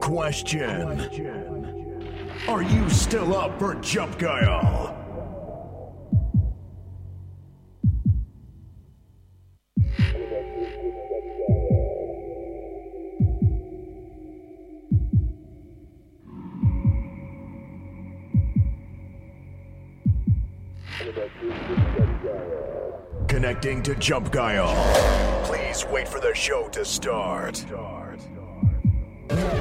Question. Are you still up for Jump Guile? Connecting to Jump Guile. Please wait for the show to start.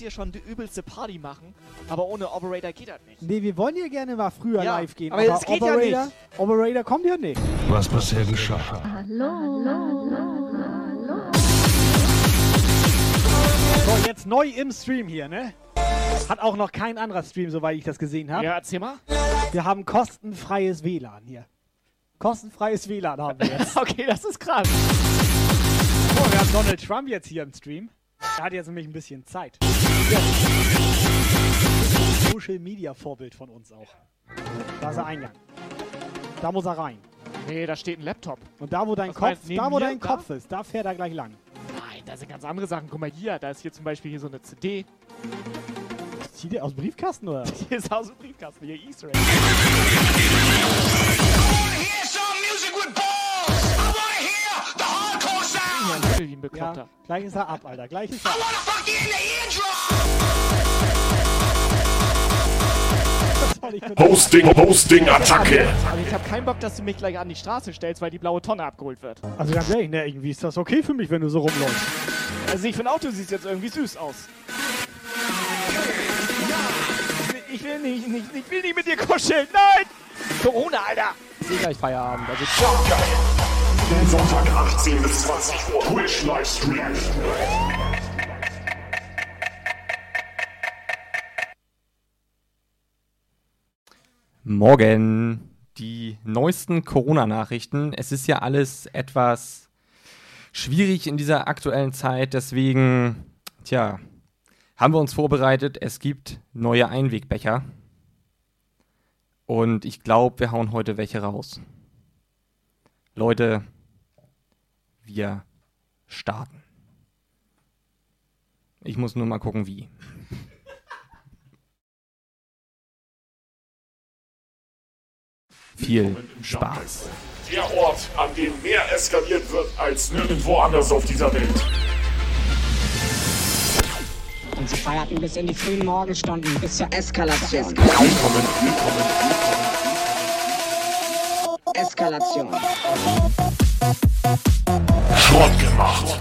Hier schon die übelste Party machen, aber ohne Operator geht das nicht. Nee, wir wollen ja gerne mal früher Ja, live gehen. aber das geht ja Operator, nicht. Operator kommt ja nicht. Was bisher geschah. So, jetzt neu im Stream hier, ne? Hat auch noch kein anderer Stream, soweit ich das gesehen habe. Ja, erzähl mal. Wir haben kostenfreies WLAN hier. Kostenfreies WLAN haben wir jetzt. Okay, das ist krass. So, wir haben Donald Trump jetzt hier im Stream. Er hat jetzt nämlich ein bisschen Zeit. Ja. Social Media Vorbild von uns auch. Da ist er Eingang. Da muss er rein. Nee, da steht ein Laptop. Und da wo dein Was Kopf, meinst da wo dein Da? Kopf ist, da fährt er gleich lang. Nein, da sind ganz andere Sachen. Guck mal hier, da ist hier zum Beispiel hier so eine CD. Zieht ihr aus dem Briefkasten oder? Hier ist aus dem Briefkasten, hier Easter Egg. Zettel wie ein Bekloppter. Ja, gleich ist er ab, Alter. Gleich ist er ab. Hosting, Hosting, Attacke. Aber ich habe keinen Bock, dass du mich gleich an die Straße stellst, weil die blaue Tonne abgeholt wird. Also ganz ehrlich, ne, irgendwie ist das okay für mich, wenn du so rumläufst. Also ich finde auch, du siehst jetzt irgendwie süß aus. Ich will nicht, nicht, ich will nicht mit dir kuscheln. Nein! Corona, Alter! Ich sehe gleich Feierabend. Also Jump Guile. Sonntag 18 bis 20 Uhr. Twitch Livestream. Morgen. Die neuesten Corona-Nachrichten. Es ist ja alles etwas schwierig in dieser aktuellen Zeit, deswegen, tja, haben wir uns vorbereitet. Es gibt neue Einwegbecher. Und ich glaube, wir hauen heute welche raus. Leute, wir starten. Ich muss nur mal gucken, wie. Viel Spaß. Der Ort, an dem mehr eskaliert wird als nirgendwo anders auf dieser Welt. Und sie feierten bis in die frühen Morgenstunden, bis zur Eskalation. Willkommen, willkommen, Eskalation. Schrott gemacht.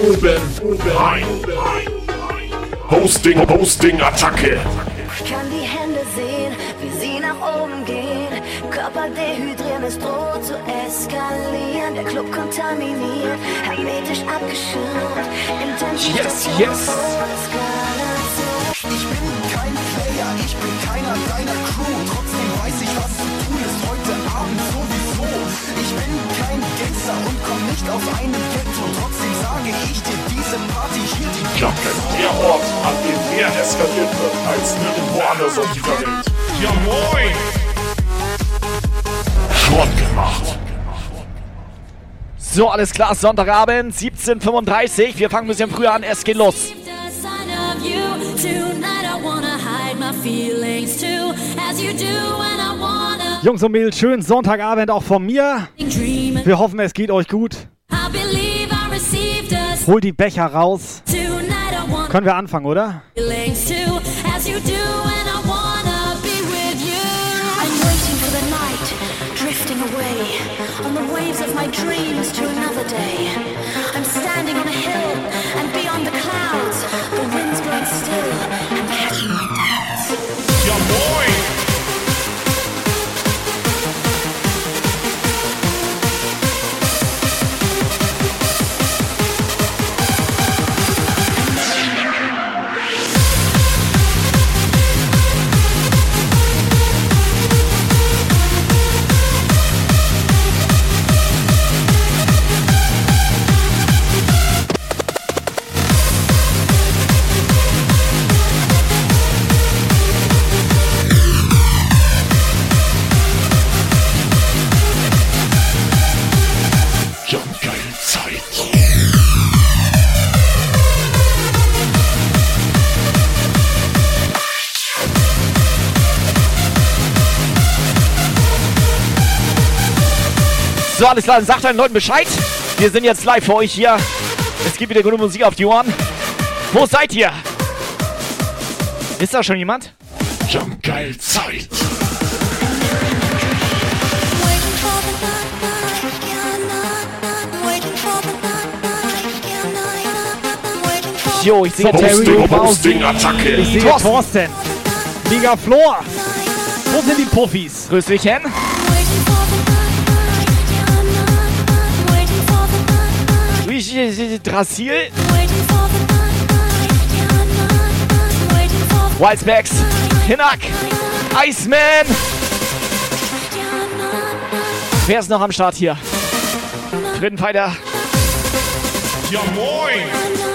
Oben, oben, rein. Hosting, Hosting, Attacke. Ich kann die Hände sehen, wie sie nach oben gehen. Körper dehydrieren, es droht zu eskalieren. Der Club kontaminiert, hermetisch abgeschirmt. Intensivstation Yes, yes. Ich bin kein Player, ich bin keiner deiner Crew. Trotzdem weiß ich, was zu tun ist heute Abend sowieso. Ich bin kein Gangster und komm nicht aus einem Ghetto. Trotzdem sage ich dir, diese Party hier, die Jacke. Der Ort, an dem mehr eskaliert wird als nirgendwo anders auf dieser Welt. Ja moin! Schrott gemacht. So, alles klar, Sonntagabend, 17.35 Wir fangen ein bisschen früher an, es geht los. Jungs und Mädels, schönen Sonntagabend auch von mir. Wir hoffen, es geht euch gut. Holt die Becher raus. Können wir anfangen, oder? Feelings too, as you do, and I alles klar, sagt deinen Leuten Bescheid. Wir sind jetzt live für euch hier. Es gibt wieder gute Musik auf die Ohren. Wo seid ihr? Ist da schon jemand? Jump geil Zeit. Jo, ich sehe Terry. Attacke. Ich sehe Thorsten. Thorsten. Liga Flor. Wo sind die Puffis? Grüß dich, Hen. Drasil. Wildsbacks. Hinak. Iceman. Wer ist noch am Start hier? Dritten Fighter. Ja moin.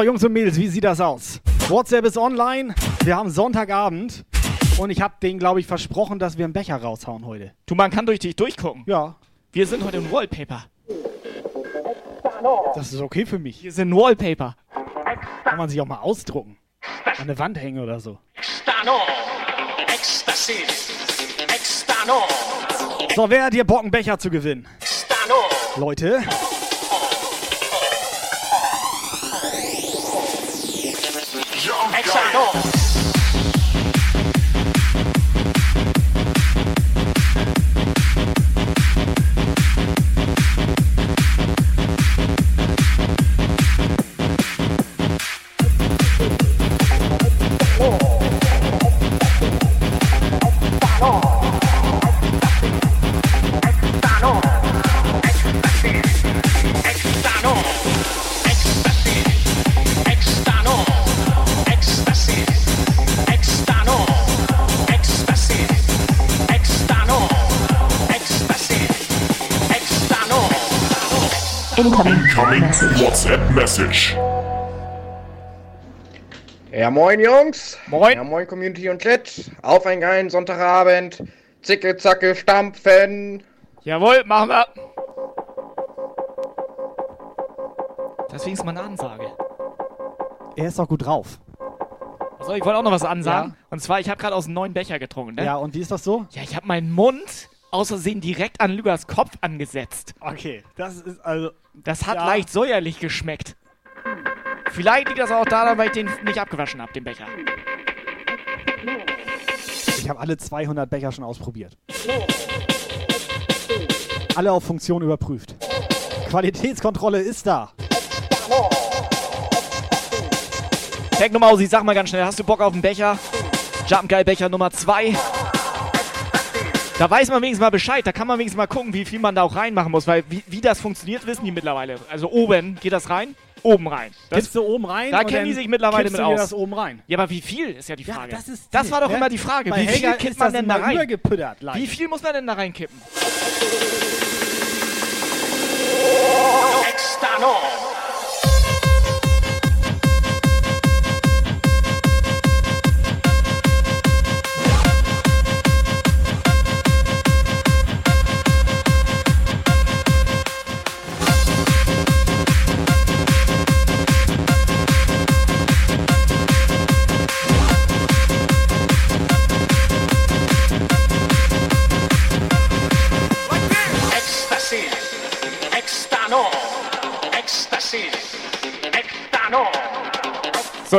So, Jungs und Mädels, wie sieht das aus? WhatsApp ist online. Wir haben Sonntagabend. Und ich habe denen, glaube ich, versprochen, dass wir einen Becher raushauen heute. Du, man kann durch dich durchgucken. Ja, Wir sind heute im Wallpaper. das ist okay für mich. Wir sind Wallpaper. Kann man sich auch mal ausdrucken. An der Wand hängen oder so. So, wer hat hier Bock, einen Becher zu gewinnen? Leute, Jump geil. Message. Ja, moin Jungs. Moin. Ja, moin Community und Chat. Auf einen geilen Sonntagabend. Zicke, zacke, stampfen. Jawohl, machen wir. Das ist wenigstens mal eine Ansage. er ist doch gut drauf. Also, ich wollte auch noch was ansagen. Ja. Und zwar, ich habe gerade aus einem neuen Becher getrunken, ne? Ja, und wie ist das so? Ja, ich habe meinen Mund außersehen direkt an Lügers Kopf angesetzt. Okay, das ist also. Das hat Ja. leicht säuerlich geschmeckt. Vielleicht liegt das auch daran, weil ich den nicht abgewaschen habe, den Becher. Ich habe alle 200 Becher schon ausprobiert. Alle auf Funktion überprüft. Qualitätskontrolle ist da. Technomausi, sag mal ganz schnell, hast du Bock auf einen Becher? Jumpgeil Becher Nummer 2. Da weiß man wenigstens mal Bescheid, da kann man wenigstens mal gucken, wie viel man da auch reinmachen muss, weil wie, wie das funktioniert, wissen die mittlerweile. Also oben geht das rein, oben rein. Das, Kippst du oben rein? da und kennen die sich mittlerweile mit aus. das oben rein. ja, aber wie viel ist ja die Frage. das ist das war doch ne? immer die Frage. Bei Wie viel kippt man denn da rein? Wie viel muss man denn da reinkippen? Extano.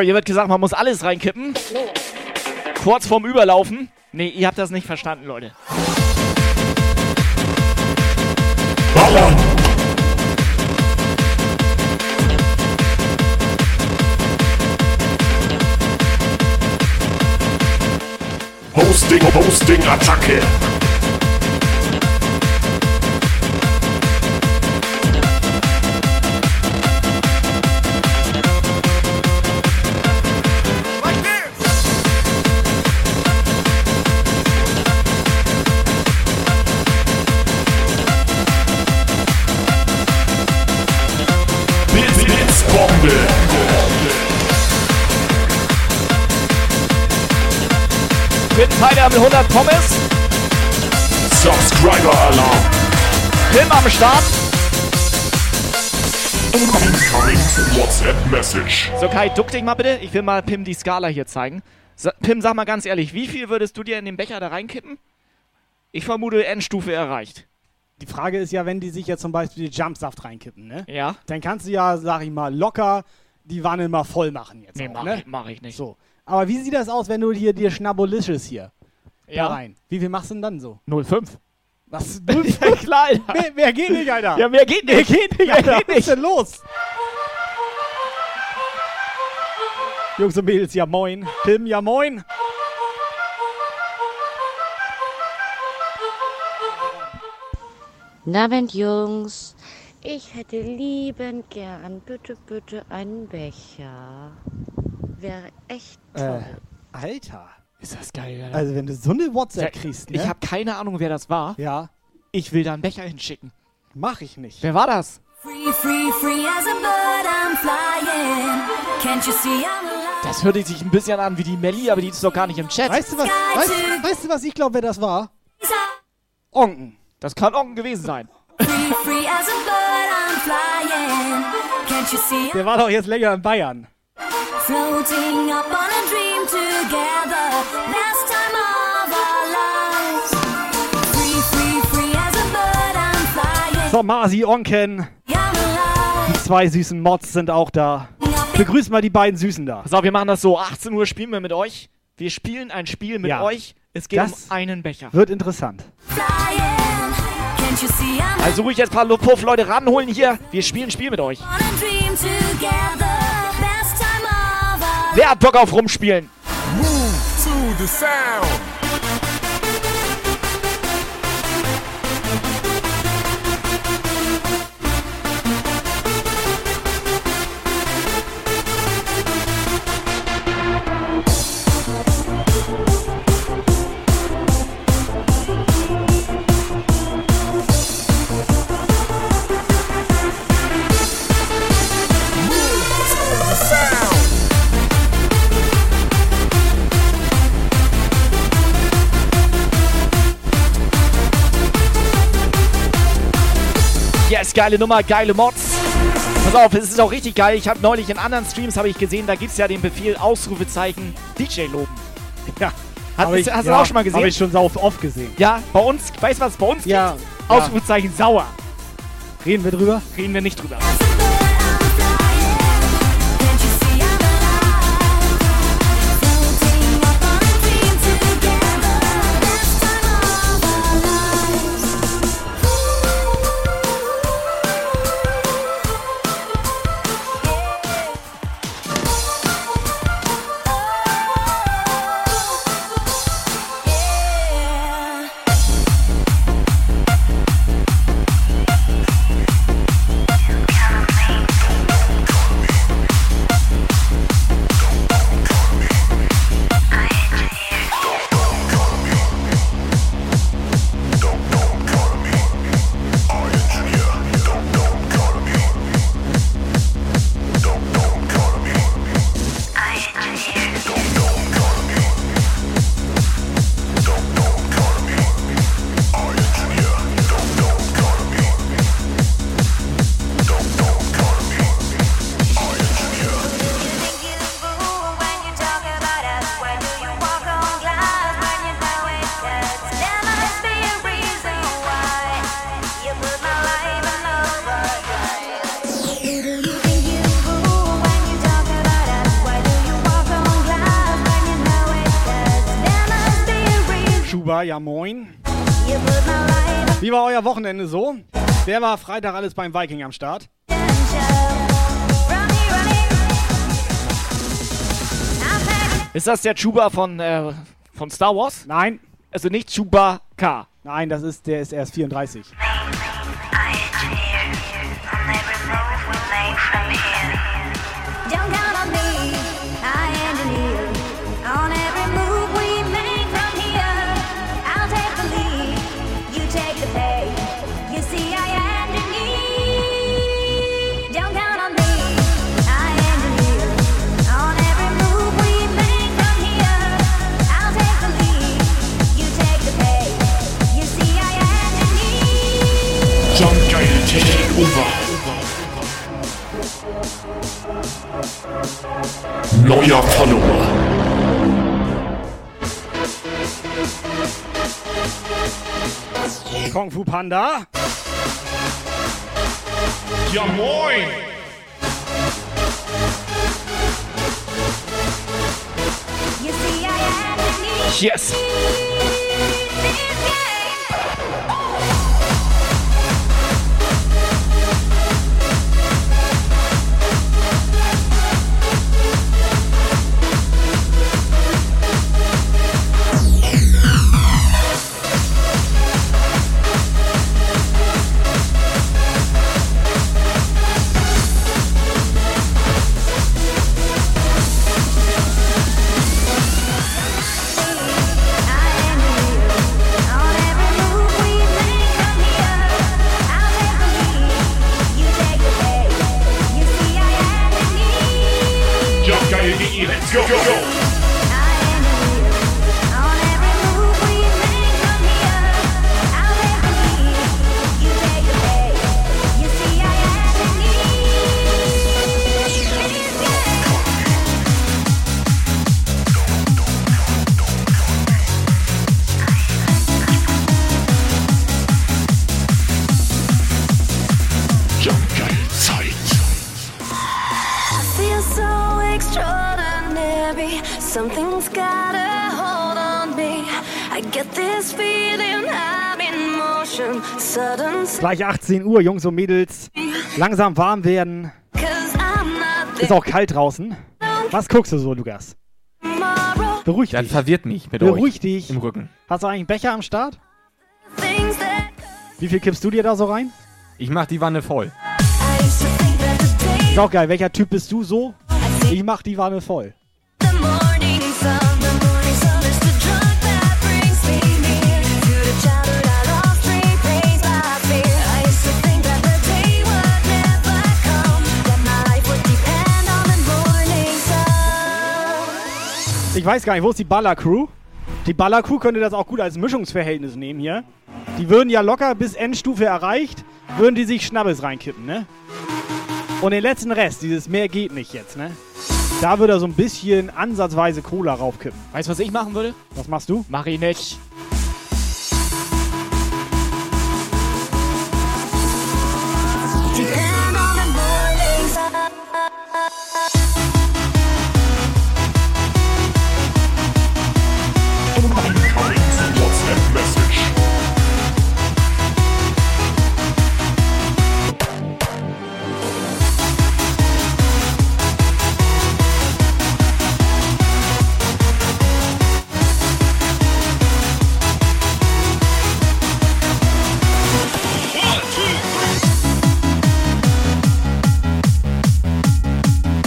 So, hier wird gesagt, man muss alles reinkippen. Kurz vorm Überlaufen. Nee, ihr habt das nicht verstanden, Leute. Ballern! Hosting, Hosting, Attacke! Mit 100 Pommes. Subscriber Alarm! Film am Start. Incoming WhatsApp Message. So, Kai, duck dich mal bitte. Ich will mal Pim die Skala hier zeigen. Sa Pim, sag mal ganz ehrlich, wie viel würdest du dir in den Becher da reinkippen? Ich vermute, Endstufe erreicht. Die Frage ist ja, wenn die sich jetzt zum Beispiel die Jumpsaft reinkippen, ne? Ja? Dann kannst du ja, sag ich mal, locker die Wanne mal voll machen jetzt. Nee, auch, mach, ne? ich, mach ich nicht. So. Aber wie sieht das aus, wenn du hier dir Schnabolicious hier ja. da rein? Wie viel machst du denn dann so? 0,5. Was? Du, Ja, klar, Alter. wer, wer geht nicht, Alter? Ja, mehr geht wer nicht. geht nicht, Mehr Alter? geht Was ist nicht. denn los? Jungs und Mädels, ja moin. Tim, ja moin. Na, Abend, Jungs. Ich hätte liebend gern, bitte, bitte, einen Becher. Wäre echt toll. Äh, Alter. Ist das geil, Alter. Also wenn du so eine WhatsApp Ja, kriegst, ne? Ich habe keine Ahnung, wer das war. ja, Ich will da einen Becher hinschicken. mach ich nicht. Wer war das? Free, free, free as a bird, I'm flying. Can't you see I'm alive? Das hörte sich ein bisschen an wie die Melli, aber die ist doch gar nicht im Chat. Weißt du was? Weißt, weißt du was? Ich glaube, wer das war? Onken. Das kann Onken gewesen sein. Free, free as a bird, I'm flying. Can't you see I'm Der war doch jetzt länger in Bayern. Floating up on a dream together? Last time of our lives. Free, free, free as a bird, I'm flying. So, Masi, Onken. Die zwei süßen Mods sind auch da. Begrüßt mal die beiden Süßen da. Auf, wir machen das so. 18 Uhr spielen wir mit euch. Wir spielen ein Spiel mit Ja. euch. Es geht Das- um einen Becher. Wird interessant. Also ruhig jetzt ein paar Puff-Leute ranholen hier. Wir spielen ein Spiel mit euch. on a dream together? Wer hat Bock auf rumspielen? To the sound! Geile Nummer, geile Mods. Pass auf, es ist auch richtig geil. Ich habe neulich in anderen Streams habe ich gesehen, da gibt es ja den Befehl Ausrufezeichen DJ loben. Ja. Hast, Hab ich- hast du ja, das auch schon mal gesehen? Habe ich schon so oft gesehen. Ja, bei uns, weißt du was bei uns Ja, gibt? ja. Ausrufezeichen sauer. Reden wir drüber? Reden wir nicht drüber. Panda, ja moin. Wie war euer Wochenende so? Wer war Freitag alles beim Viking am Start? Ist das der Chuba von, äh, von Star Wars? Nein. Also nicht Chewbacca. Nein, das ist, der ist erst 34. Neuer Follower. Kung Fu Panda. Ja moin. Yes. Gleich 18 Uhr, Jungs und Mädels. Langsam warm werden. Ist auch kalt draußen. Was guckst du so, Lukas? Beruhig Dann dich. verwirrt mich mit Beruhig euch dich. im Rücken. Hast du eigentlich einen Becher am Start? Wie viel kippst du dir da so rein? Ich mach die Wanne voll. Ist auch geil. Welcher Typ bist du so? Ich mach die Wanne voll. Ich weiß gar nicht, wo ist die Baller-Crew? Die Baller-Crew könnte das auch gut als Mischungsverhältnis nehmen hier. Die würden ja locker bis Endstufe erreicht, würden die sich Schnabbes reinkippen, ne? Und den letzten Rest, dieses mehr geht nicht jetzt, ne? Da würde er so ein bisschen ansatzweise Cola raufkippen. Weißt du, was ich machen würde? Was machst du? Mach ich nicht. Depend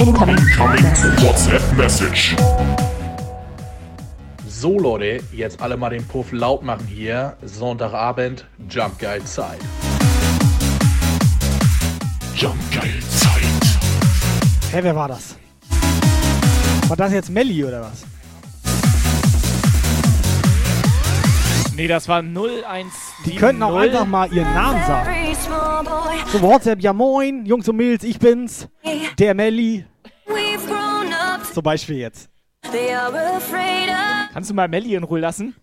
Incoming WhatsApp Message. So Leute, jetzt alle mal den Puff laut machen hier. Sonntagabend, Jump Geil Zeit. Jump geil, Zeit. Hä, wer war das? War das jetzt Melli oder was? Nee, das war 01. Die könnten auch einfach mal ihren Namen sagen. So WhatsApp, ja moin, Jungs und Mädels, ich bin's. Der Melli. Zum Beispiel jetzt. Kannst du mal Melli in Ruhe lassen?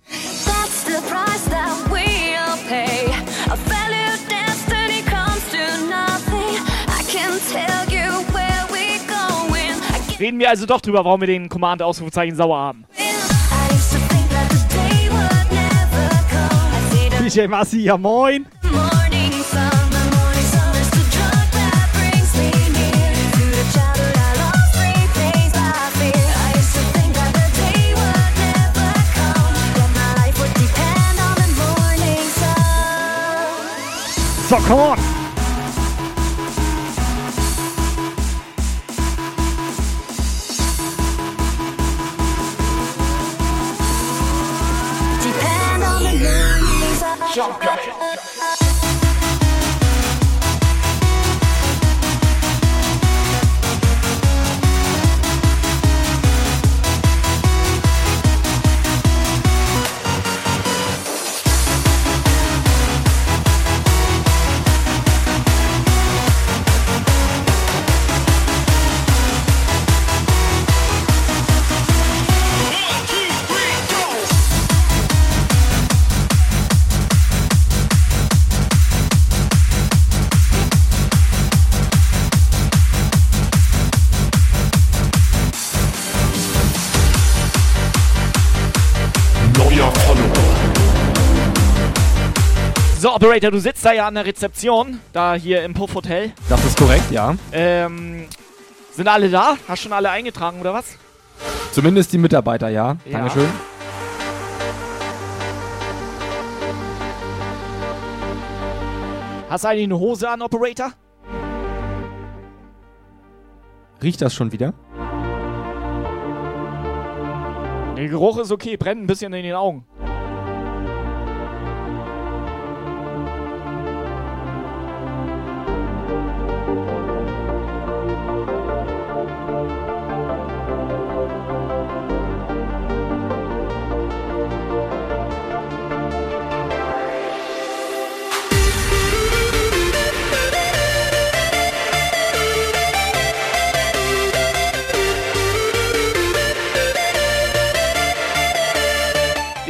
Reden wir also doch drüber, warum wir den Command-Ausrufezeichen sauer haben. DJ Massi, ja moin. Come on. Operator, du sitzt da ja an der Rezeption, da hier im Puff Hotel. Das ist korrekt, ja. Ähm, sind alle da? Hast schon alle eingetragen oder was? Zumindest die Mitarbeiter, ja. Ja. Dankeschön. Hast du eigentlich eine Hose an, Operator? Riecht das schon wieder? Der Geruch ist okay, brennt ein bisschen in den Augen.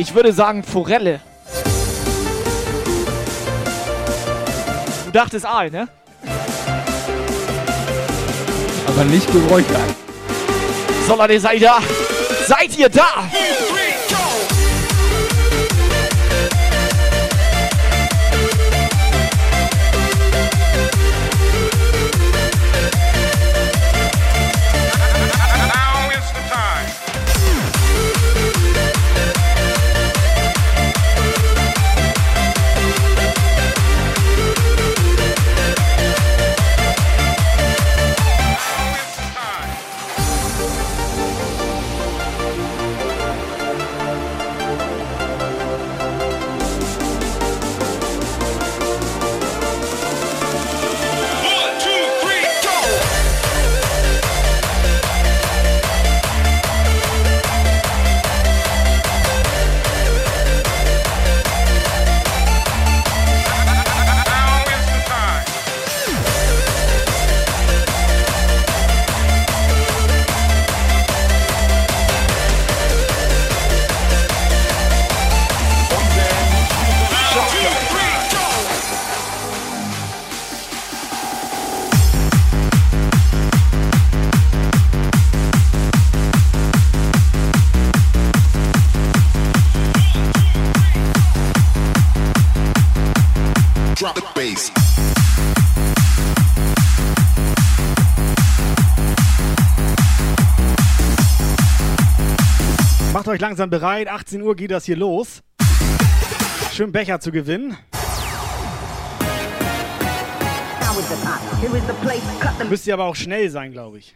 Ich würde sagen Forelle. Du dachtest Aal, ne? Aber nicht geräuchert. So, Leute, seid ihr da? Seid ihr da? Euch langsam bereit. 18 Uhr geht das hier los. Schön Becher zu gewinnen. Müsst ihr aber auch schnell sein, glaube ich.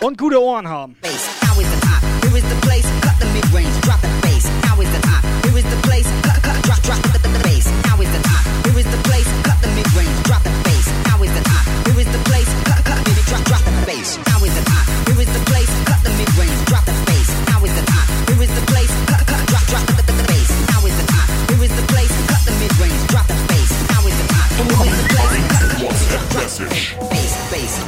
Und gute Ohren haben. Bass, bass, bass, bass, bass.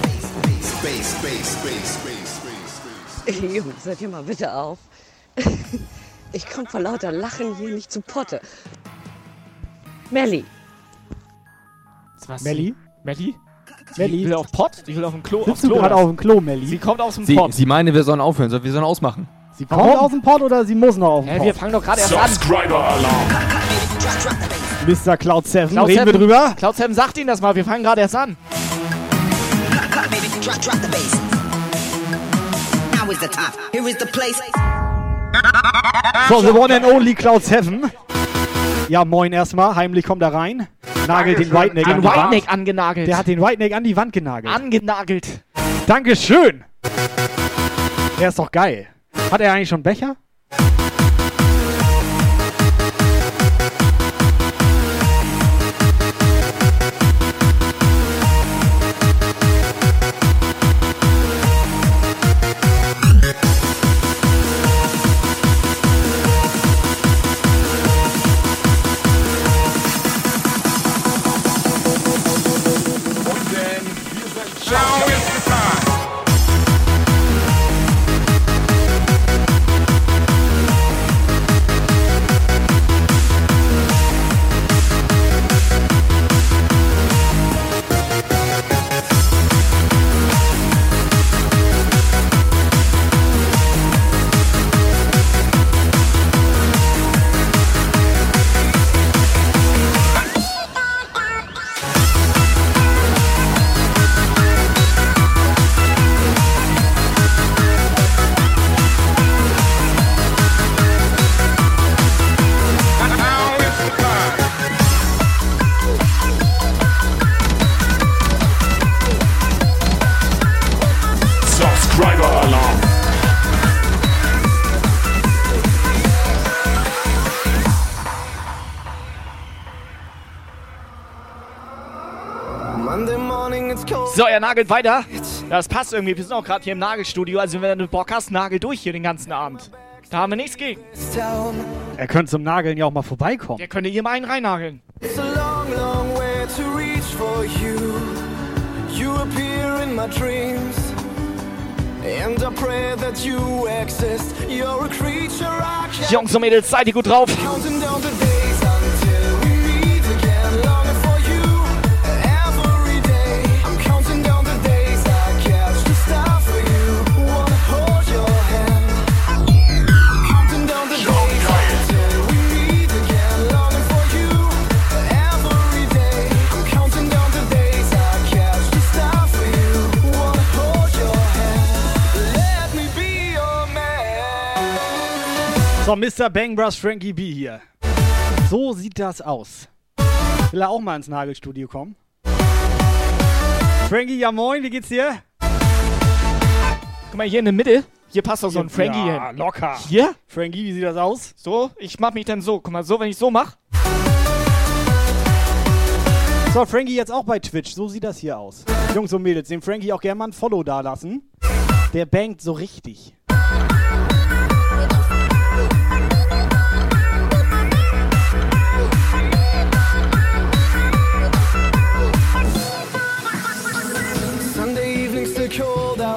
Jungs, hört ihr mal bitte auf. Ich komme vor lauter Lachen hier nicht zu Potte. Melli, Was? Melli? Melli? Melli? Die will auf Pott? Die will auf dem Klo. aufs Sitzt du Klo gerade oder? auf dem Klo, Melli? Sie kommt aus dem Sie, Pott. sie meine, wir sollen aufhören, so, wir sollen ausmachen. Sie kommt aus dem Pott oder sie muss noch auf dem Pott? wir fangen doch gerade erst an. Subscriber Alarm. Mr. Cloud 7, Cloud reden wir Seven- drüber? Cloud 7 sagt Ihnen das mal, wir fangen gerade erst an. Baby, drop, drop the bass. Now is the time. Here is the place. So, the one and only Cloud 7. Ja, moin erstmal. Heimlich kommt er rein. Nagelt den Whiteneck Den an die Wand. Whiteneck angenagelt. Der hat den Whiteneck an die Wand genagelt. angenagelt. Dankeschön. Der ist doch geil. Hat er eigentlich schon Becher? Nagelt weiter. Das passt irgendwie. Wir sind auch gerade hier im Nagelstudio. Also, wenn du Bock hast, nagel durch hier den ganzen Abend. Da haben wir nichts gegen. Er könnte zum Nageln ja auch mal vorbeikommen. Der könnte hier mal einen reinnageln. It's a long, long way to reach for you. You appear in my dreams. And I pray that you exist. You're a creature I can't Jungs und Mädels, seid ihr gut drauf? Counting down the days So, Mr. Bang Bros Frankie B hier. So sieht das aus. Will er auch mal ins Nagelstudio kommen? Frankie, ja moin, wie geht's dir? Guck mal, hier in der Mitte. Hier passt doch so ein Frankie ja, hin. locker. Hier? Frankie, wie sieht das aus? So, ich mach mich dann so. Guck mal, so, wenn ich so mach. So, Frankie jetzt auch bei Twitch. So sieht das hier aus. Jungs und Mädels, dem Frankie auch gerne mal ein Follow da lassen. Der bangt so richtig.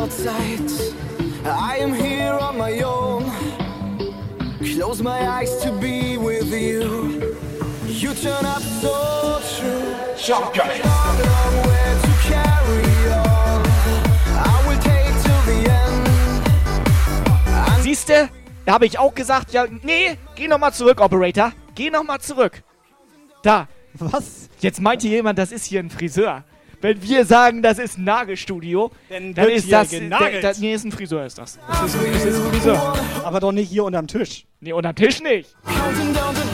Outside. I am here on my own. Close my eyes to be with you. You turn up so true. Jump guy. Long, long way to carry on. I will take till the end. Siehste, da habe ich auch gesagt, ja, nee, geh noch mal zurück, Operator. Geh noch mal zurück. Da. Was? Jetzt meinte jemand, das ist hier ein Friseur. Wenn wir sagen, das ist ein Nagelstudio, Dann dann ist das. genagelt. Da, da, nee, ist ein Friseur, ist das. Das ist, das ist ein Friseur. Aber doch nicht hier unterm Tisch. Nee, unterm Tisch nicht. Counting down the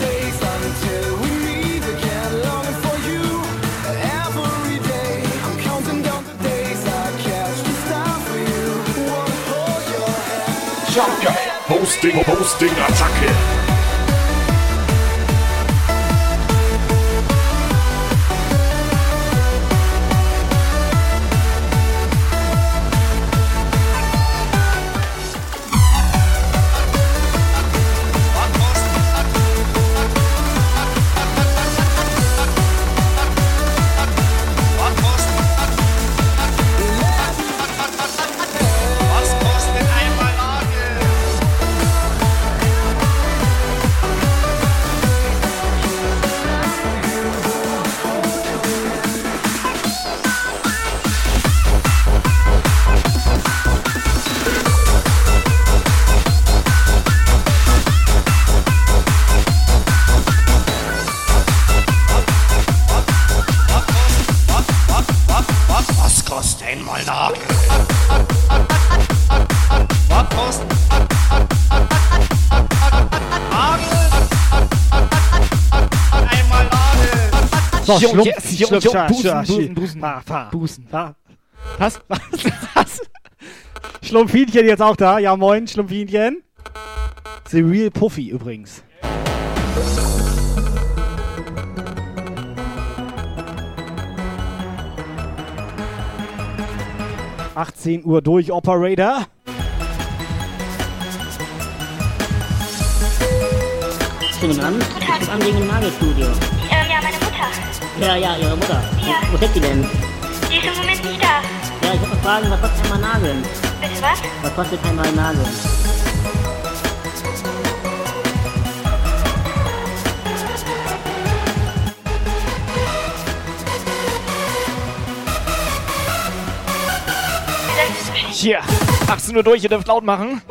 So, Jo, Schlumpf, yes, jo, scha- Busen, Busen, Busen. Fahr, fahr. Busen. Fahr. Was? Was? Schlumpfinchen jetzt auch da. Ja, moin, Schlumpfinchen. The Real Puffy übrigens. ...18 Uhr durch, Operator. Guten Abend. Ich wegen dem Nagelstudio. Ja, ja, Ihre Mutter. Ja. Wo, steckt die denn? Die ist im Moment nicht da. Ja, ich wollte mal fragen, was kostet einmal Nageln? Bitte was? Was kostet einmal Nageln? Hier, 18 Uhr durch, ihr dürft laut machen.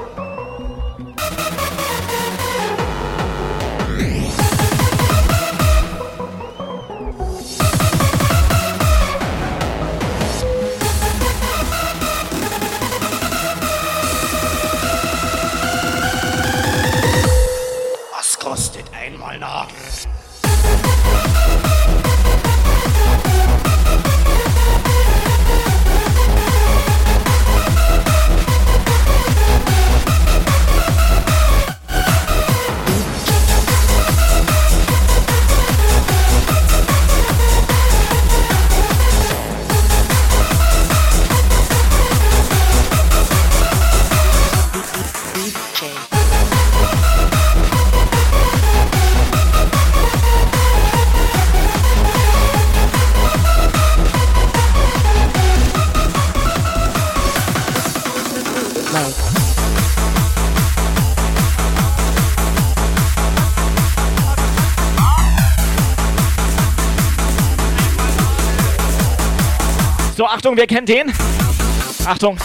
Wer kennt den? Achtung.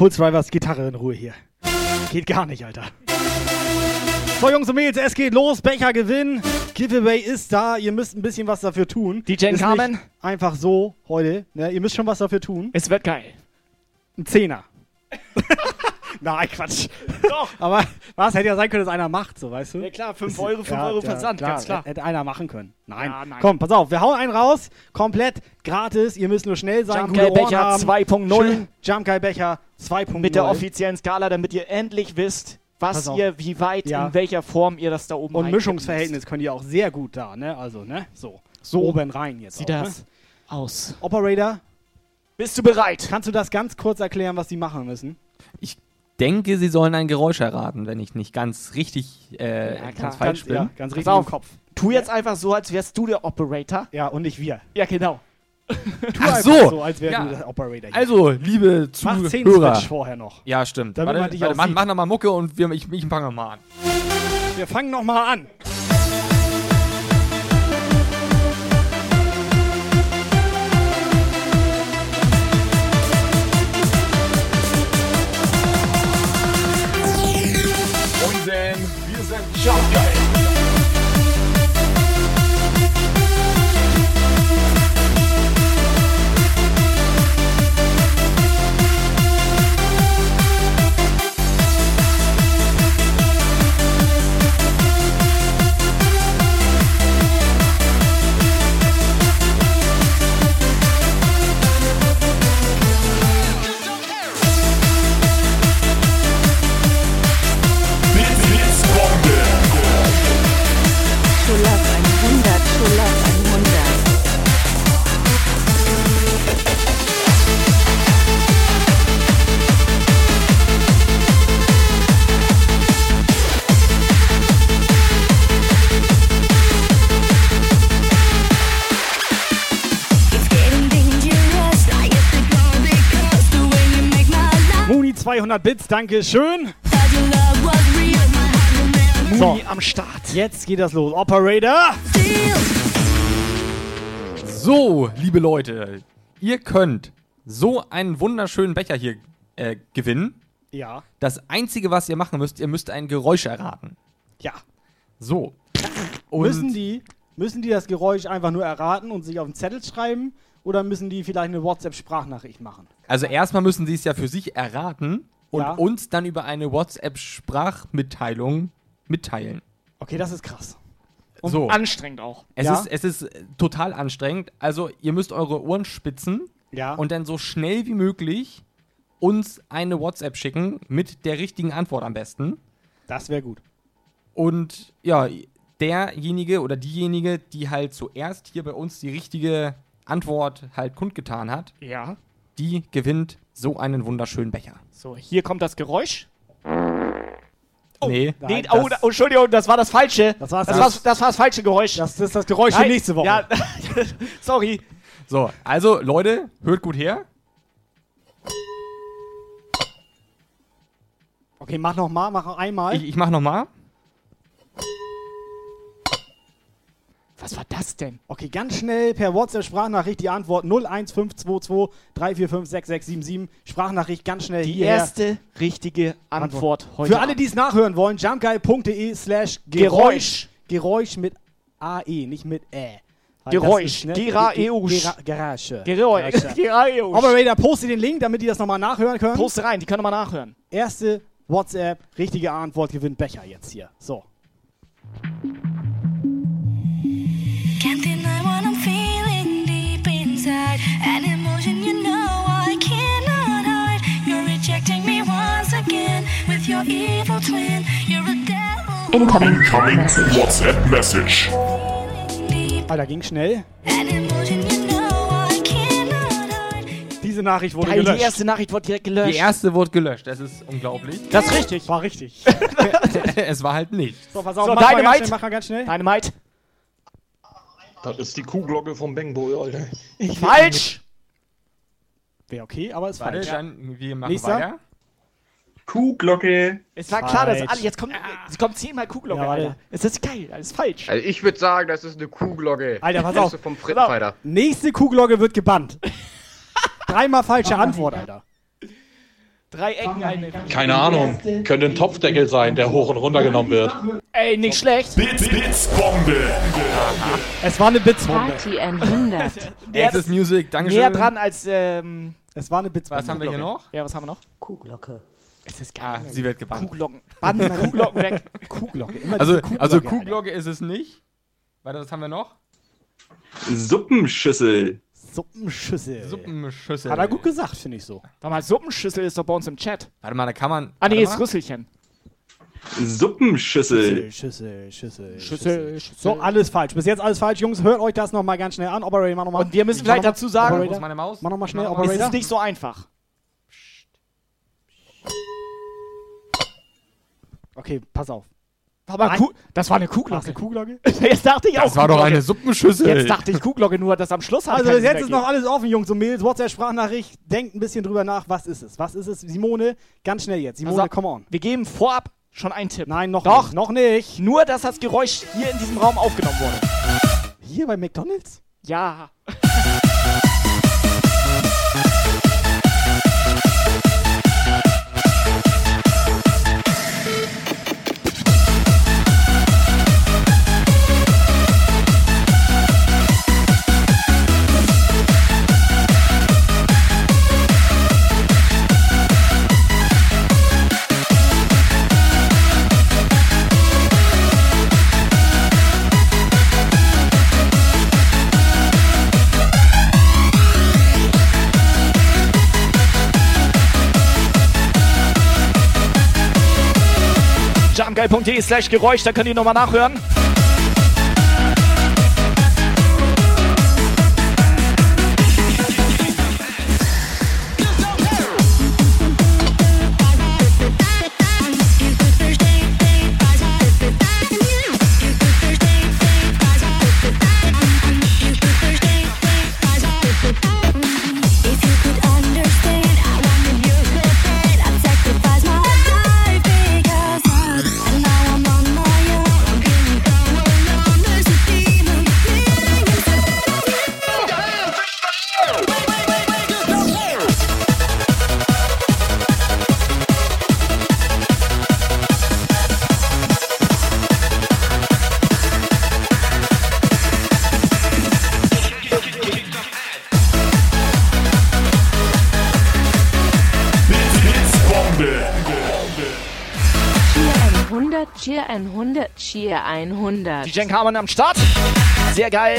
Mal Pulse-Drivers Gitarre in Ruhe hier. Geht gar nicht, Alter. So, Jungs und Mädels, es geht los. Becher gewinnen. Giveaway ist da. Ihr müsst ein bisschen was dafür tun. DJ Ist Carmen? Einfach so heute. Ne? Ihr müsst schon was dafür tun. Es wird geil. Ein Zehner. Nein, Quatsch. Doch. Aber was hätte ja sein können, dass einer macht, so weißt du? Ja klar, 5 Ist- Euro, 5 Euro Versand, ganz klar. Hätte einer machen können. Nein. Ja, nein. Komm, pass auf, wir hauen einen raus. Komplett gratis. Ihr müsst nur schnell sein. Jump Guy Becher haben. 2.0. Schön. Jump Guy Becher 2.0. Mit der offiziellen Skala, damit ihr endlich wisst, was ihr, wie weit, Ja. in welcher Form ihr das da oben Und Mischungsverhältnis könnt ihr auch sehr gut da, ne? Also, ne? So. So Oben rein jetzt. sieht auch, das Ne? aus. Operator, Bist du bereit? kannst du das ganz kurz erklären, was die machen müssen? Ich denke, sie sollen ein Geräusch erraten, wenn ich nicht ganz richtig, äh, Ja, ganz falsch Ganz- bin. ja, ganz Pass richtig auf. im Kopf. Tu jetzt einfach so, als wärst du der Operator. Ja, und nicht wir. Ja, genau. Tu Ach einfach so. so, als wär Ja. du der Operator hier. Also, liebe Mach 10 Zuhörer. Switch vorher noch. Ja, stimmt. Damit man warte, dich warte, auch mach, mach nochmal Mucke und wir, ich, ich fange mal an. Wir fangen noch mal an. Wir 200 Bits, danke schön. Muni am Start. Jetzt geht das los. Operator. So, liebe Leute, ihr könnt so einen wunderschönen Becher hier äh, gewinnen. Ja. Das Einzige, was ihr machen müsst, ihr müsst ein Geräusch erraten. Ja. So. Und Müssen die, müssen die das Geräusch einfach nur erraten und sich auf den Zettel schreiben? Oder müssen die vielleicht eine WhatsApp-Sprachnachricht machen? Also erstmal müssen sie es ja für sich erraten und Ja. uns dann über eine WhatsApp-Sprachmitteilung mitteilen. Okay, das ist krass. Und so. anstrengend auch. Es, Ja. ist, es ist äh, total anstrengend. Also ihr müsst eure Ohren spitzen Ja. und dann so schnell wie möglich uns eine WhatsApp schicken mit der richtigen Antwort am besten. Das wäre gut. Und ja, derjenige oder diejenige, die halt zuerst hier bei uns die richtige Antwort halt kundgetan hat, Ja. Die gewinnt so einen wunderschönen Becher. So, hier kommt das Geräusch. nee. Nee, Nein, oh, das- da- oh, Entschuldigung, das war das falsche. Das das, das- war, das war das falsche Geräusch. Das ist das Geräusch für Nein, nächste Woche. Ja, sorry. So, also Leute, hört gut her. Okay, mach noch mal, mach noch einmal. Ich, ich mach nochmal. Was war das denn? Okay, ganz schnell per WhatsApp-Sprachnachricht die Antwort 01522 345 6677. Sprachnachricht ganz schnell Die erste richtige Antwort heute. Für alle, die es nachhören wollen, jumpguy.de slash Geräusch. Geräusch. Geräusch mit AE, nicht mit Ä. Geräusch. ne, Geraeusch. Gera- Garage. Geräusch. Garage. Operator, poste den Link, damit die das nochmal nachhören können. Poste rein, die können wir nachhören. Erste WhatsApp, richtige Antwort, gewinnt Becher jetzt hier. So. Can't deny what I'm feeling deep inside. An emotion you know I cannot hide. You're rejecting me once again with your evil twin. You're a devil. Incoming WhatsApp Message. Alter, ging schnell. An emotion you know I cannot hide. Diese Nachricht wurde Geil, die gelöscht. erste Nachricht wurde direkt gelöscht. Die erste wurde gelöscht. Das ist unglaublich. Das ist richtig. War richtig. es war halt nicht. So, pass auf, So, mach mal ganz Dynamite. schnell, mach mal ganz schnell. Dynamite. Das ist die Kuhglocke vom Bengbo, Alter. Falsch. Wäre okay, aber ist Warte, falsch. dann wir machen Nächster. weiter. Kuhglocke. Es war klar, dass alle. Jetzt kommt, es kommt zehnmal Kuhglocke, Ja. Alter. Es ist geil, das ist falsch. Also ich würde sagen, das ist eine Kuhglocke. Alter, pass Das auf. vom Frittenfighter. Nächste Kuhglocke wird gebannt. Dreimal falsche Antwort, Alter. Drei Ecken, eine. Keine Ahnung. Könnte ein Topfdeckel sein, der hoch und runter genommen wird. Ey, nicht schlecht. Bits, Bits, Bombe. Es war eine Blitzwunde. Party 100. Access Music, Dankeschön. Näher dran als, ähm. Es war eine Blitzwunde. Was haben wir hier noch? Ja, was haben wir noch? Kuhglocke. Es ist Ah, geil. sie wird gebannt. Kuhglocken. Banden, Kuhglocken weg. Kuhglocke. Immer Also, Kuhglocke, also Alter. Kuhglocke ist es nicht. Warte, was haben wir noch? Suppenschüssel. Suppenschüssel. Suppenschüssel. Hat er gut gesagt, finde ich so. Warte mal, Suppenschüssel ist doch bei uns im Chat. Warte mal, da kann man. Ah, nee, ist. Rüsselchen. Suppenschüssel. Schüssel, Schüssel, Schüssel, Schüssel. So, alles falsch. Bis jetzt alles falsch. Jungs, hört euch das nochmal ganz schnell an. Operator, mach nochmal. Und wir müssen vielleicht dazu sagen, Wo ist meine Maus? Mach nochmal schnell, noch mal. es Operator. ist nicht so einfach. Okay, pass auf. Aber Nein. Kuh, das war eine War das eine Kuhglocke. Kuhglocke? Jetzt dachte ich auch. Das war doch Kuhglocke. eine Suppenschüssel. Jetzt dachte ich Kuhglocke, nur das am Schluss hat Also bis jetzt ist noch alles offen, Jungs und Mädels. WhatsApp-Sprachnachricht. Denkt ein bisschen drüber nach. Was ist es? Was ist es? Simone, ganz schnell jetzt. Simone, Also, come on. Wir geben vorab schon einen Tipp. Nein, noch Doch. nicht. Noch nicht. Nur, dass das Geräusch hier in diesem Raum aufgenommen wurde. Hier bei McDonalds? Ja. jumpgeil.de slash Geräusch, da könnt ihr nochmal nachhören. Cheer 100. Die Jen Carmen am Start. Sehr geil.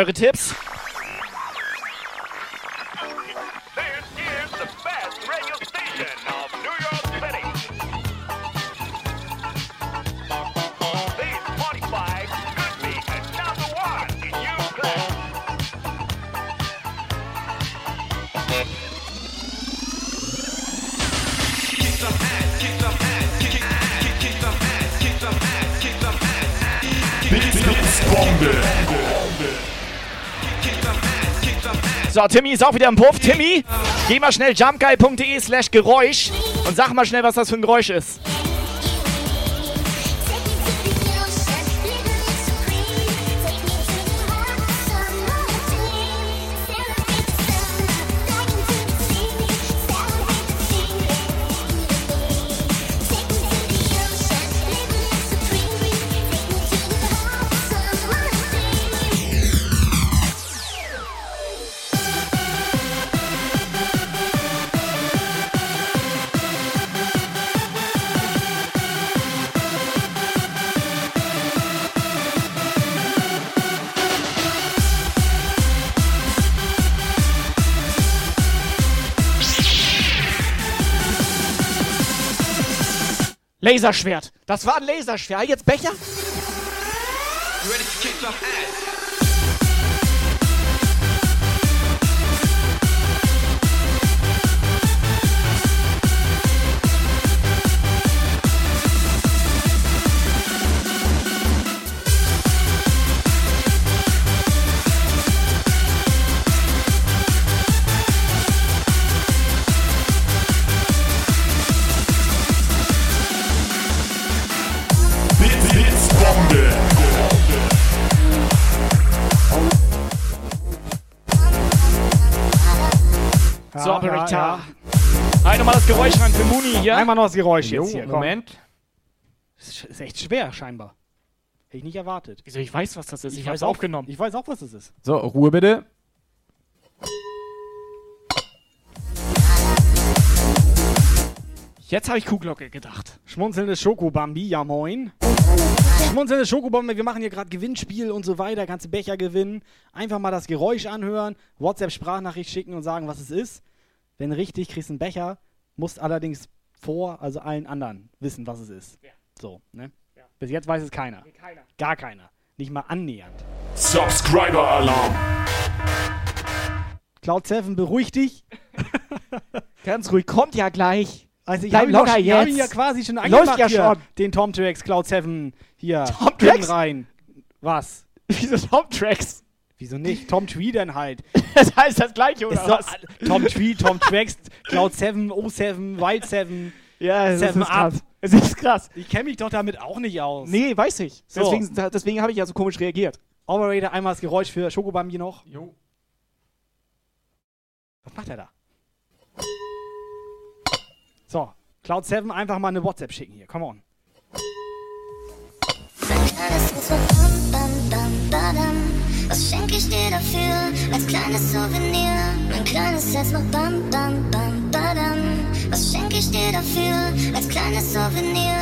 Eure Tipps? Timmy ist auch wieder im Puff. Timmy, geh mal schnell jumpguy.de slash Geräusch und sag mal schnell, was das für ein Geräusch ist. Laserschwert. Das war ein Laserschwert. Jetzt Becher. You ready to kick some ass? Hier. Einmal noch das Geräusch Jo, jetzt hier. komm. Moment. Das ist echt schwer, scheinbar. Hätte ich nicht erwartet. Wieso, ich weiß, was das ist. Ich, weiß hab's auch- aufgenommen. Ich weiß auch, was das ist. So, Ruhe bitte. Jetzt habe ich Kuhglocke gedacht. Schmunzelndes Schokobambi, ja moin. Schmunzelndes Schokobambi, wir machen hier gerade Gewinnspiel und so weiter, kannst du Becher gewinnen. Einfach mal das Geräusch anhören, WhatsApp-Sprachnachricht schicken und sagen, was es ist. Wenn richtig, kriegst du einen Becher, musst allerdings vor, also allen anderen wissen, was es ist. So, ne? Bis jetzt weiß es keiner. keiner. Gar keiner. Nicht mal annähernd. Subscriber-Alarm. Cloud7, beruhig dich. Ganz ruhig, kommt ja gleich. Also ich habe ihn, hab ihn jetzt. ja quasi schon Läuft angemacht ja hier, schon. den Tom Tracks Cloud7 hier. Tom rein. Was? Wieso Tom Tracks? Wieso nicht? Tom Tree dann halt. Das heißt das gleiche, oder Ist was? Tom Tree, Tom Tracks, Cloud7, O7, Wild 7, Ja, das 7 ist Up. krass. Es ist krass. Ich kenne mich doch damit auch nicht aus. Nee, weiß ich. So. Deswegen, deswegen habe ich ja so komisch reagiert. Operator, einmal das Geräusch für Schokobambi noch. Jo. Was macht er da? So, Cloud7 einfach mal eine WhatsApp schicken hier. Come on. Was schenk ich dir dafür als kleines Souvenir? Mein kleines Herz macht bam, bam, bam, badam. Was schenk ich dir dafür als kleines Souvenir?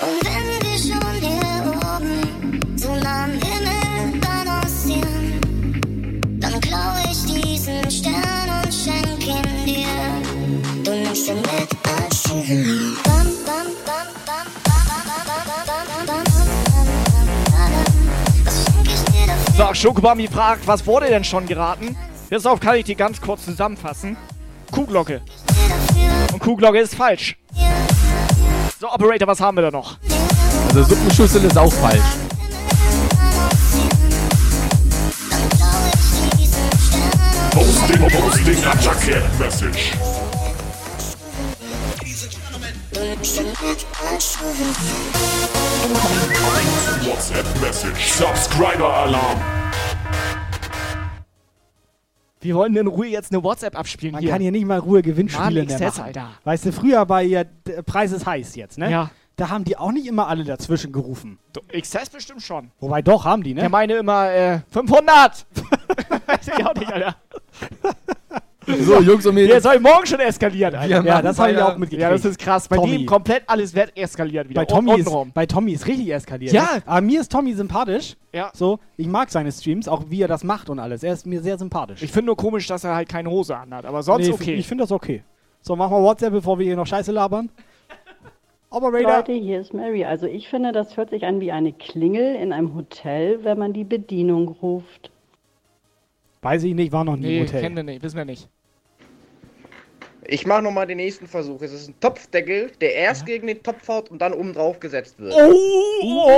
Und wenn wir schon hier oben so nah am Himmel balancieren, dann klau ich diesen Stern und schenk ihn dir. Du nimmst ihn mit als Souvenir. So, Schokobami fragt, was wurde denn schon geraten? Deshalb kann ich die ganz kurz zusammenfassen. Kuhglocke. Und Kuhglocke ist falsch. So, Operator, was haben wir da noch? Also Suppenschüssel ist auch falsch. Posting, posting a jacket message. WhatsApp Message. Subscriber Alarm. Wir wollen in Ruhe jetzt eine WhatsApp abspielen Man hier. kann hier nicht mal Ruhe Gewinnspiele machen. Alter. Weißt du, früher bei ja, d- Preis ist heiß jetzt, ne? Ja. Da haben die auch nicht immer alle dazwischen gerufen. XS bestimmt schon. Wobei doch, haben die, ne? Der meine immer, äh, 500! Weiß ich auch nicht, Alter. So, Jungs und Mädels. Der soll morgen schon eskalieren, Alter. Ja, das habe ich auch mitgekriegt. Ja, das ist krass. Bei Tommy. dem komplett alles wird eskaliert wieder. bei Tommy, ist, Untenrum. bei Tommy ist richtig eskaliert. Ja. Ne? Aber mir ist Tommy sympathisch. Ja. So, ich mag seine Streams, auch wie er das macht und alles. Er ist mir sehr sympathisch. Ich finde nur komisch, dass er halt keine Hose anhat. Aber sonst Nee, okay. Ich finde das okay. So, machen wir WhatsApp, bevor wir hier noch Scheiße labern. Operator. Leute, hier ist Mary. Also ich finde, das hört sich an wie eine Klingel in einem Hotel, wenn man die Bedienung ruft. Weiß ich nicht, war noch nie nee, im Hotel. kennen wir nicht, wissen wir nicht. Ich mache nochmal den nächsten Versuch. Es ist ein Topfdeckel, der erst gegen den Topf haut und dann oben drauf gesetzt wird. Oh! Oh!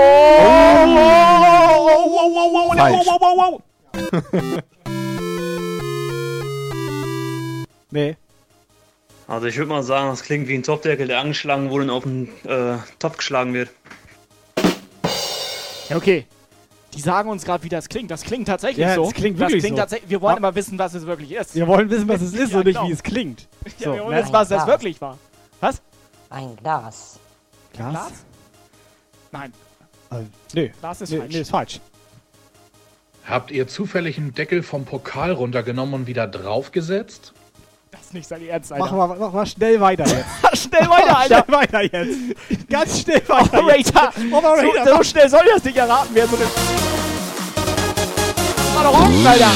Oh! Falsch. Nee. Also ich würde mal sagen, das klingt wie ein Topfdeckel, der angeschlagen wurde und auf den äh, Topf geschlagen wird. Ja, okay. Die sagen uns gerade, wie das klingt. Das klingt tatsächlich Ja, so. das klingt wirklich so. tatsächlich. Wir wollen Ah. immer wissen, was es wirklich ist. Wir wollen wissen, was es ist Ja, und nicht, genau. wie es klingt. Ja, So, wir wollen wissen, was das Glas. wirklich war. Was? Ein Glas. Glas? Glas? Nein, Äh, nee. Glas ist nee, falsch. Nee, ist falsch. Habt ihr zufällig einen Deckel vom Pokal runtergenommen und wieder draufgesetzt? Das ist nicht sein Ernst, Alter. Mach mal, mach mal schnell weiter jetzt. Schnell weiter, Alter. Schnell weiter jetzt. Ganz schnell weiter. Operator. Operator. So, so schnell soll das nicht erraten werden. So eine Mal doch auf, Alter.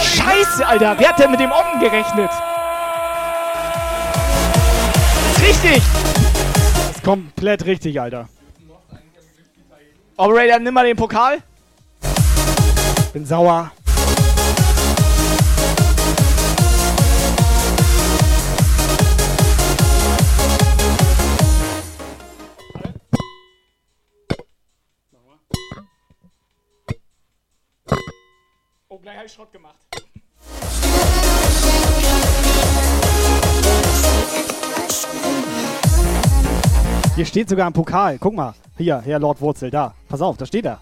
Scheiße, Alter. Wer hat denn mit dem Offen gerechnet? Richtig. ist komplett richtig, Alter. Operator, nimm mal den Pokal. Bin sauer. Gleich hab ich Schrott gemacht. Hier steht sogar ein Pokal. Guck mal. Hier, Herr Lord Wurzel, da. Pass auf, da steht er.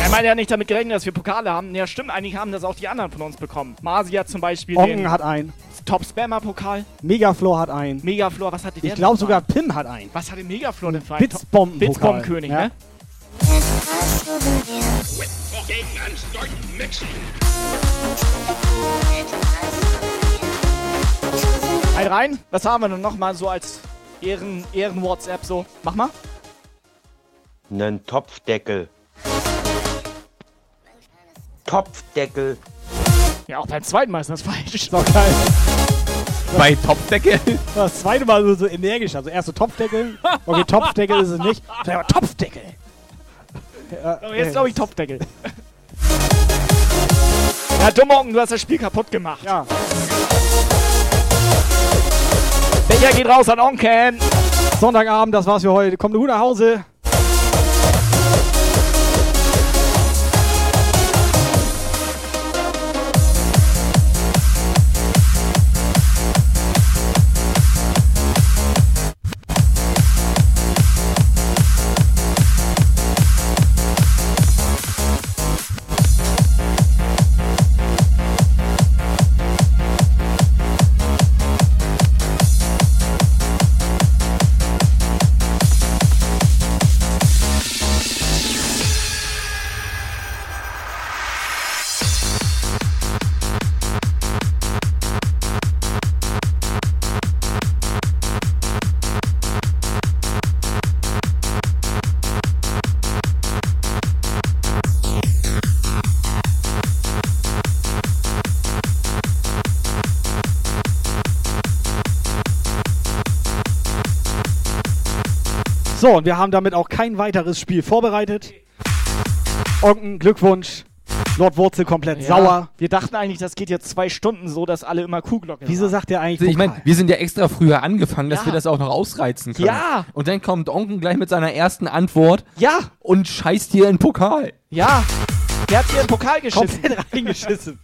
Er meint ja nicht damit gerechnet, dass wir Pokale haben. Ja, stimmt, eigentlich haben das auch die anderen von uns bekommen. Masi hat zum Beispiel Ongen den hat einen. Top-Spammer-Pokal. Megaflor hat einen. Megaflor, was hatte der? Ich glaube sogar? Pim hat einen. Was hatte Megaflor denn für einen? Blitzbomben-Pokal. Blitzbombenkönig, Ja. ne? Ein rein. Was haben wir denn noch mal so als Ehren, Ehren-WhatsApp so? Mach mal. Nen Topfdeckel. Topfdeckel. Ja, auch beim zweiten Mal ist das falsch. Ist doch geil. Bei Topfdeckel? Das zweite Mal so, so energisch. Also erst so Topfdeckel. Okay, Topfdeckel ist es nicht. Mal, Topfdeckel. So, jetzt glaube ich Topfdeckel. ja, Dummerung, du hast das Spiel kaputt gemacht. Ja. Becher geht raus an Onken. Sonntagabend, das war's für heute. Kommt gut nach Hause. So, und wir haben damit auch kein weiteres Spiel vorbereitet. Onken, Glückwunsch. Lord Wurzel komplett Ja, sauer. Wir dachten eigentlich, das geht jetzt zwei Stunden so, dass alle immer Kuhglocke Wieso sagt er eigentlich Also ich meine, wir sind ja extra früher angefangen, dass Ja. wir das auch noch ausreizen können. Ja. Und dann kommt Onken gleich mit seiner ersten Antwort Ja. und scheißt hier in den Pokal. Ja. Der hat hier einen Pokal geschissen. Komplett reingeschissen.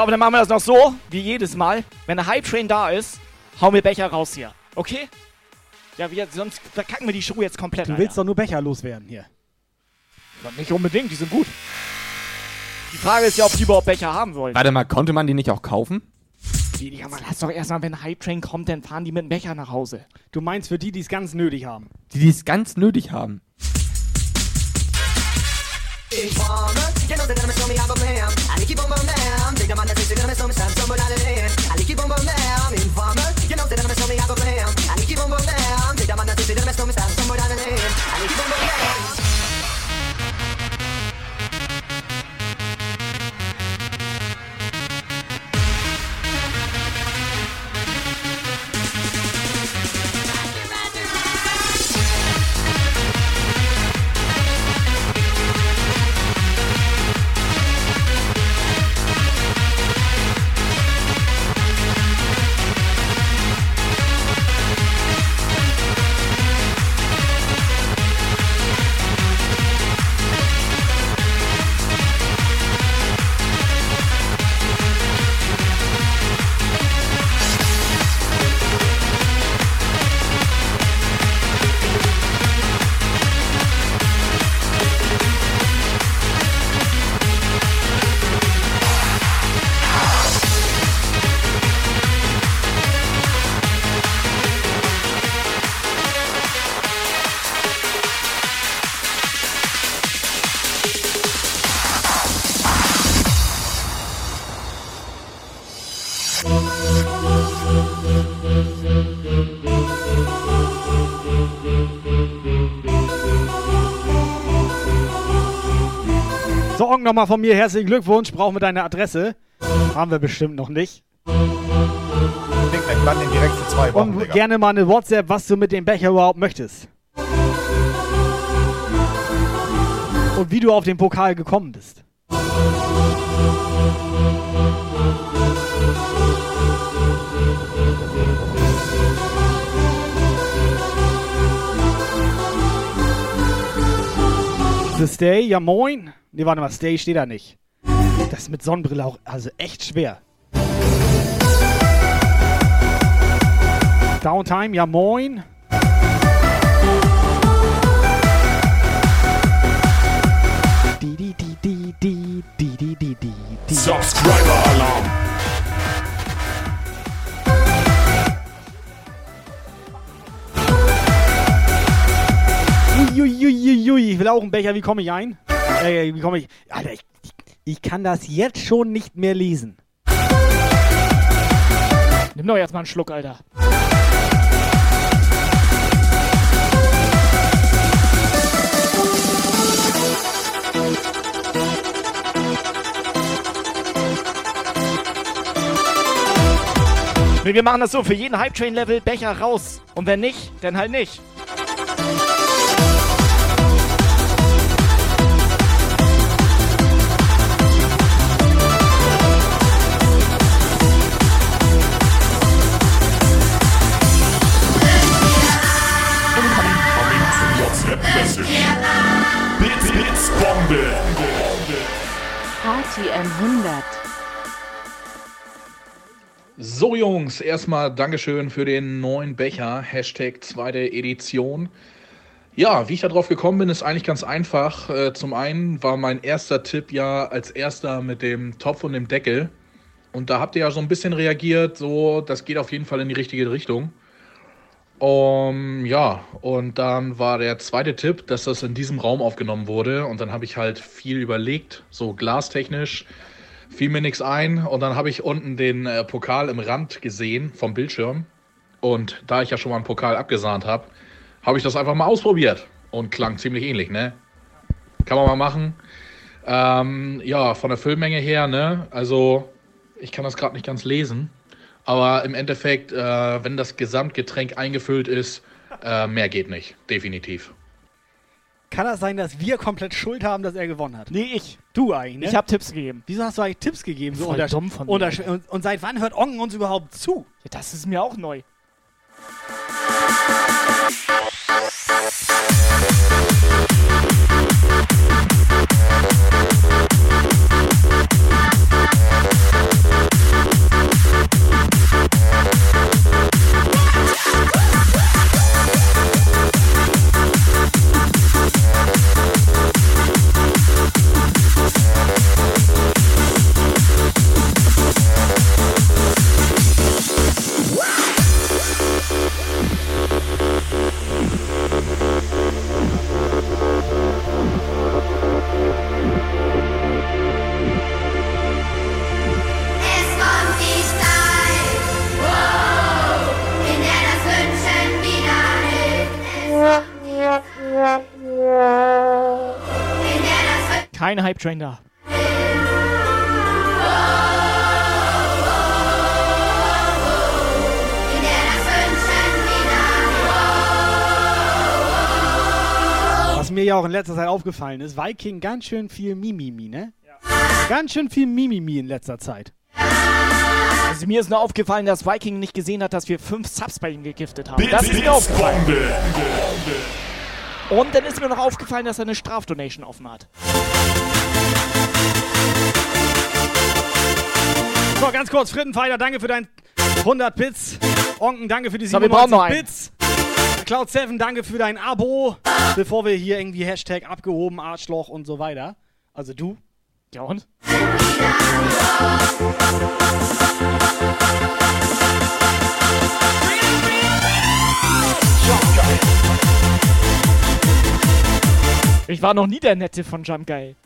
Auf, dann machen wir das noch so, wie jedes Mal. Wenn der Hype Train da ist, hauen wir Becher raus hier. Okay? Ja, wir, sonst verkacken wir die Show jetzt komplett. Du willst doch nur Becher loswerden hier. Alter. Nicht unbedingt, die sind gut. Die Frage ist ja, ob die überhaupt Becher haben wollen. Warte mal, konnte man die nicht auch kaufen? Die, ja, man lass doch erstmal, wenn Hype Train kommt, dann fahren die mit dem Becher nach Hause. Du meinst für die, die es ganz nötig haben. Die, die es ganz nötig haben. Informer, you know they're gonna show me how to blam. I keep on blam. They demand that they're gonna show me some trouble out of land. I keep on blam. Informer, you know they're gonna show me how to blam. I keep on blam. They demand that they're gonna show me some trouble out of land. I keep on blam. Onken, nochmal von mir herzlichen Glückwunsch. Brauchen wir deine Adresse? Haben wir bestimmt noch nicht. Wochen, Und Digga. gerne mal eine WhatsApp, was du mit dem Becher überhaupt möchtest. Und wie du auf den Pokal gekommen bist. The Stay, ja moin. Ne, warte mal, Stay steht da nicht. Das ist mit Sonnenbrille auch also echt schwer. Downtime, ja moin. Die, die, die, die, die, die, die, die, die, die. Subscriber Alarm. Uiuiuiui, ich will auch einen Becher. Wie komme ich ein? Äh, wie komme ich? Alter, ich, ich kann das jetzt schon nicht mehr lesen. Nimm doch jetzt mal einen Schluck, Alter. Nee, Wir machen das so, für jeden Hype-Train-Level Becher raus. Und wenn nicht, dann halt nicht. Party M100. So Jungs, erstmal Dankeschön für den neuen Becher, Hashtag zweite Edition. Ja, wie ich da drauf gekommen bin, ist eigentlich ganz einfach. Äh, Zum einen war mein erster Tipp ja als erster mit dem Topf und dem Deckel. Und da habt ihr ja so ein bisschen reagiert, so, das geht auf jeden Fall in die richtige Richtung. Um, ja, und dann war der zweite Tipp, dass das in diesem Raum aufgenommen wurde. Und dann habe ich halt viel überlegt, so glastechnisch, fiel mir nichts ein. Und dann habe ich unten den äh, Pokal im Rand gesehen vom Bildschirm. Und da ich ja schon mal einen Pokal abgesahnt habe, habe ich das einfach mal ausprobiert. Und klang ziemlich ähnlich, ne? Kann man mal machen. Ähm, ja, von der Füllmenge her, ne? Also, ich kann das gerade nicht ganz lesen. Aber im Endeffekt, äh, wenn das Gesamtgetränk eingefüllt ist, äh, mehr geht nicht. Definitiv. Kann das sein, dass wir komplett Schuld haben, dass er gewonnen hat? Nee, ich. Du eigentlich, ne? Ich habe Tipps gegeben. Wieso hast du eigentlich Tipps gegeben? So Voll unter- dumm von mir, unter- und, und seit wann hört Ongen uns überhaupt zu? Ja, das ist mir auch neu. Kein Hype-Train da. Was mir ja auch in letzter Zeit aufgefallen ist, Viking ganz schön viel Mimimi, ne? Ganz schön viel Mimimi in letzter Zeit. Also mir ist nur aufgefallen, dass Viking nicht gesehen hat, dass wir fünf Subs bei ihm gegiftet haben. Das ist mir aufgefallen. Bombe. Und dann ist mir noch aufgefallen, dass er eine Strafdonation offen hat. So, ganz kurz, Frittenfighter, danke für dein 100 Bits. Onken, danke für die So, wir brauchen 97 noch einen. Bits. Cloud7, danke für dein Abo. Bevor wir hier irgendwie Hashtag abgehoben, Arschloch und so weiter. Also du. Ja und? Ich war noch nie der Nette von Jump Guy.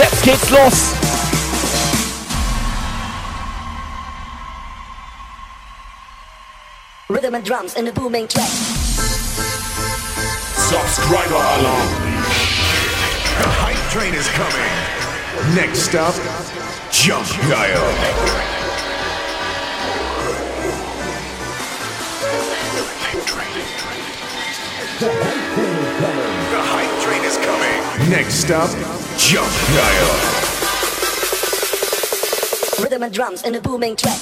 Jetzt geht's los! Rhythm and drums in a booming track. Subscriber Alarm. The hype train is coming. Next up, Jump Guile. The Next up, Jump Guile. Rhythm and drums in a booming track.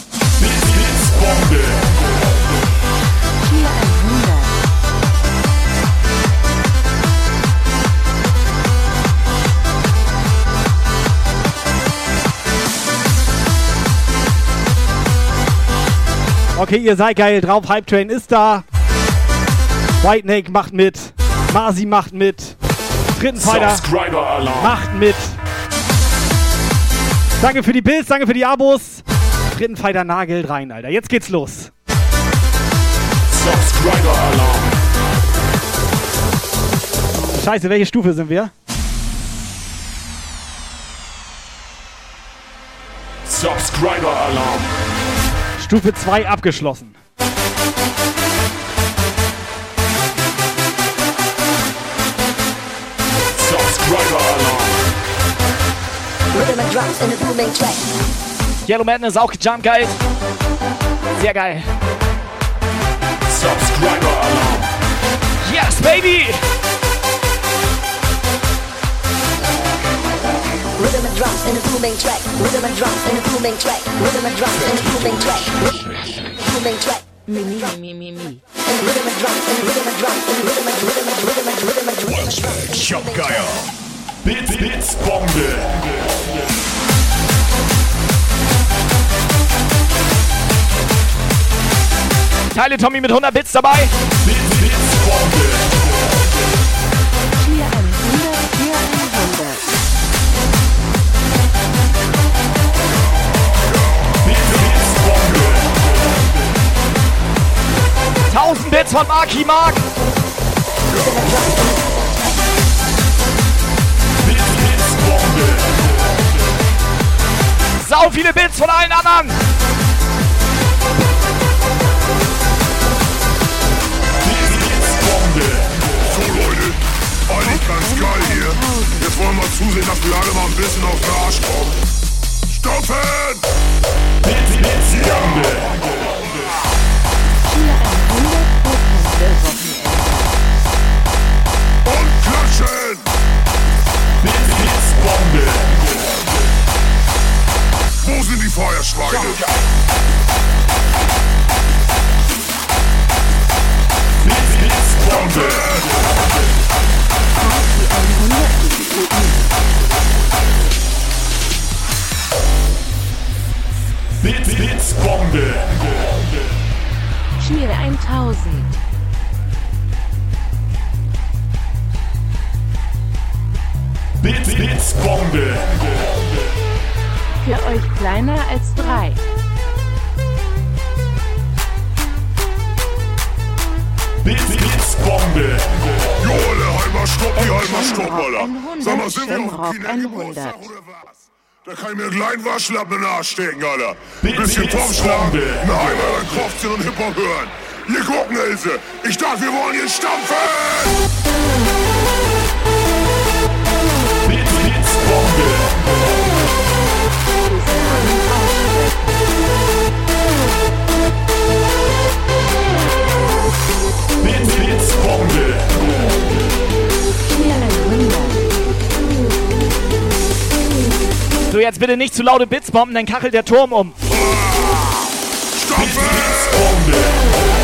Okay, ihr seid geil drauf. Hype Train ist da. White Snake macht mit. Masi macht mit. Subscriber Alarm. macht mit. Danke für die Bills, danke für die Abos. Frittenfighter nagelt rein, Alter. Jetzt geht's los. Subscriber Alarm. Scheiße, welche Stufe sind wir? Subscriber Alarm. Stufe 2 abgeschlossen. Rhythm and in a booming track. Yellow Madness auch gejumpt, geil. Sehr geil. Subscriber Yes, baby! Rhythm and drums in a booming track. Rhythm and drums in a booming track. Rhythm and drums in a booming track. Booming track. Mimi, Mimi, Mimi. Rhythm and drums and rhythm and drums and rhythm and rhythm and rhythm and rhythm and rhythm and drums. Jobgeier. Bits, Bits, Bombe. Teile Tommy mit 100 Bits dabei. Bits, Bits, Bombe. Hier 100, hier 100. Bits, Bits, Bombe. 1000 Bits von Marky Mark. Sau viele Bits von allen anderen. Geil hier. Jetzt wollen wir zusehen, dass wir alle mal ein bisschen auf den Arsch kommen. Stoppen! Hier 100 Wochenende. Und klatschen! Bits, Bits, Bombe. Wo sind die Feuerschweine? Bits, Bombe. Bits, Bits, Bombe. Cheer 1000. Bits, Bits, Bombe. Für euch kleiner als drei. Bombe. Jo, alle, Heimer, stopp, die Heimer, stopp, Alter. Sag mal, sind wir auf Kindergeburtstag 100. oder was? Da kann ich mir einen kleinen Waschlappen in den Arsch stecken, Alter. Bisschen Bits, Popschlagen, Bombe. eine Heimer, dann Kopfchen und Hip-Hop hören. Hier gucken, Ilse. Ich dachte, wir wollen hier stampfen. So, jetzt bitte nicht zu laute Bits bomben, dann kachelt der Turm um. Stampfen!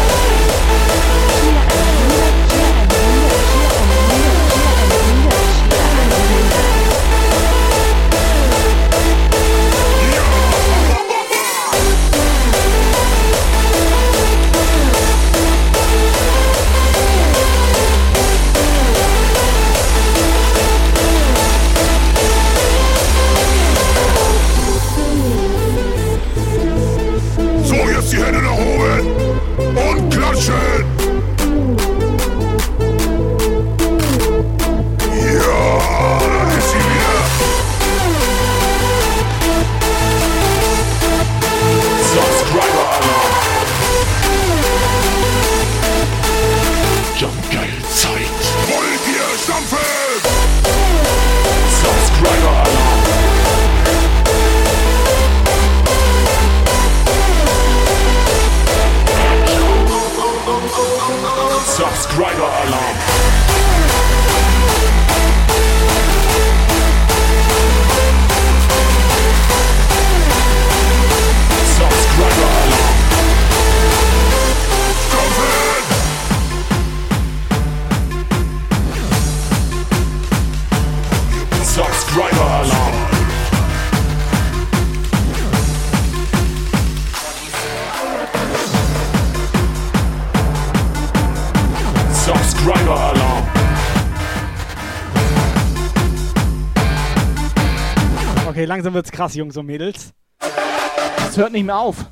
Langsam wird's krass, Jungs und Mädels. Das hört nicht mehr auf.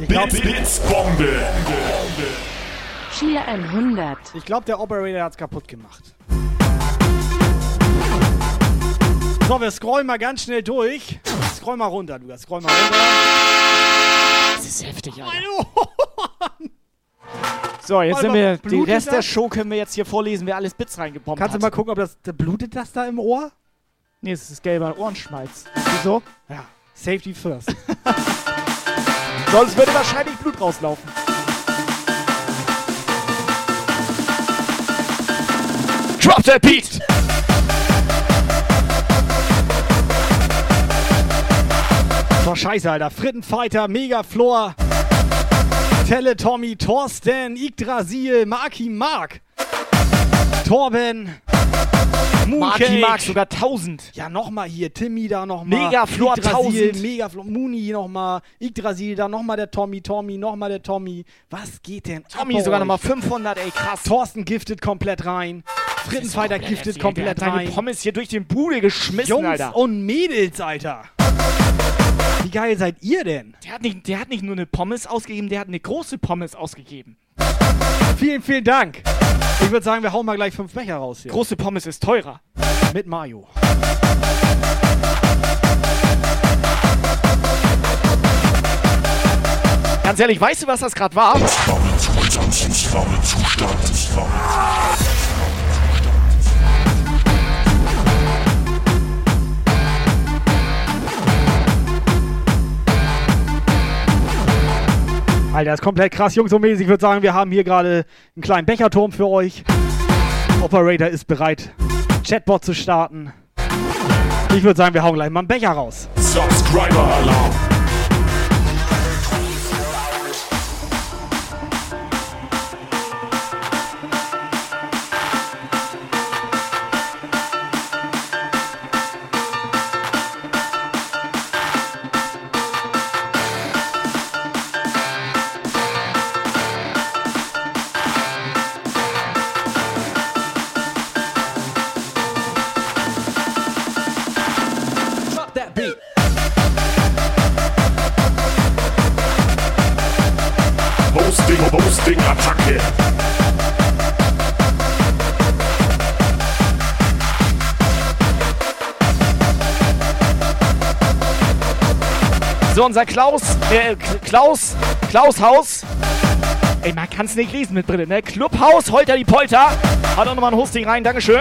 Ich glaube, Bits, Bits, Bombe. Cheer 100. ich glaub, der Operator hat's kaputt gemacht. So, wir scrollen mal ganz schnell durch. Scroll mal runter, du. Scroll mal runter. Das ist heftig, Alter. So, jetzt sind wir. Den Rest der? Show können wir jetzt hier vorlesen, wer alles Bits reingepumpt Kannst hat. du mal gucken, ob das. da Blutet das da im Ohr? Nee, es ist gelber Ohrenschmalz. Wieso? Ja, Safety first. Sonst würde wahrscheinlich Blut rauslaufen. Drop that beat! Boah, scheiße, Alter. Frittenfighter, Megaflor, Telle Tommy, Thorsten, Yggdrasil, Marki Mark, Torben. Marki Mark sogar 1000. Ja, nochmal hier. Timmy da nochmal. Megaflor 1000. Megaflor, Muni nochmal. Yggdrasil, da nochmal der Tommy, Tommy, nochmal der Tommy. Was geht denn Tommy sogar nochmal 500, ey, krass. Thorsten giftet komplett rein. Frittenfighter giftet komplett Der hat rein. Pommes hier durch den Bude geschmissen, Jungs Alter. und Mädels, Alter. Wie geil seid ihr denn? Der hat, nicht, der hat nicht nur eine Pommes ausgegeben, der hat eine große Pommes ausgegeben. Vielen, vielen Dank. Ich würde sagen, wir hauen mal gleich fünf Becher raus hier. Große Pommes ist teurer. Mit Mayo. Ganz ehrlich, weißt du, was das gerade war? Alter, ist komplett krass, Jungs und Mädels. Ich würde sagen, wir haben hier gerade einen kleinen Becherturm für euch. Operator ist bereit, Chatbot zu starten. Ich würde sagen, wir hauen gleich mal einen Becher raus. Subscriber Alarm. Unser Klaus, äh, Klaus, Klaus Haus. Ey, man kann es nicht lesen mit Brille, ne? Clubhaus, Holter die Polter. Hat auch nochmal ein Hosting rein, Dankeschön.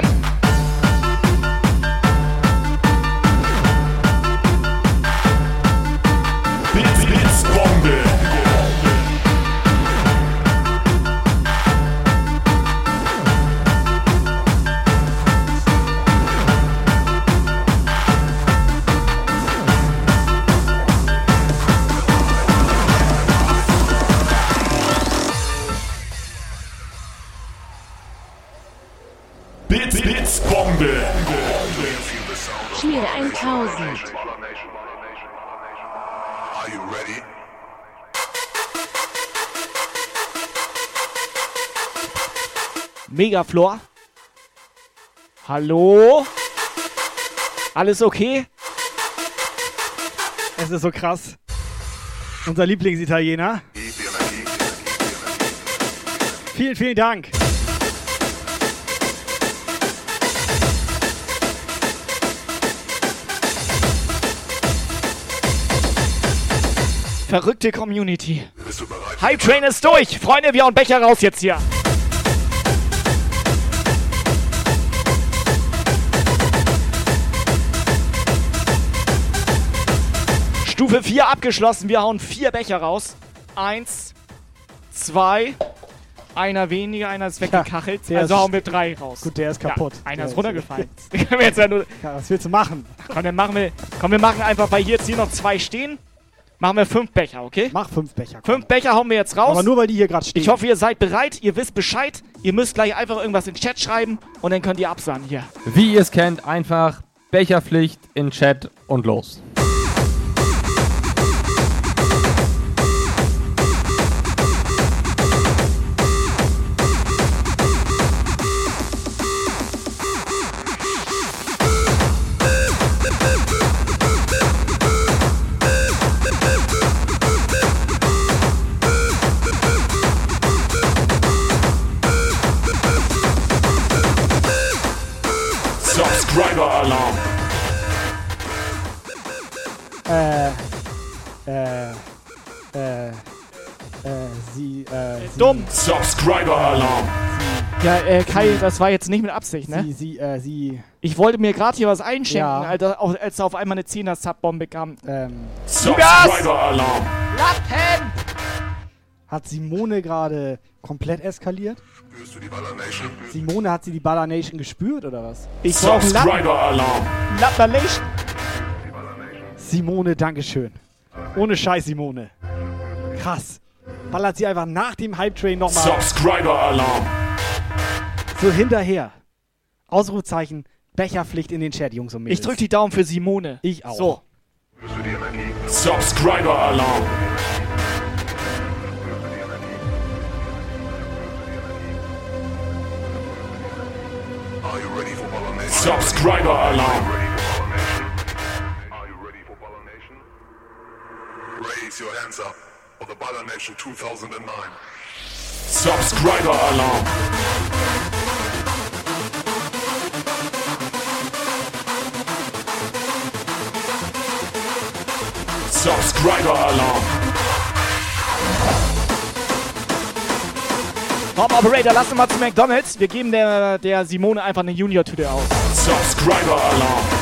Megaflor. Hallo? Alles okay? Es ist so krass. Unser Lieblingsitaliener. Vielen, vielen Dank. Verrückte Community. Hype Train ist durch. Freunde, wir hauen Becher raus jetzt hier. Stufe 4 abgeschlossen. Wir hauen vier Becher raus. Eins, zwei, einer weniger, einer ist weggekachelt. der also hauen wir drei raus. Gut, der ist kaputt. Ja, einer Der ist runtergefallen. Jetzt ja nur, Ja, was willst du machen? komm, dann machen wir, komm, wir machen einfach, weil hier jetzt hier noch zwei stehen, machen wir fünf Becher, okay? Mach fünf Becher. komm. Fünf Becher hauen wir jetzt raus. Aber nur, weil die hier gerade stehen. Ich hoffe, ihr seid bereit, ihr wisst Bescheid. Ihr müsst gleich einfach irgendwas in den Chat schreiben und dann könnt ihr absagen hier. Wie ihr es kennt, einfach Becherpflicht in Chat und los. Äh, äh, äh, äh, sie, äh, sie. Dumm. Subscriber Alarm. Ja, äh, Kai, das war jetzt nicht mit Absicht, ne? Sie, sie, äh, sie. Ich wollte mir gerade hier was einschenken, Ja. Alter, auch- als da auf einmal eine 10er Subbombe kam. Ähm, Subscriber-Alarm. Lappen! Hat Simone gerade komplett eskaliert? Simone, hat sie die Baller Nation gespürt oder was? Ich brauch einen Lappen. Subscriber-Alarm. Simone, Dankeschön. Ohne Scheiß, Simone. Krass. Ballert sie einfach nach dem Hype-Train nochmal Subscriber-Alarm. so hinterher. Ausrufzeichen, Becherpflicht in den Chat, Jungs und Mädels. Ich drück die Daumen für Simone. Ich auch. So. Subscriber-Alarm. Subscriber-Alarm. Raise your hands up for the Baller Nation 2009. Subscriber-Alarm. Subscriber-Alarm. Top Operator, lass uns mal zu McDonalds. Wir geben der, der Simone einfach eine Junior-Tüte aus. Subscriber-Alarm. Oh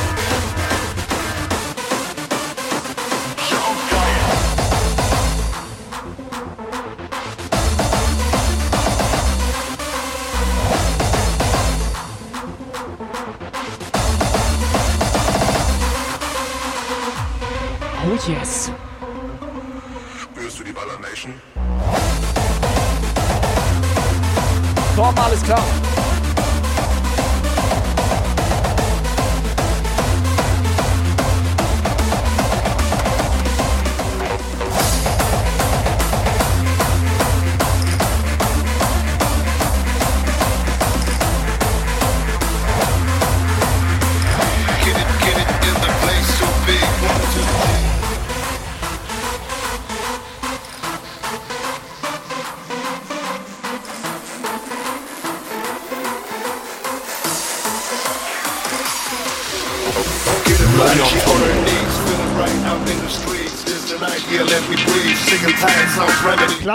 yes.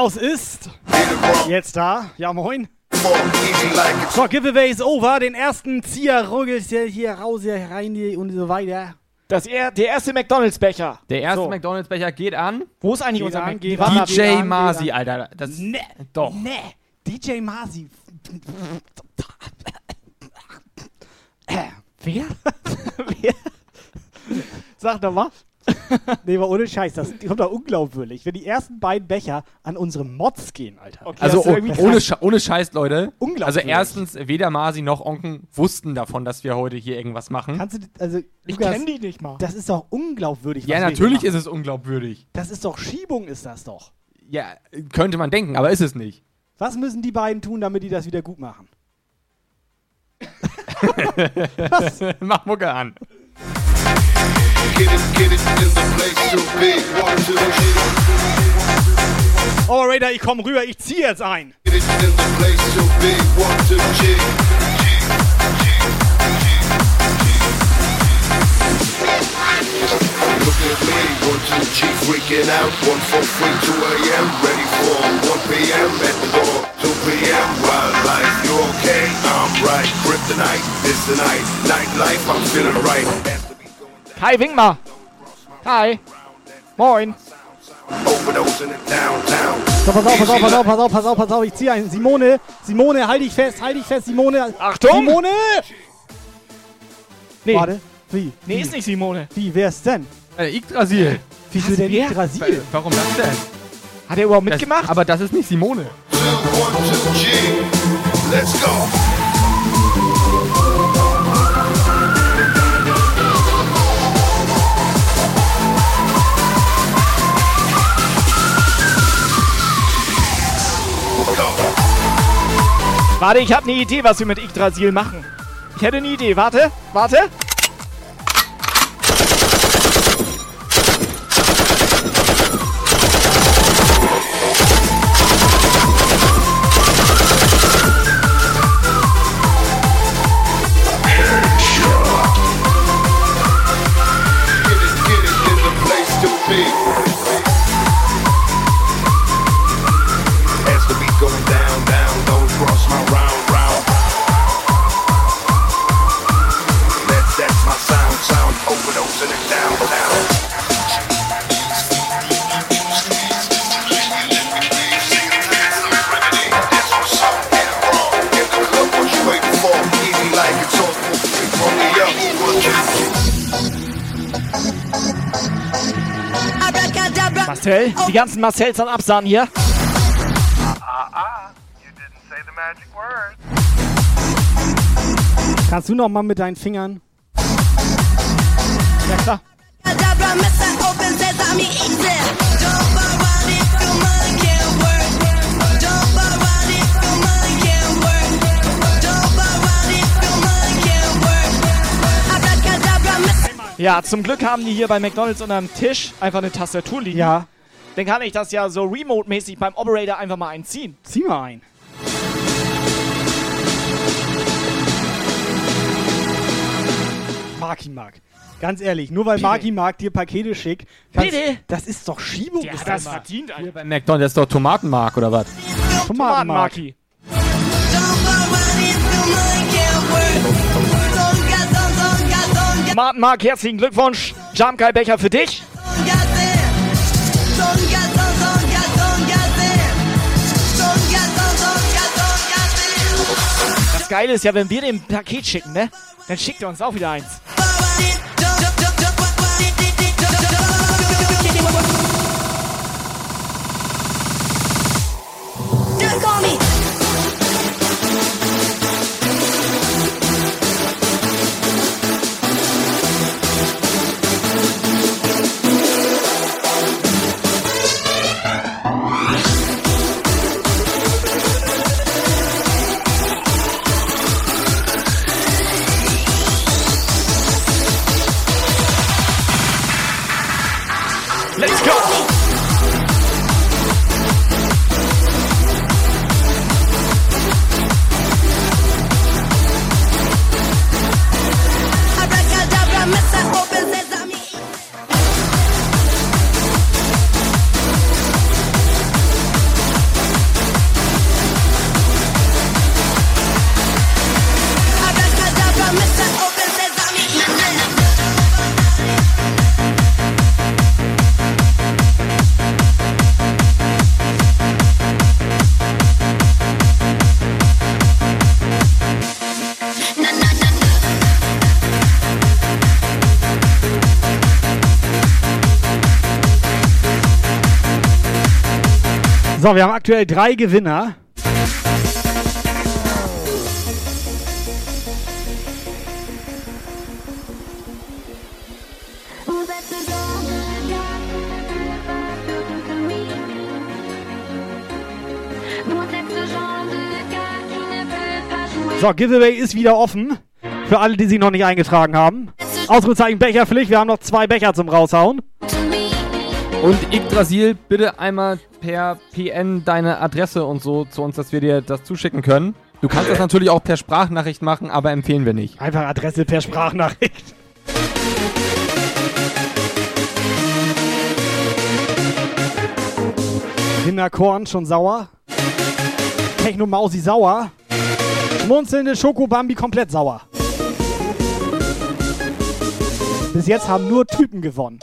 Klaus ist jetzt da. Ja, moin. So, Giveaway ist over. Den ersten Zieher ruggelt hier, hier raus, hier rein hier und so weiter. Das er, der erste McDonalds-Becher. Der erste So. McDonalds-Becher geht an. Wo ist eigentlich Geht unser an, geht an, DJ an, geht Masi, an. Alter. Das Ne, Doch. Ne, DJ Masi. Wer? wer? Sag doch mal. nee, aber ohne Scheiß, das kommt doch unglaubwürdig, wenn die ersten beiden Becher an unsere Mods gehen, Alter. Okay, Also oh, ohne. Sche ohne Scheiß, Leute. Unglaublich. Also erstens, weder Masi noch Onken wussten davon, dass wir heute hier irgendwas machen. Kannst du, also, Ich Lukas, kenn die nicht mal. Das ist doch unglaubwürdig. Ja, natürlich ist es unglaubwürdig. Das ist doch Schiebung, ist das doch. Ja, könnte man denken, aber ist es nicht. Was müssen die beiden tun, damit die das wieder gut machen? Mach Mucke an. Get it, get it in the place so big. One, two, three. Operator, ich komm rüber, ich zieh jetzt ein. Get it in the place so big. One, two, three. Look at me, one, two, G freaking out. One, four, three, two a.m. Ready for 1 p.m. at the door. 2 p.m. Wildlife, you okay? I'm right. Kryptonite, this the night. Nightlife, I'm feeling right. Kai, wink mal. Kai. Moin. Overdosing in downtown. So, pass auf, pass auf, pass auf, pass auf, pass auf, pass auf, ich zieh ein. Simone, Simone, halt dich fest, halt dich fest, Simone. Achtung! Simone! Nee. Warte, wie? Nee, ist nicht Simone. Wie, wer ist denn? Äh, Yggdrasil. Wieso denn? Yggdrasil? Warum das denn? Hat er überhaupt Das, mitgemacht? aber das ist nicht Simone. Two, one, two. Let's go. Warte, ich habe eine Idee, was wir mit Yggdrasil machen. Ich hätte eine Idee. Warte, warte. Marcel, die ganzen Marcells an Absahn hier. Kannst du noch mal mit deinen Fingern? Ja klar. Ja, zum Glück haben die hier bei McDonalds unterm Tisch einfach eine Tastatur liegen. Ja. Dann kann ich das ja so remote-mäßig beim Operator einfach mal einziehen. Zieh mal ein. Marki mag. Ganz ehrlich, nur weil. Marki mag dir Pakete schickt, kannst- Bitte. das ist doch Schiebung. Der ist hat das mal. verdient, Alter. Bei McDonald's ist doch Tomatenmark oder was? Tomatenmarki. Tomatenmark, herzlichen Glückwunsch. Jump Guy Becher für dich. Geile ist ja, wenn wir dem Paket schicken, ne? Dann schickt er uns auch wieder eins. So, wir haben aktuell drei Gewinner. So, Giveaway ist wieder offen. Für alle, die sich noch nicht eingetragen haben. Ausrufezeichen Becherpflicht. Wir haben noch zwei Becher zum Raushauen. Und Yggdrasil, bitte einmal per PN deine Adresse und so zu uns, dass wir dir das zuschicken können. Du kannst das natürlich auch per Sprachnachricht machen, aber empfehlen wir nicht. Einfach Adresse per Sprachnachricht. Kinderkorn schon sauer. Technomausi sauer. Schmunzelnde Schokobambi komplett sauer. Bis jetzt haben nur Typen gewonnen.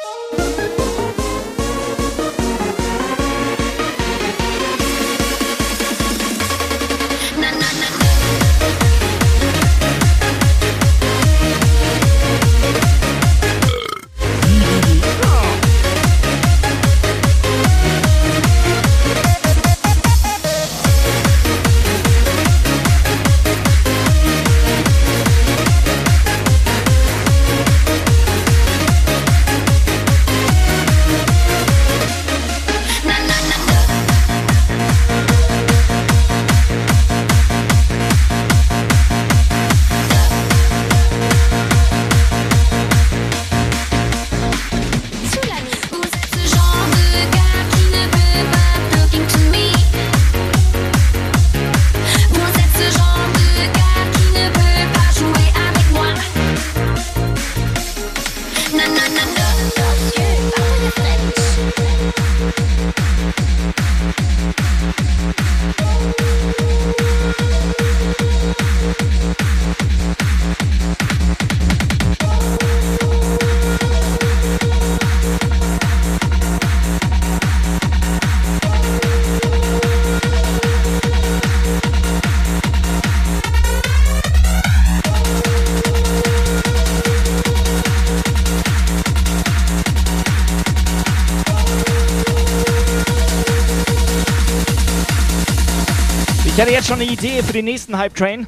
Jetzt schon eine Idee für den nächsten Hype Train.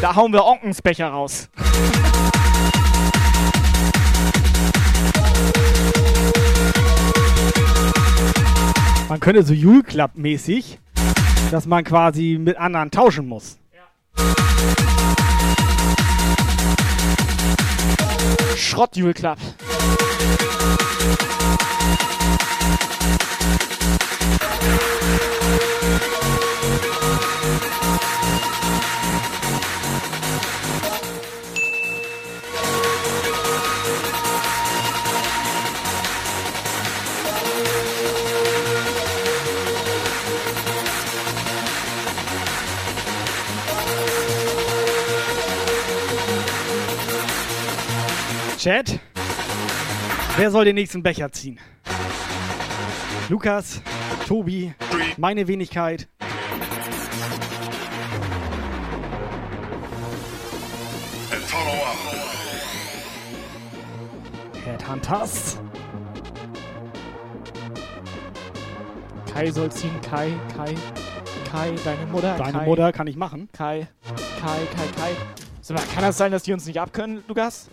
Da hauen wir Onkensbecher raus. Man könnte so Jule Club mäßig, dass man quasi mit anderen tauschen muss. Schrott Jule Club. Chat, wer soll den nächsten Becher ziehen? Lukas, Tobi, meine Wenigkeit. Headhunters. Kai soll ziehen. Kai, Kai, Kai, deine Mutter. Deine Kai, Mutter kann ich machen. Kai, Kai, Kai, Kai. Sag mal, kann das sein, dass die uns nicht abkönnen, Lukas?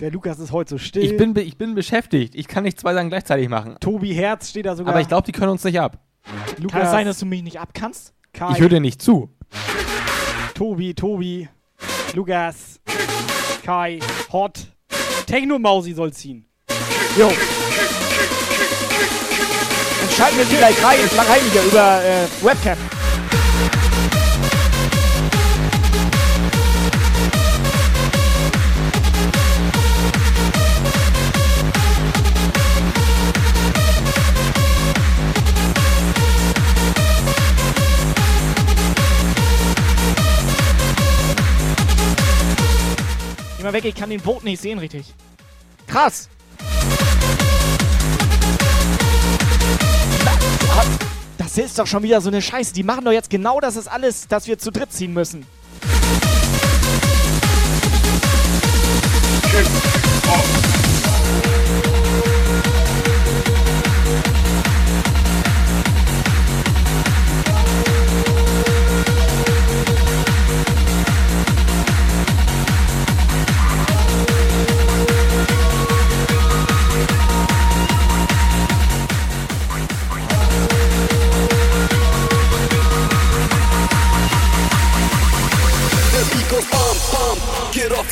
Der Lukas ist heute so still. Ich bin, ich bin beschäftigt. Ich kann nicht zwei Sachen gleichzeitig machen. Tobi Herz steht da sogar. Aber ich glaube, die können uns nicht ab. Lukas, Kann es sein, dass du mich nicht abkannst? Kai, Ich höre dir nicht zu. Tobi, Tobi, Lukas, Kai, Hot. Techno-Mausi soll ziehen. Jo. Dann schalten wir sie gleich rein, rein wieder über äh, Webcam. Weg, ich kann den Boot nicht sehen richtig. Krass. Das ist doch schon wieder so eine Scheiße. Die machen doch jetzt genau das ist alles, dass wir zu dritt ziehen müssen. The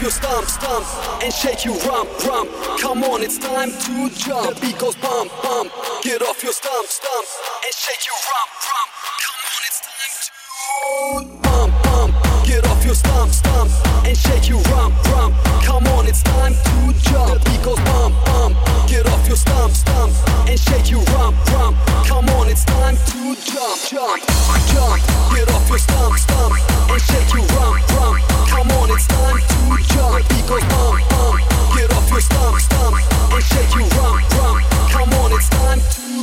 Your stump, stump, and shake you rump, rump. Come on, it's time to jump. The beat goes bump, bump. Get off your stump, stump, and shake you rump, rump. Come on, it's time to bump, bump. Get off your stump, stump, and shake you rump, rump. Come on, it's time to jump. The beat goes bump, bump. Get off your stump, stump, and shake you rump, rump. Come on, it's time to jump, jump, jump. Get off your stump, stump, and shake you rump, rump. Come on, it's time to jump. Eagles bump, bump. Get off your stump, stump, and shake you rump, rump. Come on, it's time to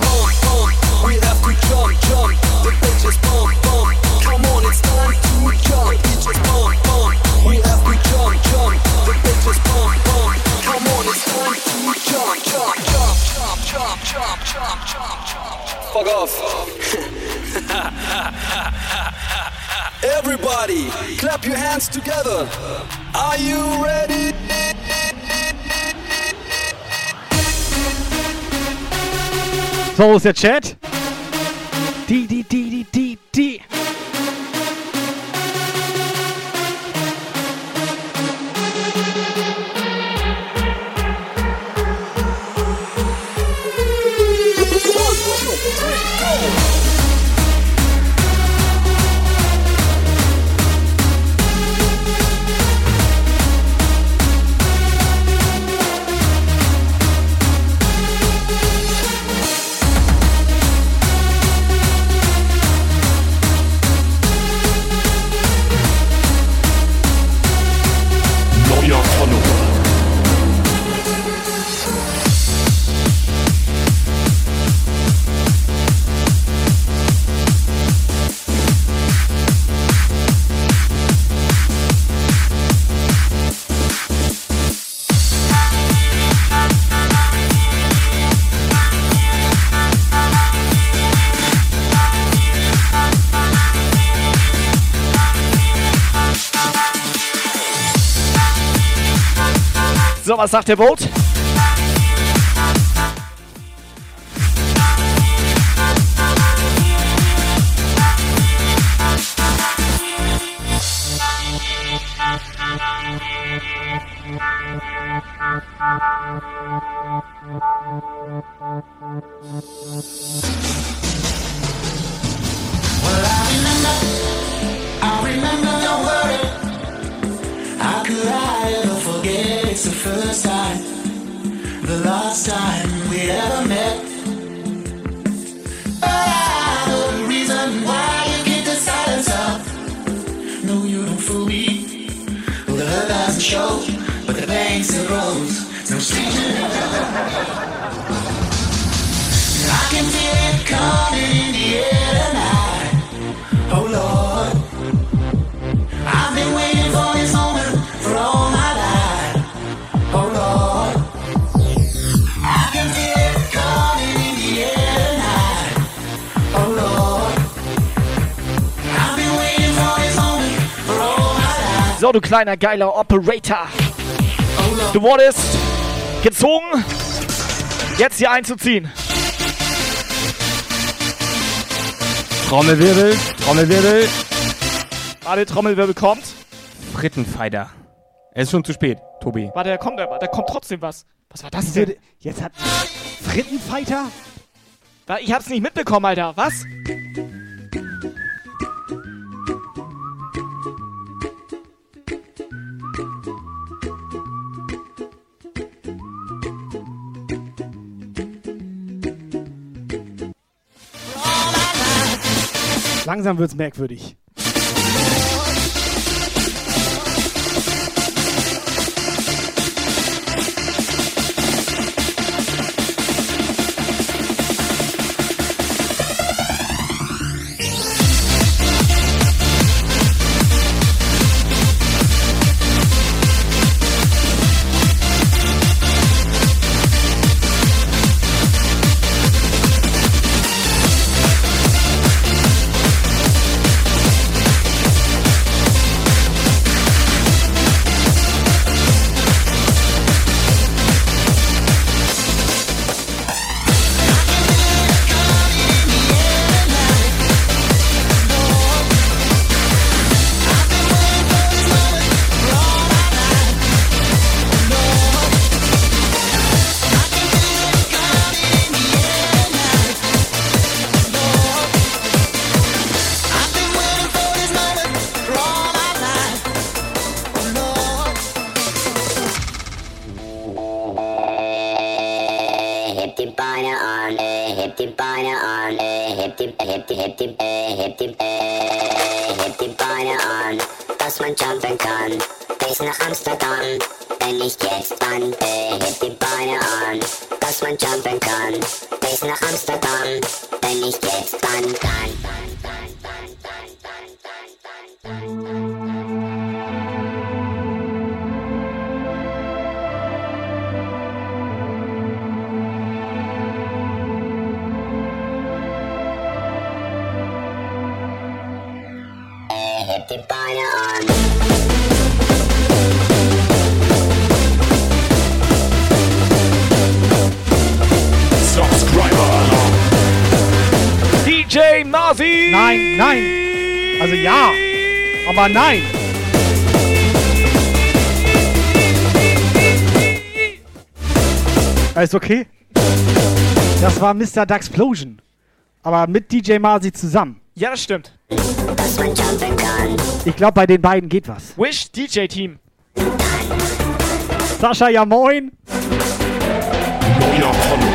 bump, bump. We have to jump, jump. The bitches bump, bump. Come on, it's time to jump. Eagles bump, bump. We have to jump, jump. The bitches bump, bump. Come on, it's time to jump, jump, jump, jump, jump, jump, jump, jump. Fuck off. Everybody, clap your hands together. Are you ready? So, ist der Chat? Die, die, die, die, die, die. Was sagt der Vote? I No. I can feel it coming in the air tonight. Oh Lord, I've been waiting for this moment for all my life. Oh Lord, I can feel it coming in the air tonight. Oh Lord, I've been waiting for this moment for all my life. So, du kleiner geiler Operator. Du wurdest gezwungen, jetzt hier einzuziehen. Trommelwirbel, Trommelwirbel. Warte, Trommelwirbel kommt. Frittenfighter. Es ist schon zu spät, Tobi. Warte, da kommt, da kommt trotzdem was. Was war das denn? Jetzt hat Frittenfighter? Ich hab's nicht mitbekommen, Alter. Was? Langsam wird's merkwürdig. Ist okay. Das war Mr. Duxplosion. Aber mit DJ Marzi zusammen. Ja, das stimmt. Ich glaube, bei den beiden geht was. Wish DJ Team. Sascha, ja moin. Neuer Follower.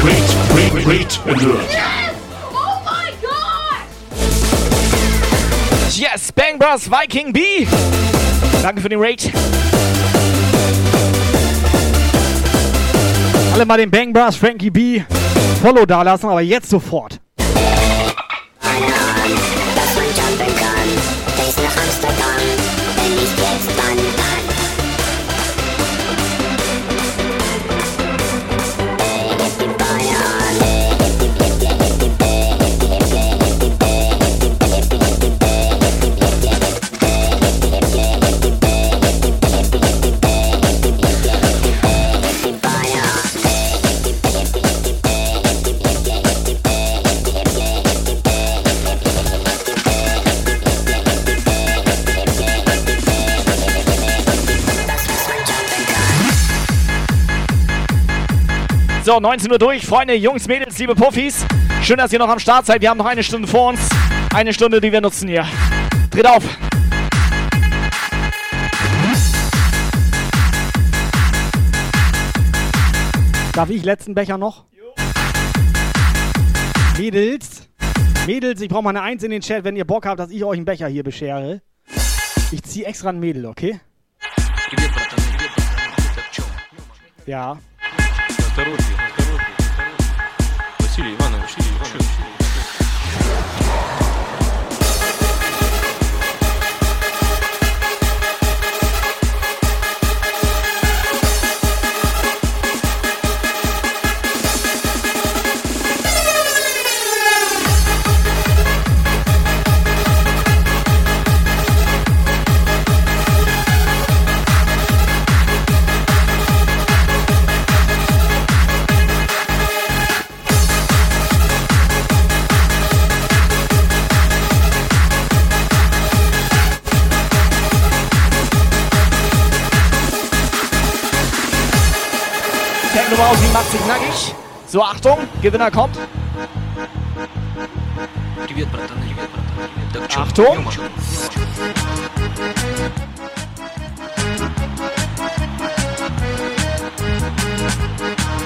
Great, great, great alert. Yes, Bang Bros Viking B. Danke für den Raid. Alle mal den Bang Bros Frankie B Follow da lassen, aber jetzt sofort. So, 19 Uhr durch. Freunde, Jungs, Mädels, liebe Puffis. Schön, dass ihr noch am Start seid. Wir haben noch eine Stunde vor uns. Eine Stunde, die wir nutzen hier. Dreht auf. Darf ich letzten Becher noch? Mädels, Mädels, ich brauche mal eine Eins in den Chat, wenn ihr Bock habt, dass ich euch einen Becher hier beschere. Ich ziehe extra ein Mädel, okay? Ja. sieht nur die macht sich nackig. So, Achtung, Gewinner kommt. Achtung.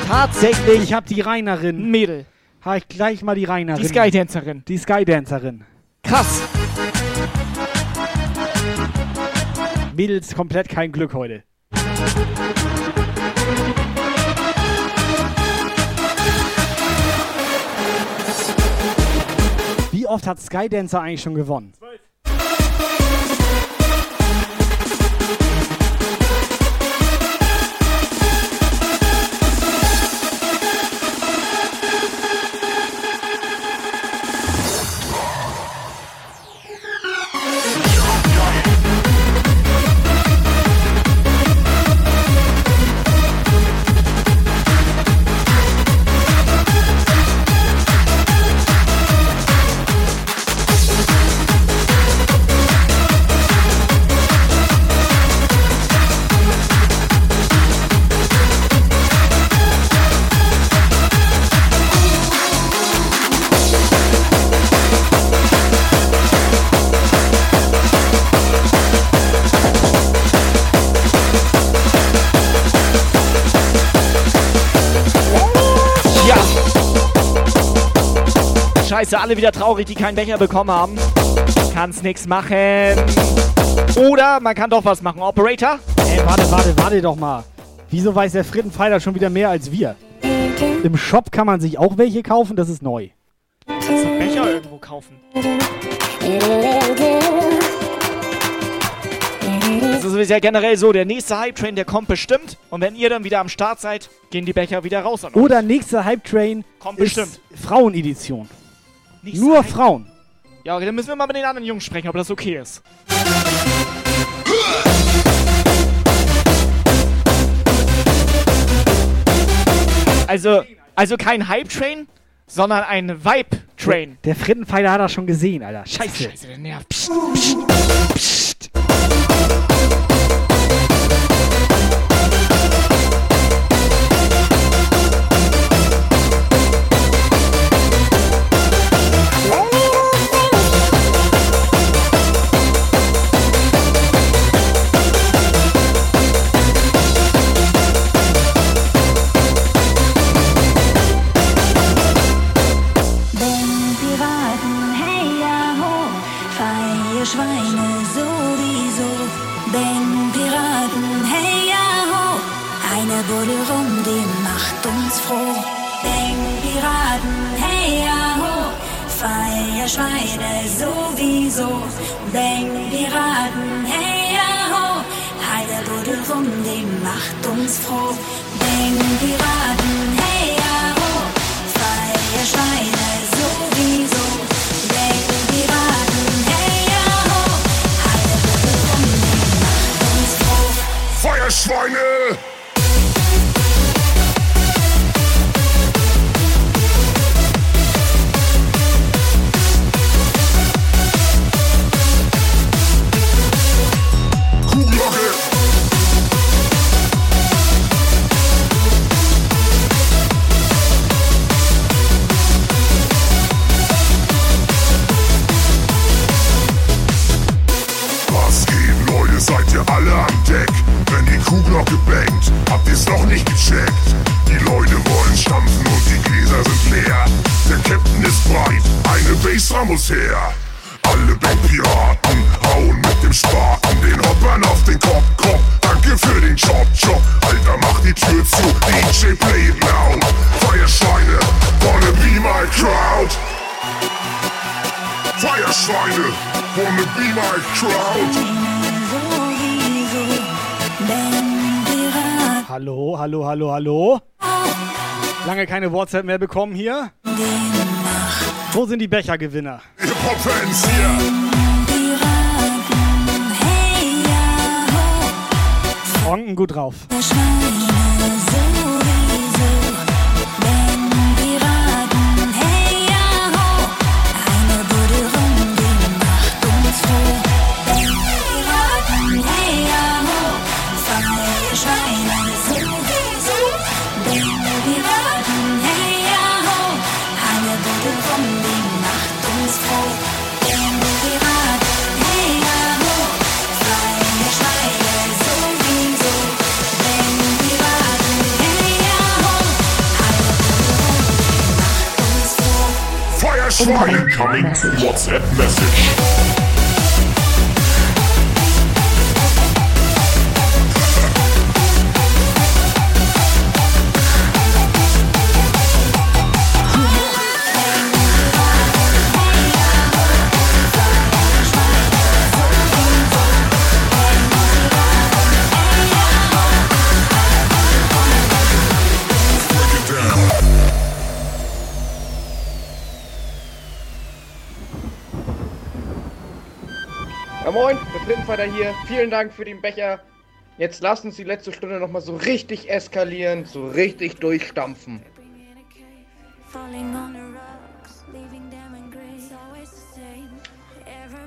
Tatsächlich. Ich habe die Reinerin. Mädel. Habe ich gleich mal die Reinerin. Die Skydancerin. Die Skydancerin. Krass. Mädels komplett kein Glück heute. Wie oft hat Skydancer eigentlich schon gewonnen? Ja. Scheiße, alle wieder traurig, die keinen Becher bekommen haben. Kann's nix machen. Oder man kann doch was machen. Operator? Ey, warte, warte, warte doch mal. Wieso weiß der Frittenpfeiler schon wieder mehr als wir? Im Shop kann man sich auch welche kaufen, das ist neu. Kannst du Becher irgendwo kaufen? Es ist ja generell so, der nächste Hype-Train, der kommt bestimmt. Und wenn ihr dann wieder am Start seid, gehen die Becher wieder raus an euch. Oder nächster Hype-Train Kommt ist bestimmt. Frauenedition. Nächster Nur Hype- Frauen. Ja, okay, dann müssen wir mal mit den anderen Jungs sprechen, ob das okay ist. Also, also kein Hype-Train, sondern ein Vibe-Train. Der Frittenpfeiler hat das schon gesehen, Alter. Scheiße. Scheiße, der nervt. Psst, psst, psst. Denn Piraten, hey ho, eine Bulle rum, die macht uns froh. Denn Piraten, hey ho, freie Schweine sowieso. Denn Piraten, hey ho, eine Bulle rum, die macht uns froh. Feuerschweine! Muss her. Alle Bankpiraten hauen mit dem Spaten den Hoppern auf den Kopf, Kopf. Danke für den Job, Job. Alter, mach die Tür zu. DJ play it loud. Feierschweine, wanna be my crowd. Feierschweine, wanna be my crowd. Hallo, hallo, hallo, hallo. Lange keine WhatsApp mehr bekommen hier. Wo sind die Bechergewinner? Hip-Hop-Fans hier. Onken gut drauf. Feierschweine. Incoming WhatsApp message. Flintenfighter hier. Vielen Dank für den Becher. Jetzt lasst uns die letzte Stunde nochmal so richtig eskalieren, so richtig durchstampfen.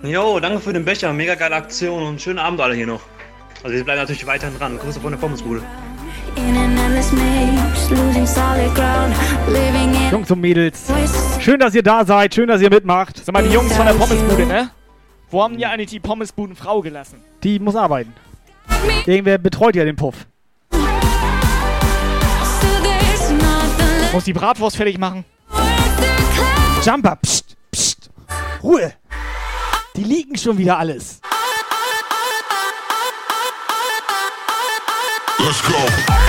Jo, danke für den Becher, mega geile Aktion und schönen Abend alle hier noch. Also wir bleiben natürlich weiterhin dran. Grüße von der Pommesbude. Jungs und Mädels, schön, dass ihr da seid, schön, dass ihr mitmacht. Sag mal, die Jungs von der Pommesbude, ne? Wo haben die eigentlich die Pommesbudenfrau gelassen? Die muss arbeiten. Irgendwer betreut ja den Puff. Muss die Bratwurst fertig machen. Jumper, pst, pst. Ruhe. Die liegen schon wieder alles. Let's go.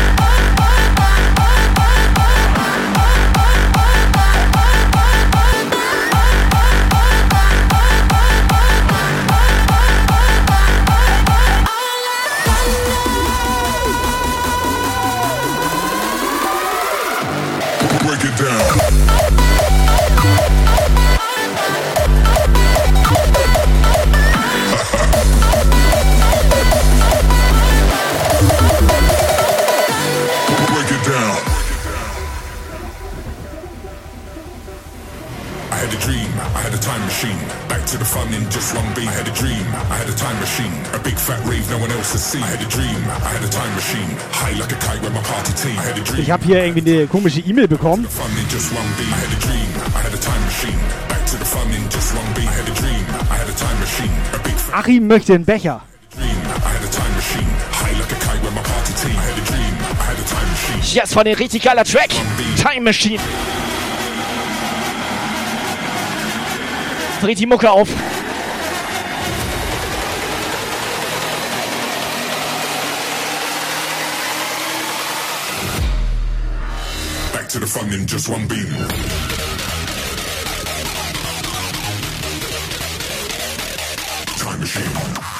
To the fun in just one beat. I had a dream, I had a time machine. A big fat rave no one else has seen. I had a dream, I had a time machine. High like a kite with my party team. I had a dream. Ich habe hier irgendwie eine komische E-Mail bekommen. Fun in just one beat. I had a dream, I had a time machine. Back to the fun in just one beat. I had a dream, I had a time machine. A big fat Achim möchte einen Becher. Yes, war ein richtig geiler Track. Time Machine. Dreht die Mucke auf. Back to the fun in just one beat. Time machine.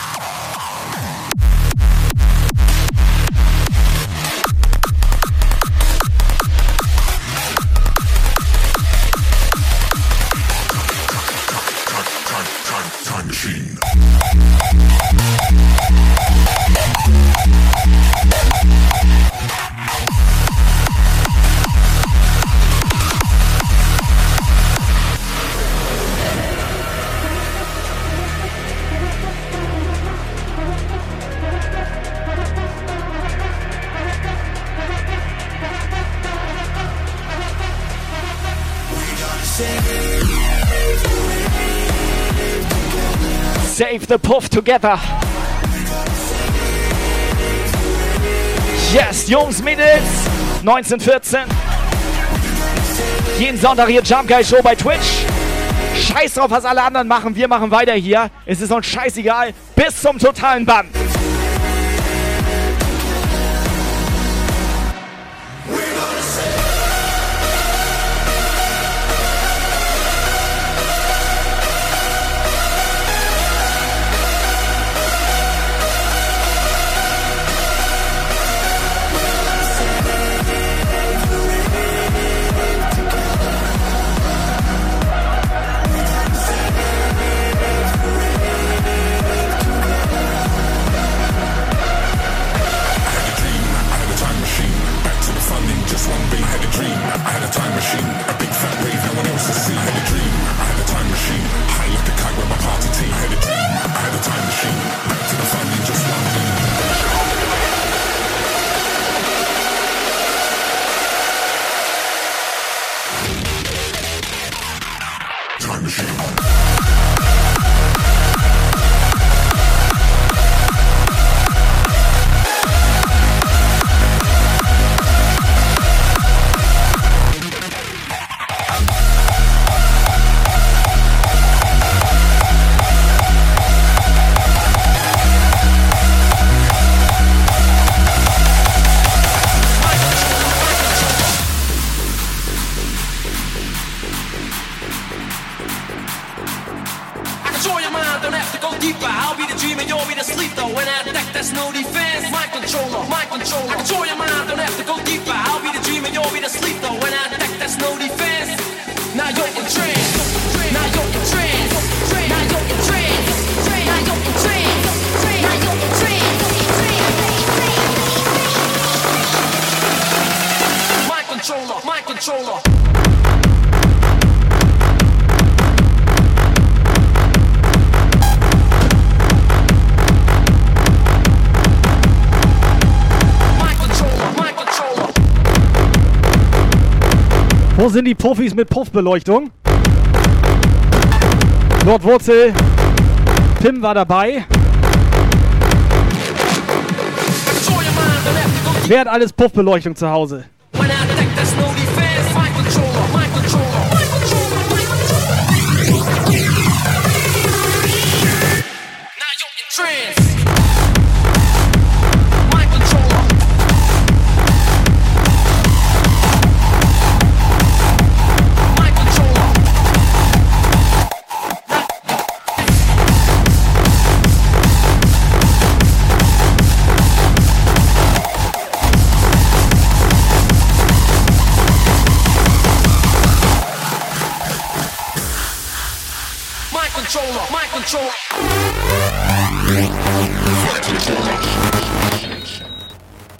the Puff together. Yes, Jungs, Mädels, 1914. Jeden Sonntag hier Jump Guy Show bei Twitch. Scheiß drauf, was alle anderen machen. Wir machen weiter hier. Es ist uns scheißegal. Bis zum totalen Bann. Deeper. I'll be the dreamer, you'll be the sleeper. When I attack, there's no defense. My controller, my controller. I control your mind, don't have to go deeper. I'll be the dreamer, you'll be the sleeper. When I attack, there's no defense. Now you're in trance. Now you're in trance. Now you're in. Now you're in. My controller, my controller. Sind die Profis mit Puffbeleuchtung? Lord Wurzel, Pim war dabei. Wer hat alles Puffbeleuchtung zu Hause?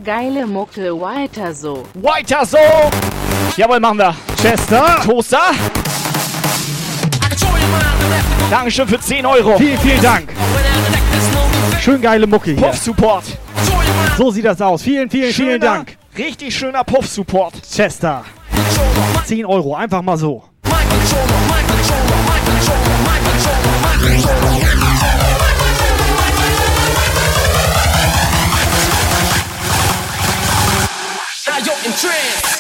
Geile Mucke, weiter so. Weiter so! Jawohl, machen wir. Chester. Toaster. Dankeschön für 10 Euro. Vielen, vielen Dank. Schön geile Mucke hier. Puff-Support. So sieht das aus. Vielen, vielen, vielen Schöner, Dank. Richtig schöner Puff-Support. Chester. 10 Euro, einfach mal so. Now you're in trance.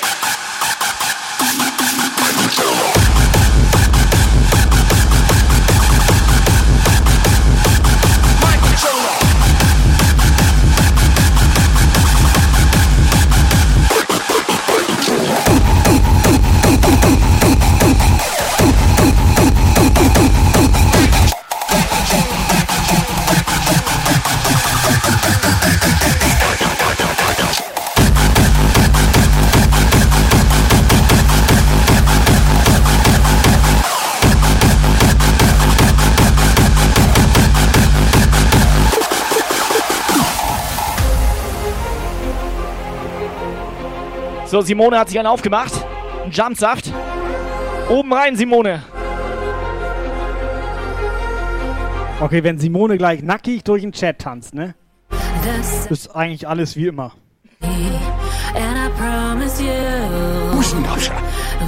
So, Simone hat sich einen aufgemacht. Ein Jumpsaft. Oben rein, Simone. Okay, wenn Simone gleich nackig durch den Chat tanzt, ne? Ist eigentlich alles wie immer. You,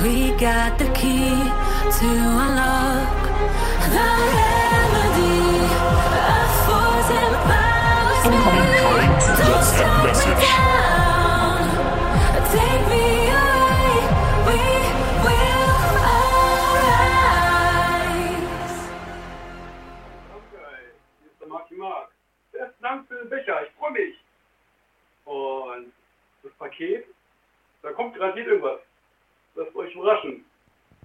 we got the key to unlock the remedy of force and powers. Paket, da kommt garantiert irgendwas. Lasst euch überraschen.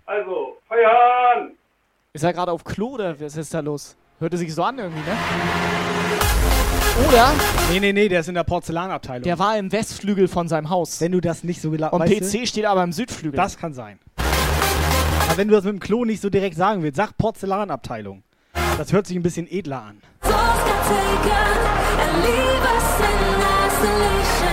Also, feiern! Ist er gerade auf Klo oder was ist da los? Hörte sich so an irgendwie, ne? Oder Nee, nee, nee, der ist in der Porzellanabteilung. der war im Westflügel von seinem Haus. Wenn du das nicht so gelassen Und PC steht aber im Südflügel. Das kann sein. Aber wenn du das mit dem Klo nicht so direkt sagen willst, sag Porzellanabteilung. Das hört sich ein bisschen edler an. Yeah.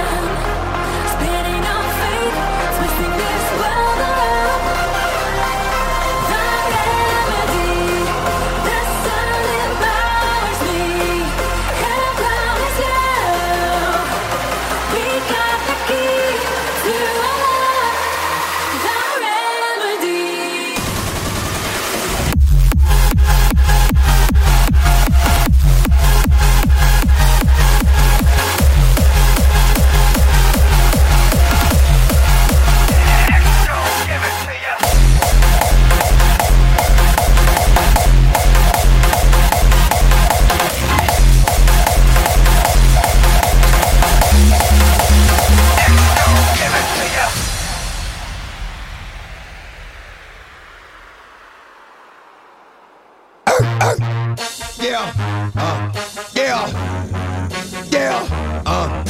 Yeah. Uh.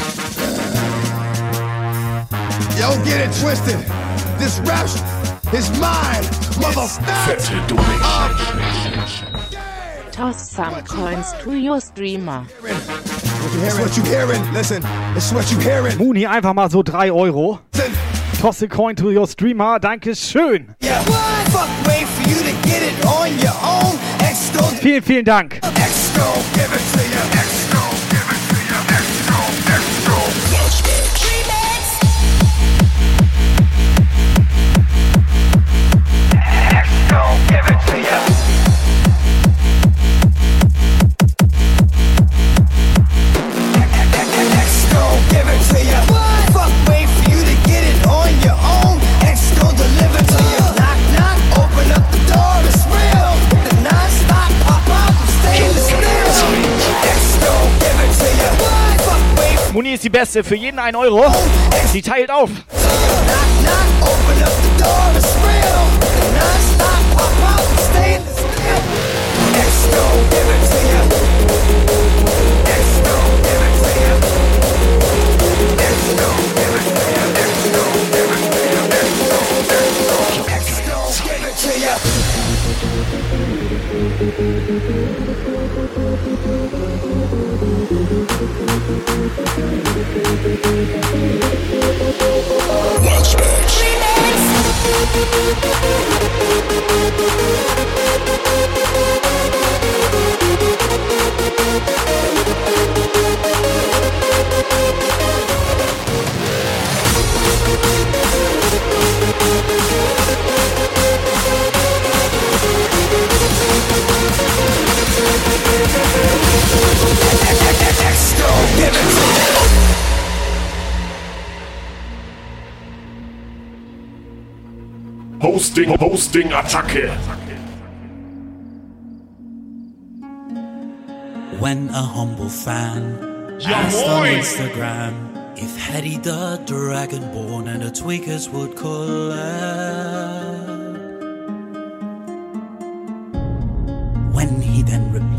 Yo, get it twisted. This rap is mine, motherfucker. Toss some coins to your streamer. It's what you hearing. Listen, it's what you hearing. Mooney, einfach mal so 3 Euro. Toss a coin to your streamer. Dankeschön. Yeah. Fuck, wait for you to get it on your own. X gon' Vielen, vielen Dank. X give it to Muni ist die Beste, für jeden 1 Euro. Sie teilt auf. open up Remix. Hosting, Hosting, Attacke. When a humble fan Ja, asked on. Instagram if Hetty the Dragonborn and the Tweakers would collab.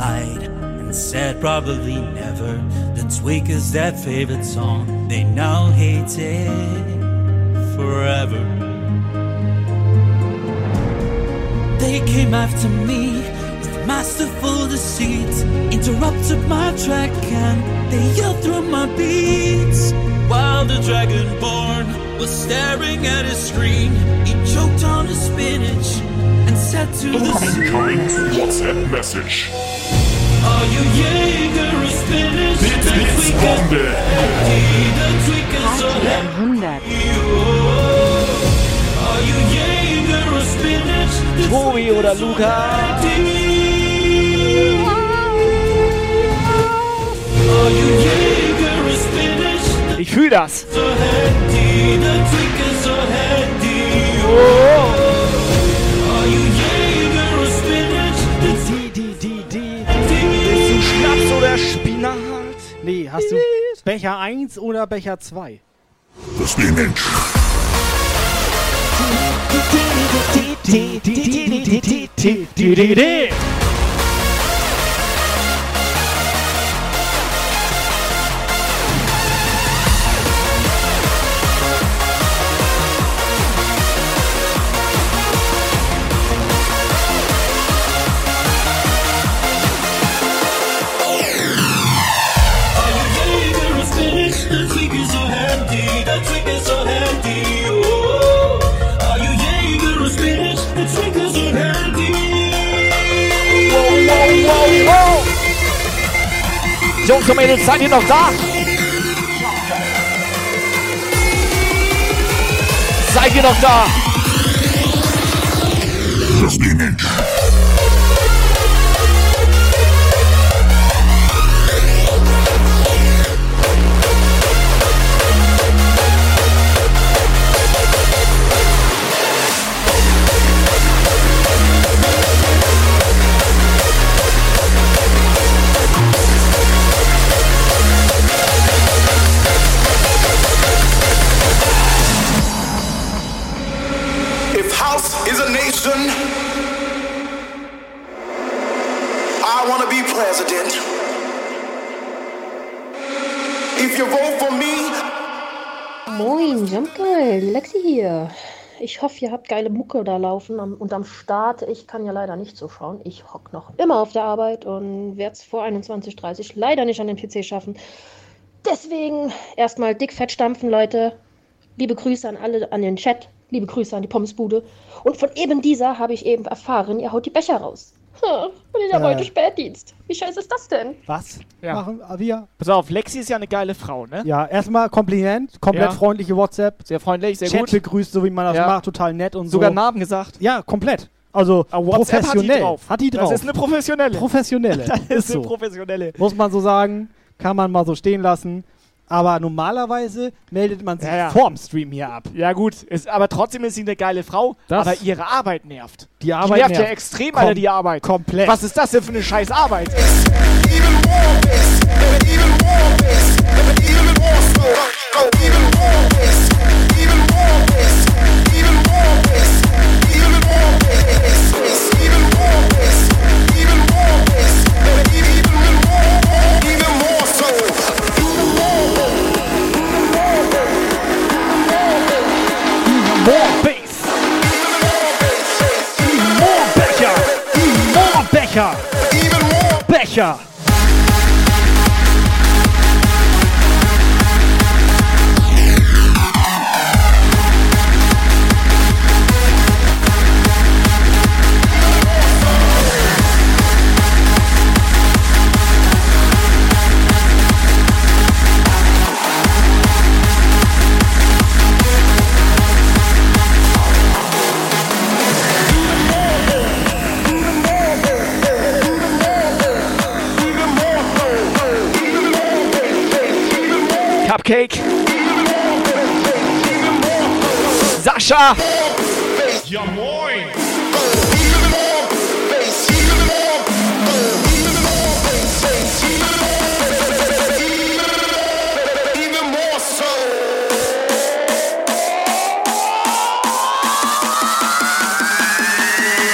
Replied and said probably never, the Tweakers their favorite song, they now hate it forever. They came after me with masterful deceit, interrupted my track and they yelled through my beats. While the dragonborn was staring at his screen, he choked on his spinach and said to the Incoming WhatsApp message. Are you Jäger or spinach? Blitz, The Blitz, tweaker- Bombe. Are happy. 100. Are you Jäger or spinach? The Tobi oder Luca. Are you Jäger spinach? Ich fühl das. So handy, the tweakers are handy. Oh. Hast du Becher 1 oder Becher 2? Das bin Mensch. Jungs und Mädels, seid ihr noch da? Seid ihr noch da? Das bin Ich hoffe, ihr habt geile Mucke da laufen und am Start. Ich kann ja leider nicht zuschauen. Ich hock noch immer auf der Arbeit und werde es vor 21.30 leider nicht an den PC schaffen. Deswegen erstmal dick fett stampfen, Leute. Liebe Grüße an alle an den Chat. Liebe Grüße an die Pommesbude. Und von eben dieser habe ich eben erfahren, ihr haut die Becher raus. Ha, Und ich habe Äh. heute Spätdienst. Wie scheiße ist das denn? Was Ja. machen wir? Pass auf, Lexi ist ja eine geile Frau, ne? Ja, erstmal Kompliment, komplett Ja. freundliche WhatsApp. Sehr freundlich, sehr Chat gut. begrüßt, so wie man das Ja. macht, total nett und Sogar so. Namen gesagt. Ja, komplett. Also WhatsApp hat die professionell. drauf. Hat die Das drauf. ist eine professionelle. Professionelle. Das ist so. eine professionelle. Muss man so sagen, kann man mal so stehen lassen. Aber normalerweise meldet man sich Ja, ja. vorm Stream hier ab. Ja gut, ist, aber trotzdem ist sie eine geile Frau, Das- aber ihre Arbeit nervt. Die Arbeit nervt ja nervt. extrem, Kom- Alter, die Arbeit. Komplett. Was ist das denn für eine scheiß Arbeit? More Becher. Cupcake. Sascha. Ja moin.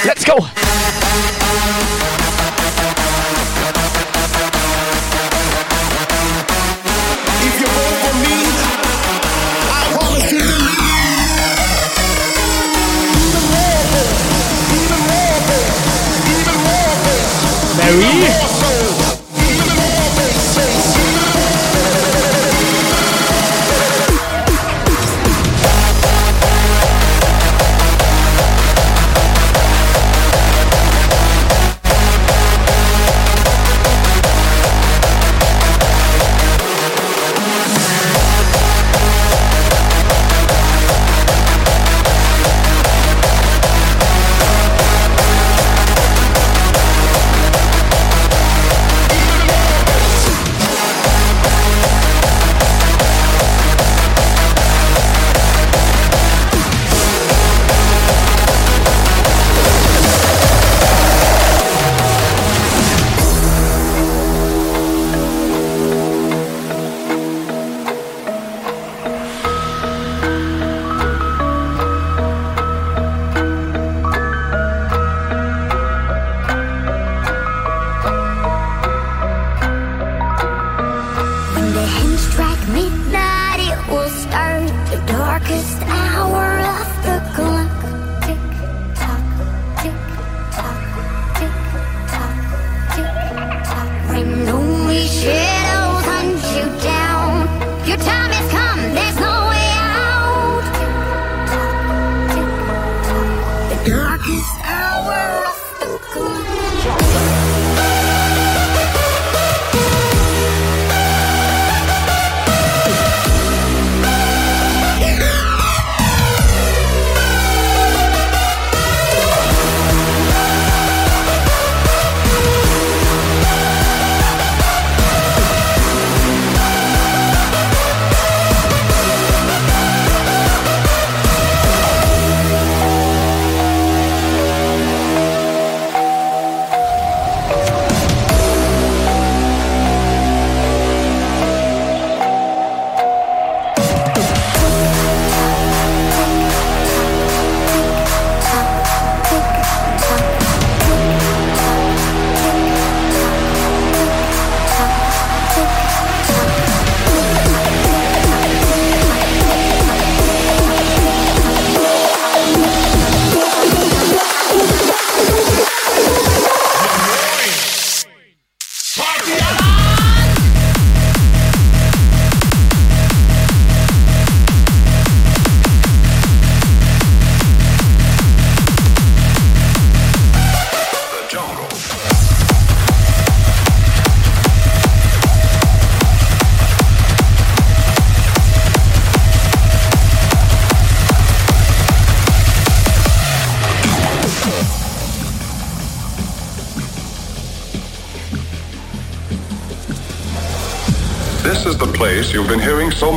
Let's go. Mary.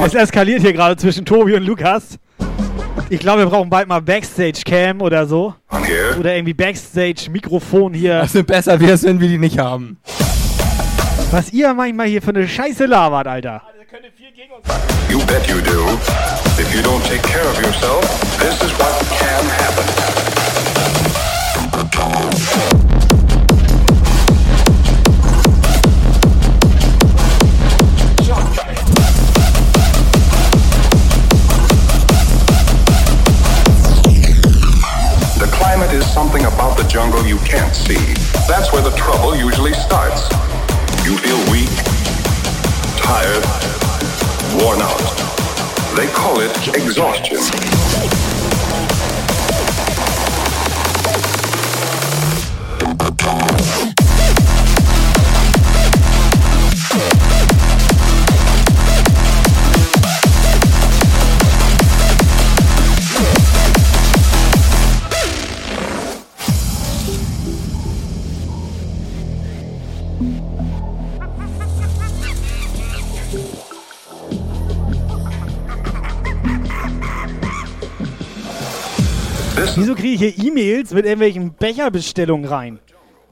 Es eskaliert hier gerade zwischen Tobi und Lukas. Ich glaube, wir brauchen bald mal Backstage-Cam oder so. Oder irgendwie Backstage-Mikrofon hier. Also besser wäre es, wenn wir die nicht haben. Was ihr manchmal hier für eine Scheiße labert, Alter. You bet you do. If you don't take care of yourself, this is what can happen. Is something about the jungle you can't see. That's where the trouble usually starts. You feel weak, tired, worn out. They call it exhaustion. Kriege ich hier E-Mails mit irgendwelchen Becherbestellungen rein?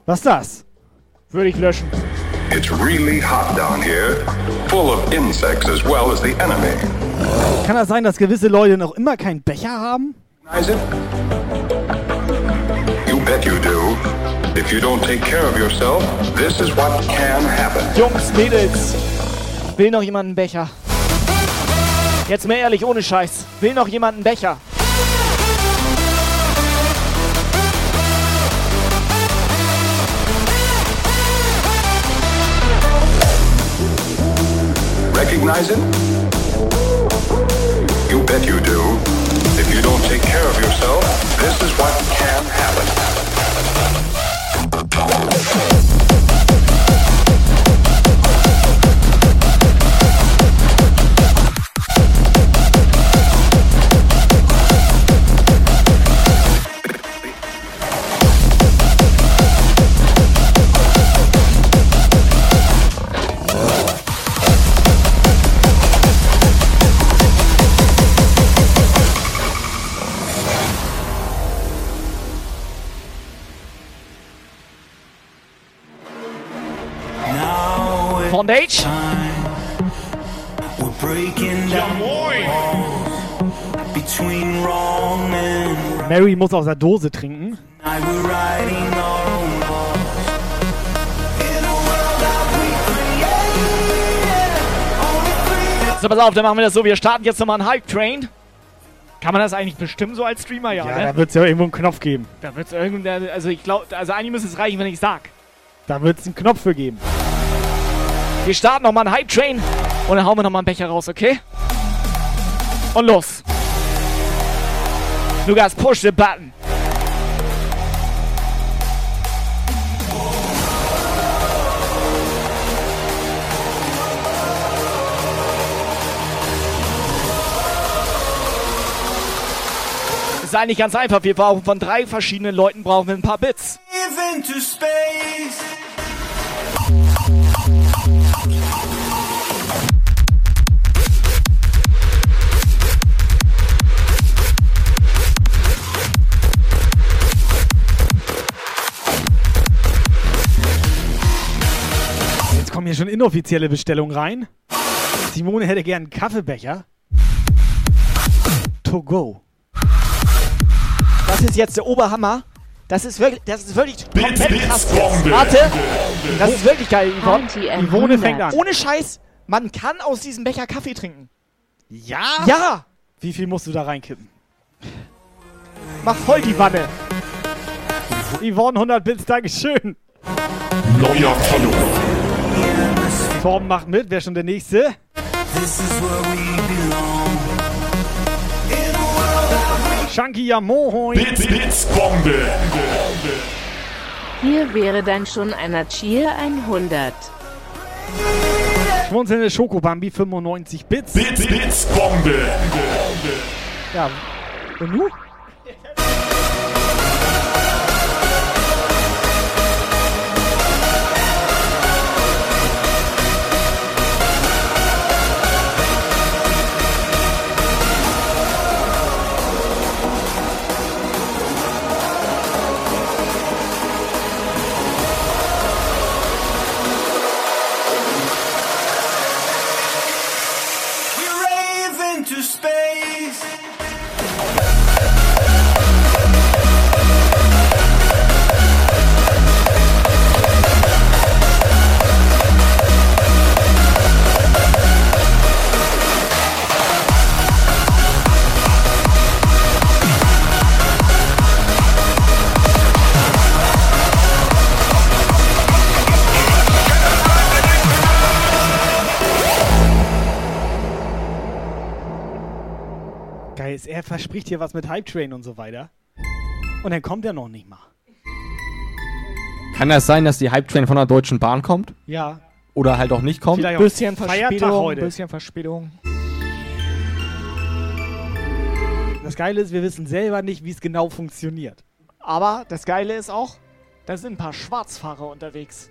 Was ist das? Würde ich löschen. It's really hot down here, full of insects as well as the enemy. Kann das sein, dass gewisse Leute noch immer keinen Becher haben? You bet you do. If you don't take care of yourself, this is what can happen. Jungs, Mädels, will noch jemand einen Becher? Jetzt mal ehrlich, ohne Scheiß. Will noch jemand einen Becher? Recognize it? You bet you do. If you don't take care of yourself, this is what can happen. Bondage? We're breaking down walls between wrong and Mary muss aus der Dose trinken. So, pass auf, dann machen wir das so. Wir starten jetzt nochmal einen Hype-Train. Kann man das eigentlich bestimmen so als Streamer? Ja, Ja, ne? da wird es ja irgendwo einen Knopf geben. Da wird's irgendein, also ich glaube, also eigentlich müsste es reichen, wenn ich sag. Da wird es einen Knopf für geben. Wir starten nochmal einen Hype-Train und dann hauen wir nochmal einen Becher raus, okay? Und los. Lukas, push the button. Ist eigentlich ganz einfach. Wir brauchen von drei verschiedenen Leuten brauchen wir ein paar Bits. Kommen hier schon inoffizielle Bestellungen rein. Simone hätte gern einen Kaffeebecher. To go. Das ist jetzt der Oberhammer. Das ist wirklich, das ist wirklich komplett Bits, krass. Warte, das ist wirklich geil, Yvonne. Yvonne fängt an. Ohne Scheiß, man kann aus diesem Becher Kaffee trinken. Ja? Ja! Wie viel musst du da reinkippen? Mach voll die Wanne. Yvonne, 100 Bits, Dankeschön. Neuer Follower. Torben macht mit, wer schon der Nächste? This is where we belong. Shanky ja moin. Bits, Bits, Bombe. Hier wäre dann schon einer Cheer 100. Schmunzelnde Schokobambi, 95 Bits. Bits, Bits, Bombe. Ja. Und nu? Er verspricht hier was mit Hype Train und so weiter. Und dann kommt er noch nicht mal. Kann das sein, dass die Hype Train von der Deutschen Bahn kommt? Ja. Oder halt auch nicht kommt? Vielleicht auch Bisschen Feiertag Verspätung, heute. bisschen Verspätung. Das Geile ist, wir wissen selber nicht, wie es genau funktioniert. Aber das Geile ist auch, da sind ein paar Schwarzfahrer unterwegs.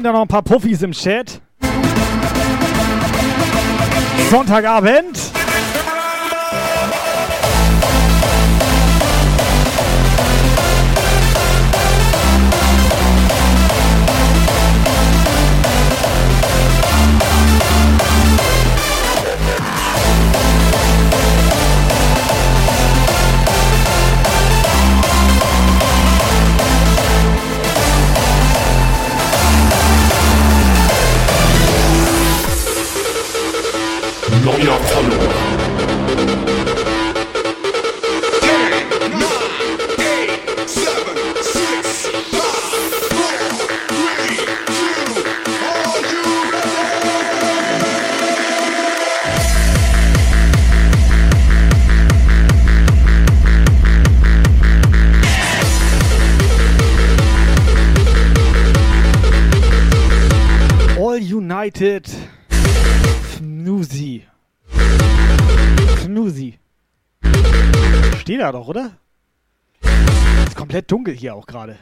Sind da noch ein paar Puffis im Chat? Sonntagabend. Da doch, oder? Ist komplett dunkel hier auch gerade.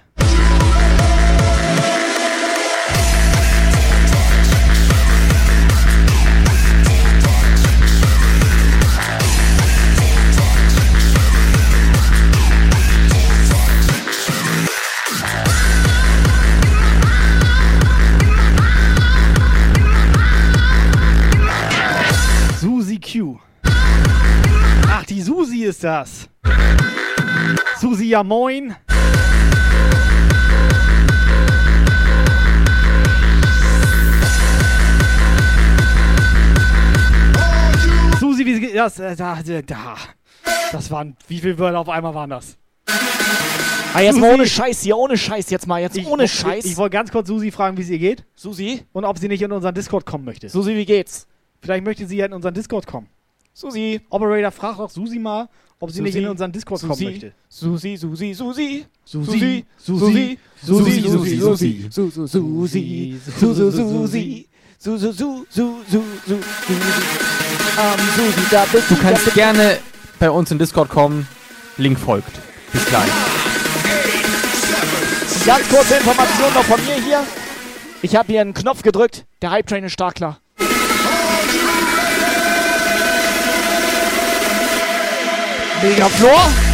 Susi Q. Ach, die Susi ist das. Susi, ja moin. Susi, wie geht das? Äh, Da, da, da. Das waren, wie viele Wörter auf einmal waren das? Ah, jetzt mal Susi. ohne Scheiß hier, ohne Scheiß jetzt mal, jetzt ohne ich, Scheiß. Ich, ich wollte ganz kurz Susi fragen, wie es ihr geht. Susi? Und ob sie nicht in unseren Discord kommen möchte. Susi, wie geht's? Vielleicht möchte sie ja in unseren Discord kommen. Susi. Operator, frag doch Susi mal, ob sie nicht Susi. in unseren Discord Susi. kommen möchte. Susi, Susi, Susi. Susi. Susi. Susi. Susi, Susi, Susi. Susi. Susi. Susi. Susi. Susi, Susi, Susi, Susi, Ähm, Susi, da bist Du kannst gerne bei uns in Discord kommen. Link folgt. Bis gleich. Ganz kurze Information noch von mir hier. Ich habe hier einen Knopf gedrückt. Der Hype Train ist stark klar. Mega Floor.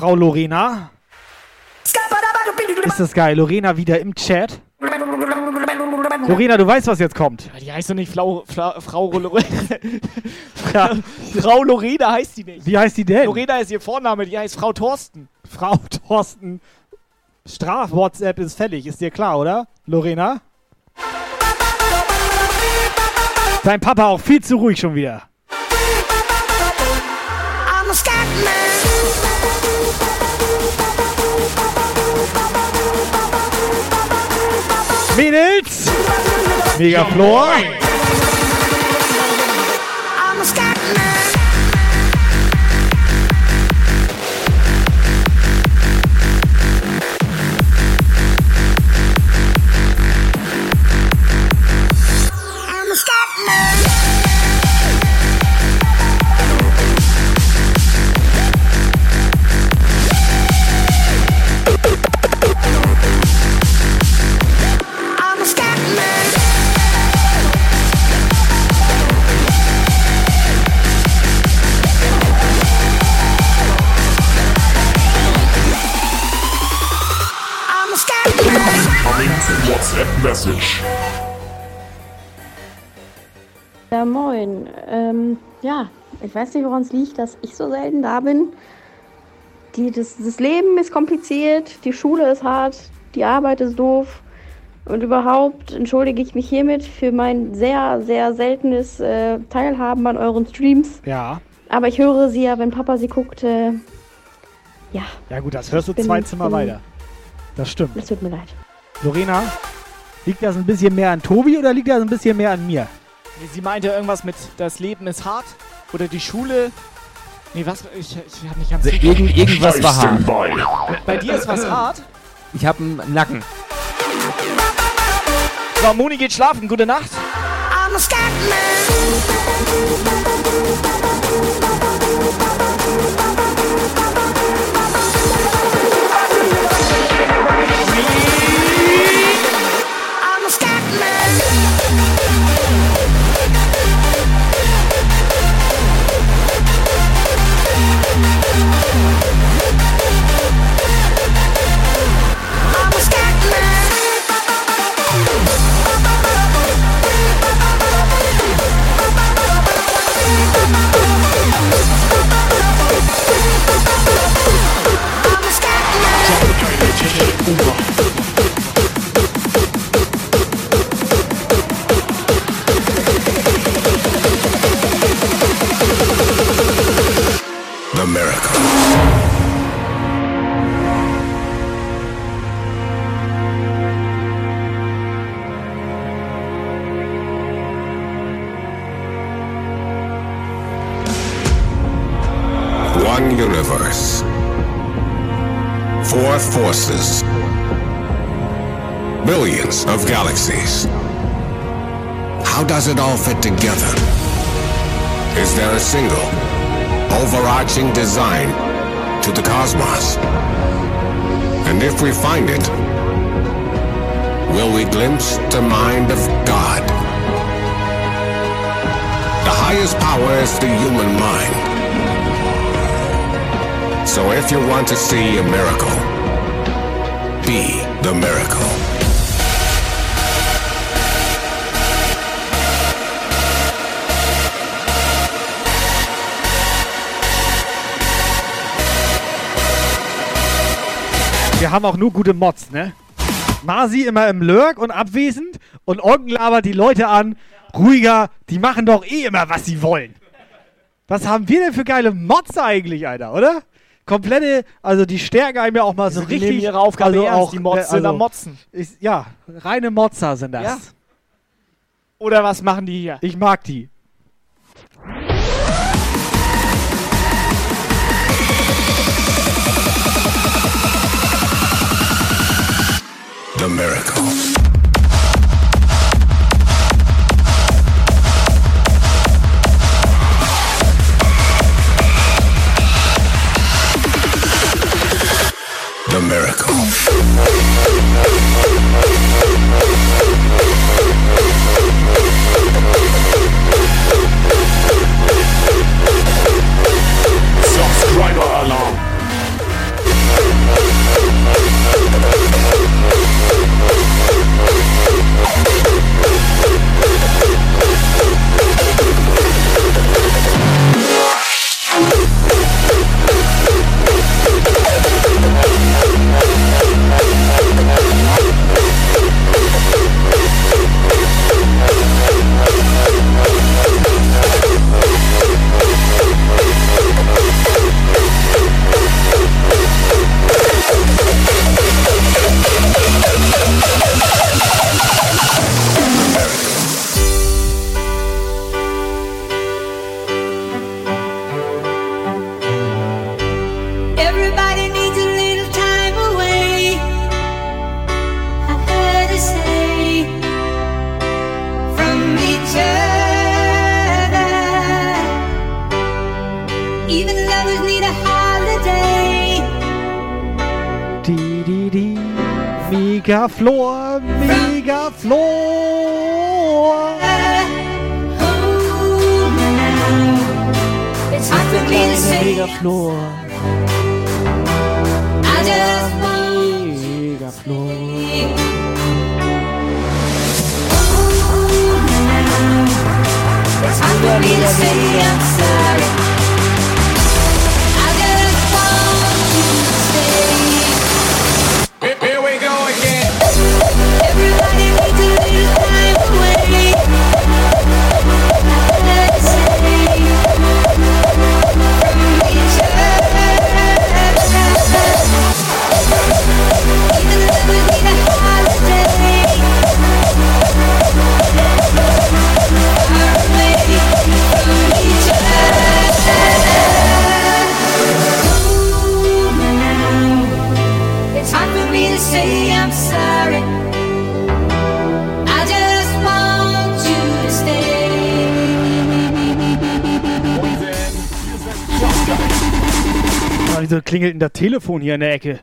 Frau Lorena. Ist das geil. Lorena wieder im Chat. Lorena, du weißt, was jetzt kommt. Ja, die heißt doch nicht Flau, Fla, Frau Lorena. Frau Lorena heißt die nicht. Wie heißt die denn? Lorena ist ihr Vorname, die heißt Frau Thorsten. Frau Thorsten. Straf-WhatsApp ist fällig, ist dir klar, oder? Lorena? Dein Papa auch viel zu ruhig schon wieder. Mädels! Mega Floor. Ja, moin. Ähm, ja, Ich weiß nicht, woran es liegt, dass ich so selten da bin. Die, das, das Leben ist kompliziert, die Schule ist hart, die Arbeit ist doof. Und überhaupt entschuldige ich mich hiermit für mein sehr, sehr seltenes äh, Teilhaben an euren Streams. Ja. Aber ich höre sie ja, wenn Papa sie guckt. Äh, ja. Ja gut, das hörst du bin- zwei Zimmer bin- weiter. Das stimmt. Es tut mir leid. Lorena, liegt das ein bisschen mehr an Tobi oder liegt das ein bisschen mehr an mir? Sie meinte irgendwas mit, das Leben ist hart oder die Schule. Nee, was? Ich, ich hab nicht ganz Also irgend, irgendwas war hart. Bei dir ist was hart? Ich habe einen Nacken. So, Moni geht schlafen. Gute Nacht. I'm a I'm The forces. Billions of galaxies. How does it all fit together? Is there a single, overarching design to the cosmos? And if we find it, will we glimpse the mind of God? The highest power is the human mind. So if you want to see a miracle, be the miracle. Wir haben auch nur gute Mods, ne? Masi immer im Lurk und abwesend und Onken labert die Leute an. Ruhiger, die machen doch eh immer, was sie wollen. Was haben wir denn für geile Mods eigentlich, Alter, oder? Komplette, also die stärken einem ja auch mal so Die richtig. nehmen ihre Aufgabe also ernst, auch, die Mods äh, am Motzen. Ist, ja, reine Motzer sind das. Ja. Oder was machen die hier? Ich mag die. The miracle. The miracle. Mega Flor, Mega Flor. It's hard for me to say. Mega Flor. I just Mega Flor. It's hard for me to say I'm sorry. Wieso klingelt denn das Telefon hier in der Ecke?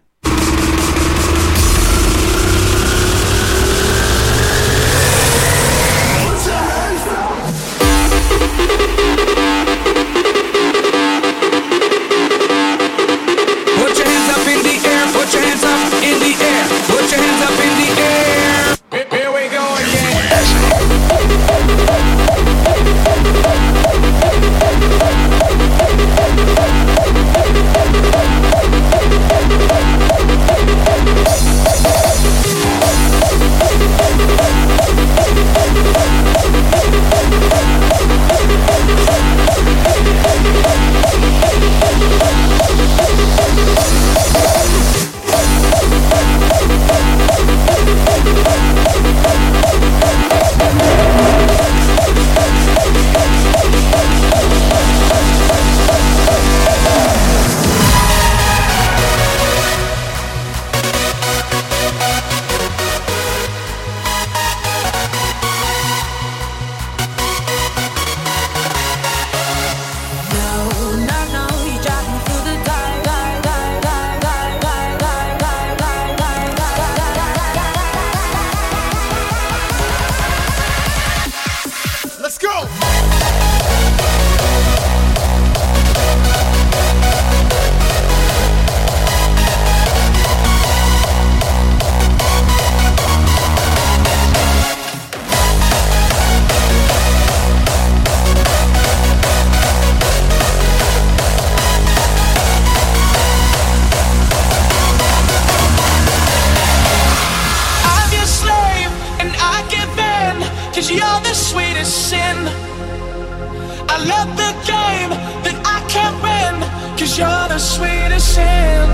I love the game that I can't win, cause you're the sweetest sin.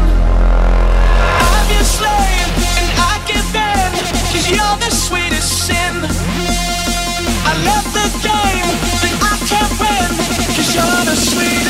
I'm your slave and I give in, cause you're the sweetest sin. I love the game that I can't win, cause you're the sweetest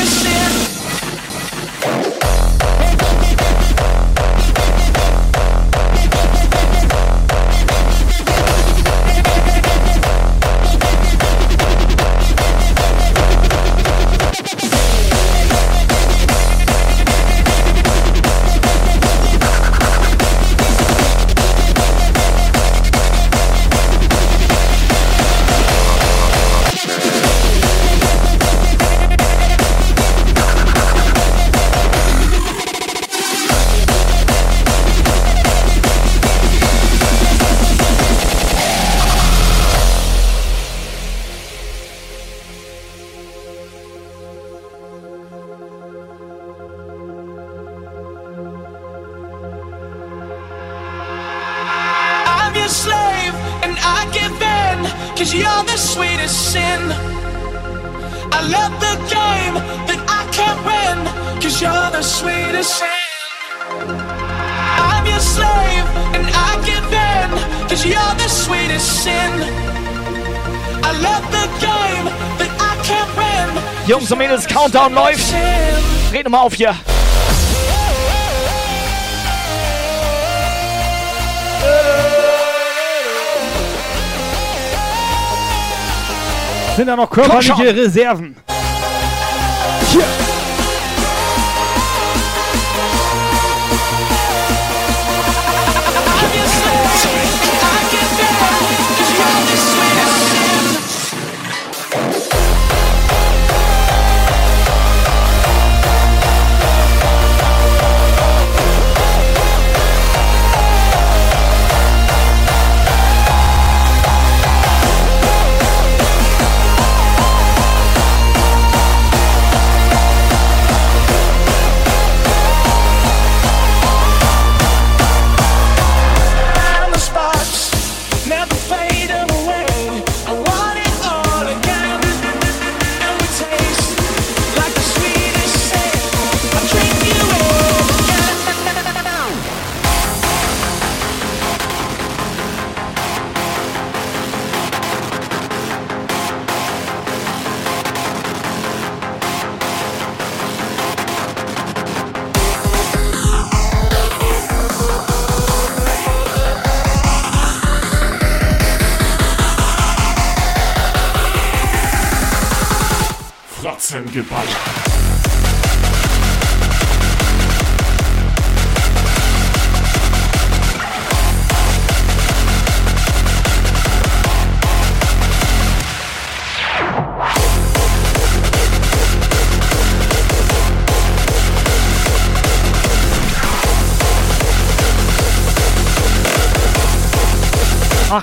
Countdown läuft. Dreht nochmal auf hier. Sind da noch körperliche Reserven?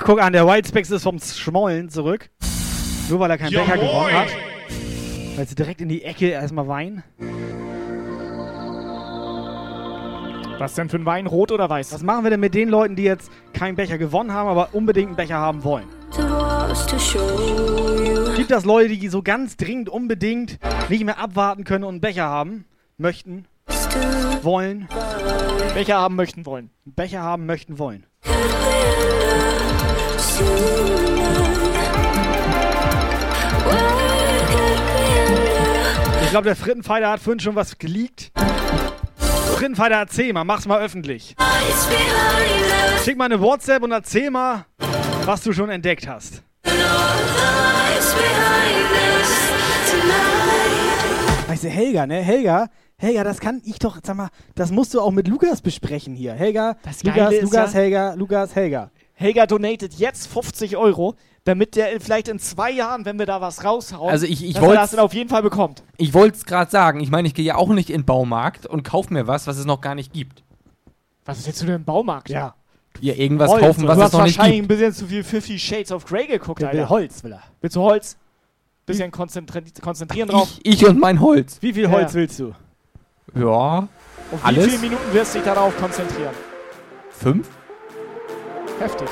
Ach, guck an, der White Specs ist vom Schmollen zurück. Nur weil er keinen Ja, Becher moin. gewonnen hat. Weil sie direkt in die Ecke erstmal Wein. Was denn für ein Wein? Rot oder weiß? Was machen wir denn mit den Leuten, die jetzt keinen Becher gewonnen haben, aber unbedingt einen Becher haben wollen? Gibt das Leute, die so ganz dringend unbedingt nicht mehr abwarten können und einen Becher haben möchten, wollen? Becher haben möchten wollen. Becher haben möchten wollen. Ich glaube, der Frittenfighter hat vorhin schon was geleakt. Frittenfighter, erzähl mal, mach's mal öffentlich. Schick mal eine WhatsApp und erzähl mal, was du schon entdeckt hast. Weißt du, Helga, ne? Helga, Helga, das kann ich doch, sag mal, das musst du auch mit Lukas besprechen hier. Helga, Das Lukas, Lukas, ja- Helga, Lukas, Helga. Helga donatet jetzt 50 Euro, damit der vielleicht in zwei Jahren, wenn wir da was raushauen, Also ich- ich dass er das dann auf jeden Fall bekommt. Ich wollte es gerade sagen. Ich meine, ich gehe ja auch nicht in den Baumarkt und kaufe mir was, was es noch gar nicht gibt. Was ist jetzt für ein Baumarkt? Ja. Ja, irgendwas Holz. kaufen, was du es hast noch nicht wahrscheinlich gibt. ein bisschen zu viel Fifty Shades of Grey geguckt, Der Alter. will Holz, will er. Willst du Holz? Bisschen konzentri konzentrieren drauf. Ich, ich und mein Holz. Wie viel Holz ja. willst du? Ja. Und wie Alles? viele Minuten wirst du dich darauf konzentrieren? Fünf? Heftig.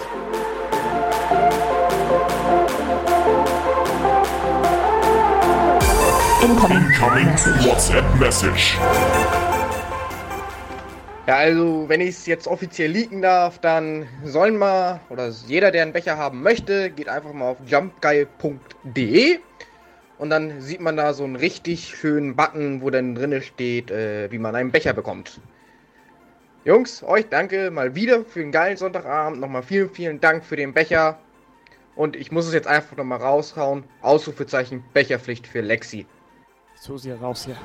Incoming WhatsApp Message. Ja, also wenn ich es jetzt offiziell leaken darf, dann sollen mal, oder jeder, der einen Becher haben möchte, geht einfach mal auf jumpgeil.de und dann sieht man da so einen richtig schönen Button, wo dann drinne steht, äh, wie man einen Becher bekommt. Jungs, euch danke mal wieder für den geilen Sonntagabend. Nochmal vielen, vielen Dank für den Becher. Und ich muss es jetzt einfach nochmal raushauen. Ausrufezeichen Becherpflicht für Lexi. So hier raus hier.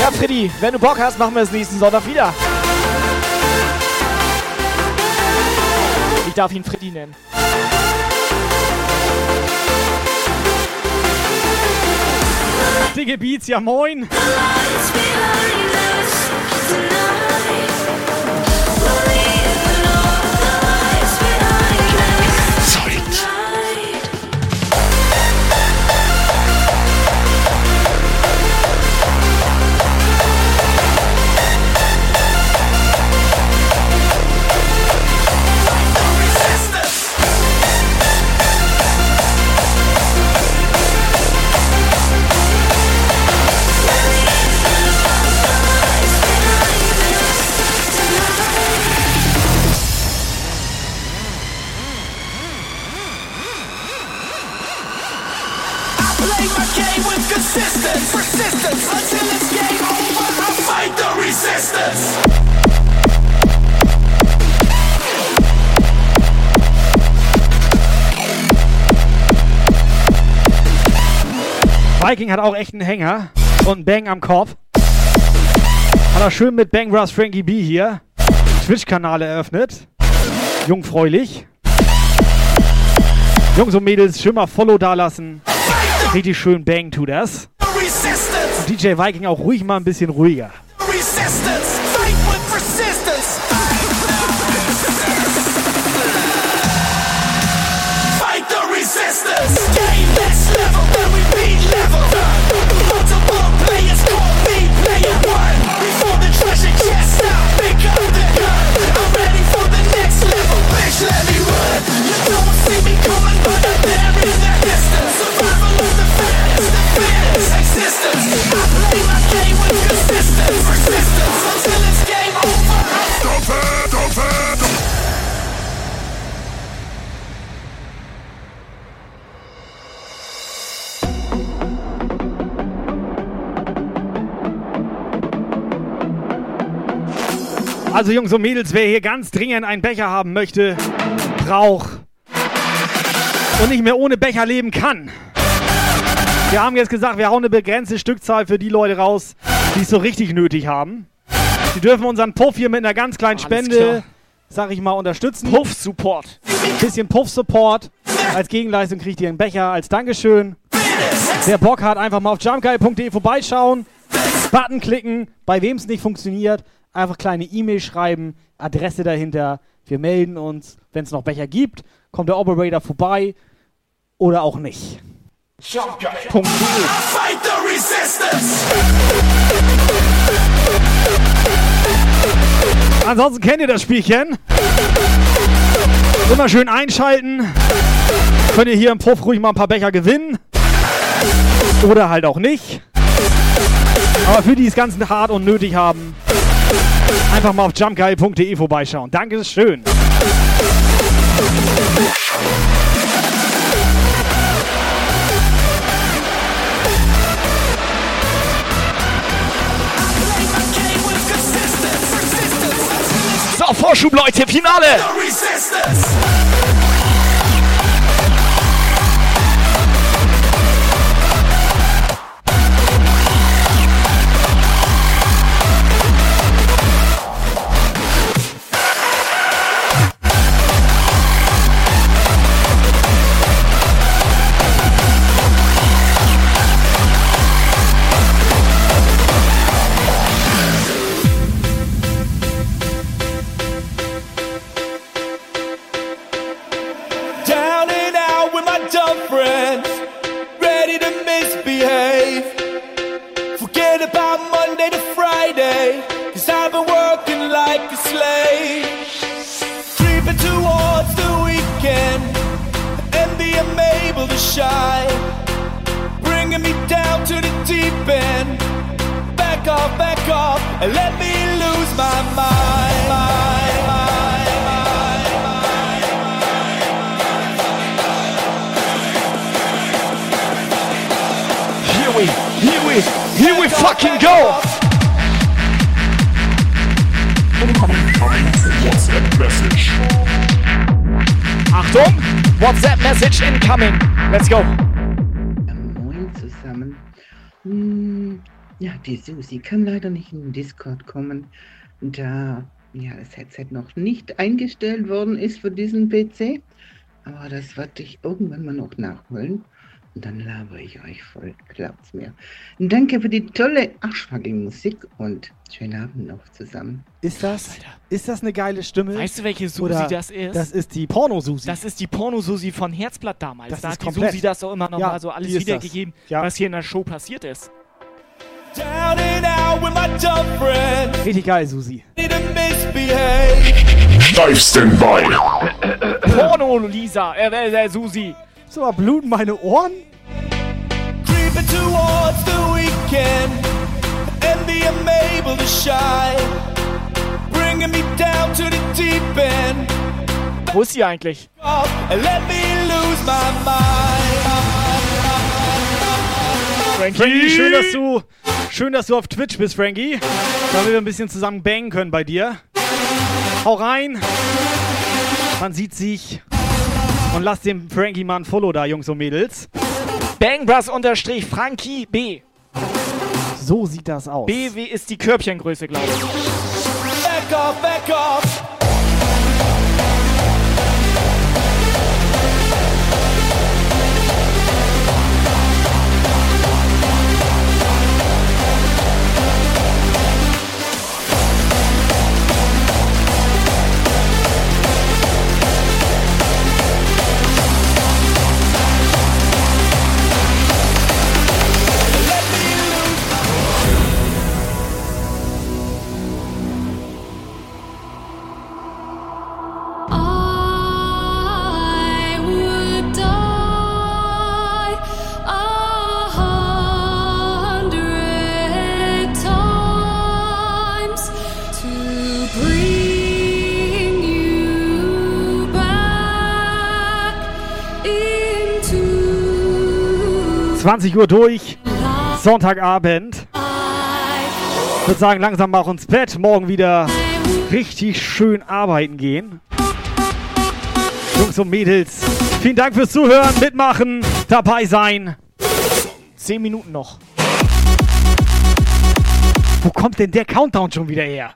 Ja, Freddy, wenn du Bock hast, machen wir es nächsten Sonntag wieder. Ich darf ihn Freddy nennen. Beats, ja moin. Viking hat auch echt einen Hänger und einen Bang am Kopf. Hat er schön mit Bang Brass Frankie B hier. Twitch-Kanal eröffnet. Jungfräulich. Jungs und Mädels, schön mal Follow dalassen. Richtig schön Bang tut das. Und DJ Viking auch ruhig mal ein bisschen ruhiger. resistance, Also Jungs und Mädels, wer hier ganz dringend einen Becher haben möchte, braucht und nicht mehr ohne Becher leben kann. Wir haben jetzt gesagt, wir hauen eine begrenzte Stückzahl für die Leute raus, die es so richtig nötig haben. Sie dürfen unseren Puff hier mit einer ganz kleinen Spende, klar. sag ich mal, unterstützen. Puff-Support. Bisschen Puff-Support. Als Gegenleistung kriegt ihr einen Becher als Dankeschön. Wer Bock hat, einfach mal auf jumpguy.de vorbeischauen. Button klicken, bei wem es nicht funktioniert, einfach kleine E-Mail schreiben, Adresse dahinter. Wir melden uns, wenn es noch Becher gibt, kommt der Operator vorbei oder auch nicht. Punkt. Fight the resistance! Ansonsten kennt ihr das Spielchen. Immer schön einschalten. Könnt ihr hier im Puff ruhig mal ein paar Becher gewinnen. Oder halt auch nicht. Aber für die es ganz hart und nötig haben, einfach mal auf jumpgeil.de vorbeischauen. Dankeschön. So, Vorschub, Leute, Finale! Down shine. Bringing me down to the deep end. Back off, back off, and let me lose my mind. mind, mind, Here we, here we, here we fucking go! WhatsApp Message incoming. Let's go. Moin zusammen. Hm, ja, die Susi kann leider nicht in den Discord kommen, da ja, das Headset noch nicht eingestellt worden ist für diesen PC. Aber das werde ich irgendwann mal noch nachholen. Und dann labere ich euch voll. Glaubt's mir. Danke für die tolle Arschfucking-Musik und schönen Abend noch zusammen. Ist das, ist das eine geile Stimme? Weißt du, welche Susi Oder das ist? Das ist die Porno-Susi. Das ist die Porno-Susi von Herzblatt damals. Das da ist hat die komplett. Susi das auch immer noch Ja, mal so alles wiedergegeben, Ja. was hier in der Show passiert ist. Down and out with my dumb friends, Richtig geil, Susi. misbehave. Live Standby. Porno-Lisa, äh, äh, äh, So, bluten meine Ohren? Creeping towards the weekend and being able to shine. Bringing me down to the deep end. Wo ist sie eigentlich? Off and let me lose my mind. Frankie, schön, dass du, schön, dass du auf Twitch bist, Frankie. Damit wir ein bisschen zusammen bangen können bei dir. Hau rein. Man sieht sich. Und lass dem Frankie mal ein Follow da, Jungs und Mädels. Bangbras unterstrich Frankie B. So sieht das aus. BW ist die Körbchengröße, glaube ich. Back off, back off. 20 Uhr durch. Sonntagabend. Ich würde sagen, langsam mal auch ins Bett. Morgen wieder richtig schön arbeiten gehen. Jungs und Mädels, vielen Dank fürs Zuhören, mitmachen, dabei sein. Zehn Minuten noch. Wo kommt denn der Countdown schon wieder her?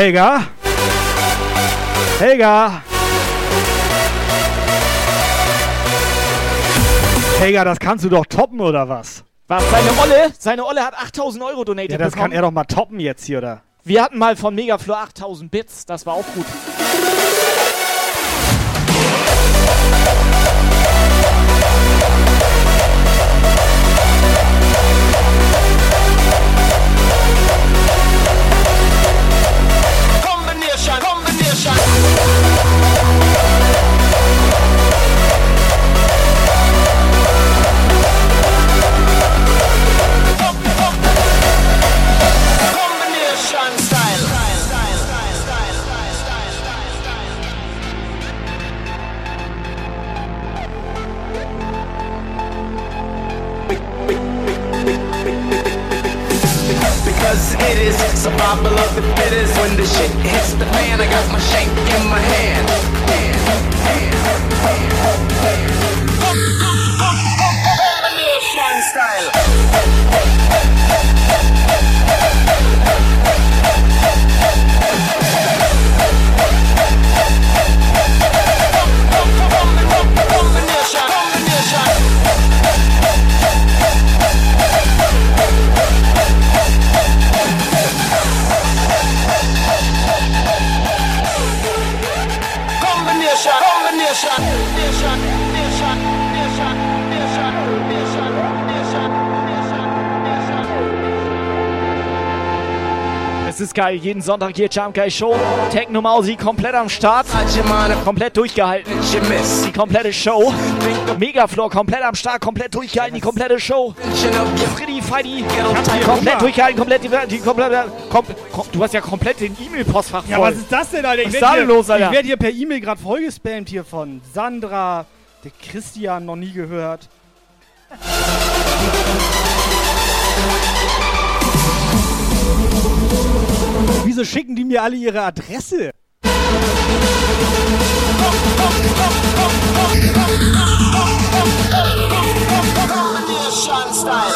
Helga? Helga? Helga, das kannst du doch toppen, oder was? Was, seine Olle? Seine Olle hat 8000 Euro donated Ja, das bekommen. kann er doch mal toppen jetzt hier, oder? Wir hatten mal von Megafloor 8000 Bits, das war auch gut. Survival of the fittest. When the shit hits the fan, I got my shank in my hand. hand, hand, hand, Geil, jeden Sonntag hier Jump Guy Show. Techno Mausi komplett am Start. Komplett durchgehalten. Die komplette Show. Megafloor komplett am Start, komplett durchgehalten, die komplette Show. Freddy, Feidi, komplett durchgehalten, komplett die, die komplette. Kom, kom, du hast ja komplett den E-Mail-Postfach voll. Ja, was ist das denn, Alter? Ich werd da hier, werde hier per E-Mail gerade vollgespammt hier von Sandra, der Christian, noch nie gehört. Wieso schicken die mir alle ihre Adresse? style.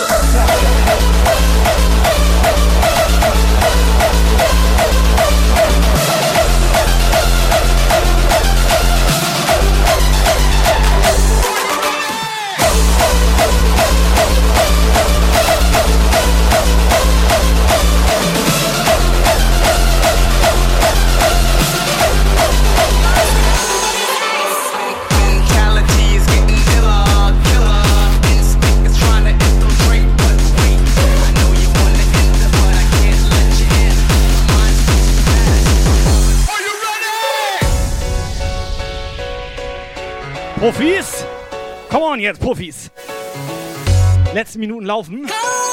Profis! Come on jetzt, Profis! Letzte Minuten laufen. You're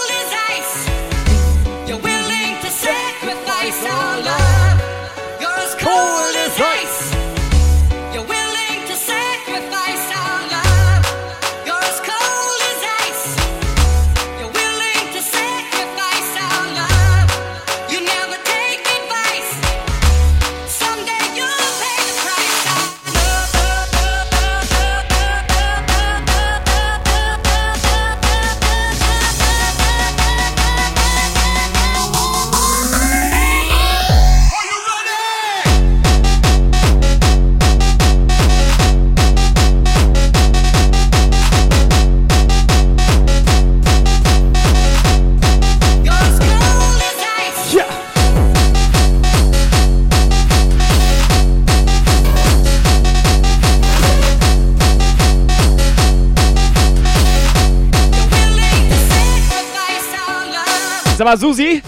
Sag mal, Susi?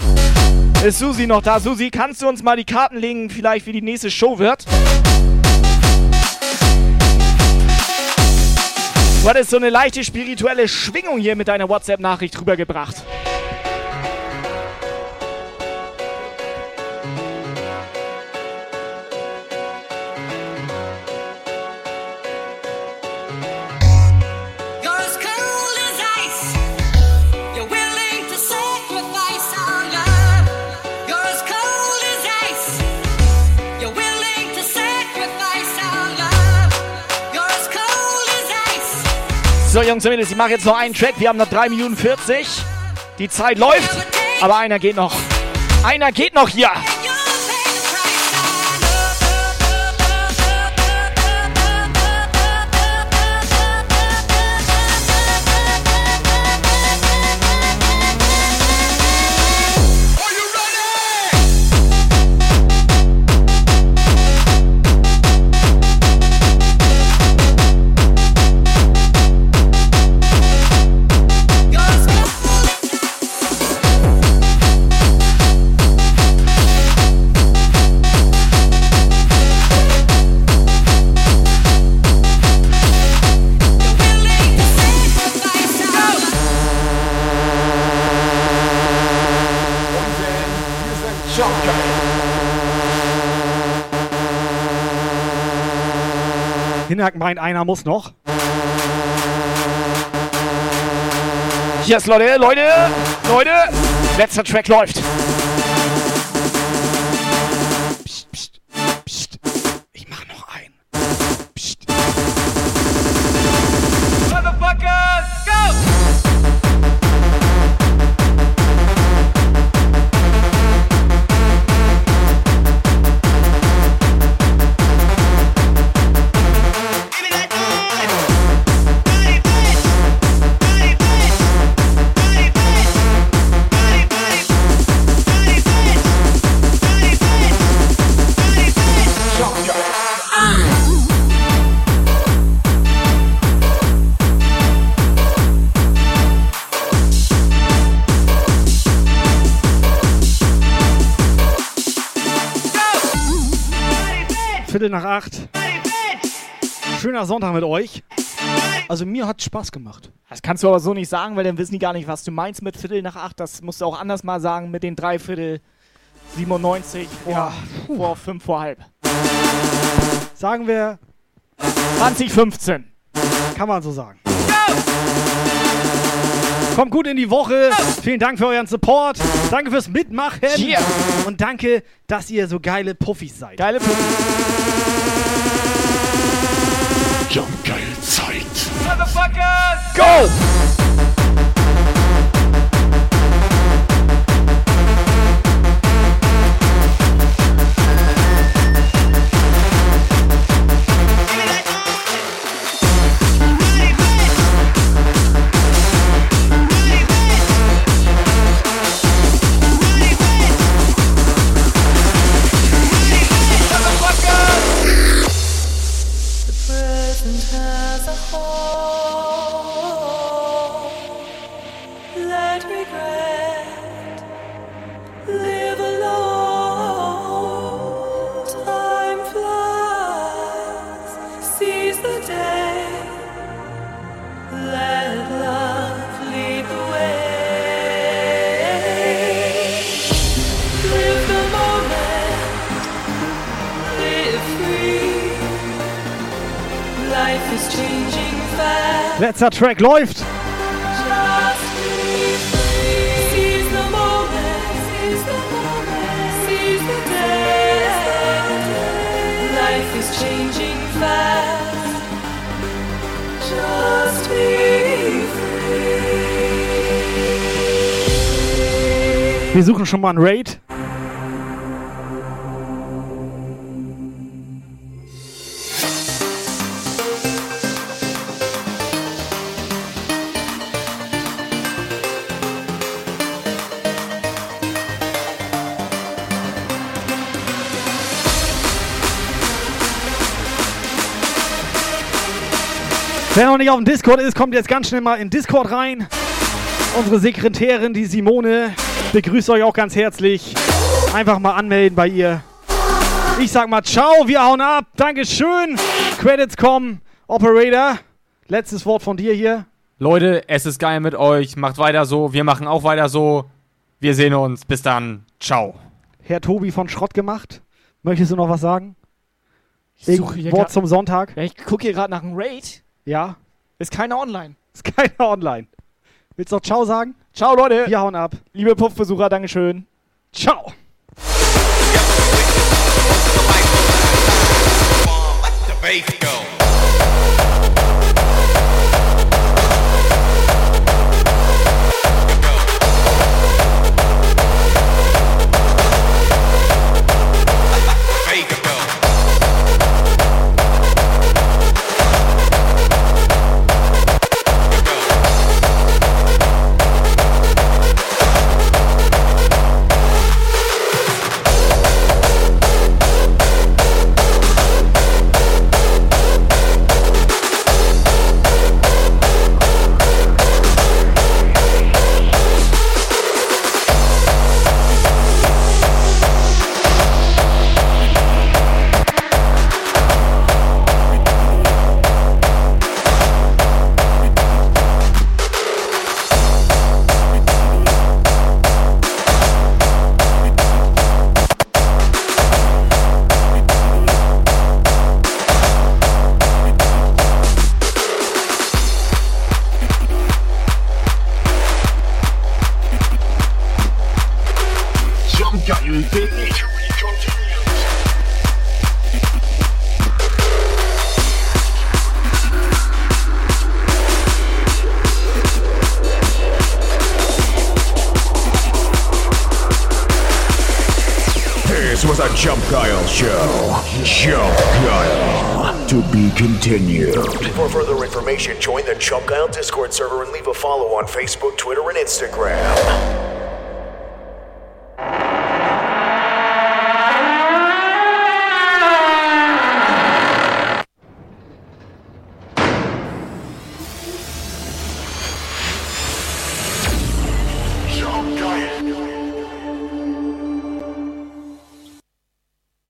Ist Susi noch da? Susi, kannst du uns mal die Karten legen, vielleicht wie die nächste Show wird? Du hattest so eine leichte spirituelle Schwingung hier mit deiner WhatsApp-Nachricht rübergebracht. So, Jungs und Mädels, ich mache jetzt noch einen Track. Wir haben noch 3 Minuten 40. Die Zeit läuft, aber einer geht noch. Einer geht noch hier. Hinhack meint, einer muss noch. Yes, Leute, Leute, Leute. Letzter Track läuft. Viertel nach acht. Schöner Sonntag mit euch. Also mir hat Spaß gemacht. Das kannst du aber so nicht sagen, weil dann wissen die gar nicht, was du meinst mit Viertel nach acht. Das musst du auch anders mal sagen mit den Dreiviertel 97 vor, vor fünf vor halb. Sagen wir 2015. Kann man so sagen. Kommt gut in die Woche. Vielen Dank für euren Support. Danke fürs Mitmachen. Yeah. Und danke, dass ihr so geile Puffis seid. Geile Puffis. Jump geil Zeit. Motherfuckers, Go! Just be free. Wir suchen schon mal einen Raid. Wer noch nicht auf dem Discord ist, kommt jetzt ganz schnell mal in Discord rein. Unsere Sekretärin, die Simone, begrüßt euch auch ganz herzlich. Einfach mal anmelden bei ihr. Ich sag mal ciao, wir hauen ab. Dankeschön. Credits kommen. Operator, Letztes Wort von dir hier. Leute, es ist geil mit euch. Macht weiter so. Wir machen auch weiter so. Wir sehen uns. Bis dann. Ciao. Herr Tobi von Schrott gemacht. Möchtest du noch was sagen? Ich suche hier Wort grad- zum Sonntag. Ja, ich gucke hier gerade nach einem Raid. Ja. Ist keiner online. Ist keiner online. Willst du noch Ciao sagen? Ciao, Leute. Wir hauen ab. Liebe Puffbesucher, Dankeschön. Ciao. The bass go. Continued. For further information, join the Chump Guile Discord server and leave a follow on Facebook, Twitter, and Instagram.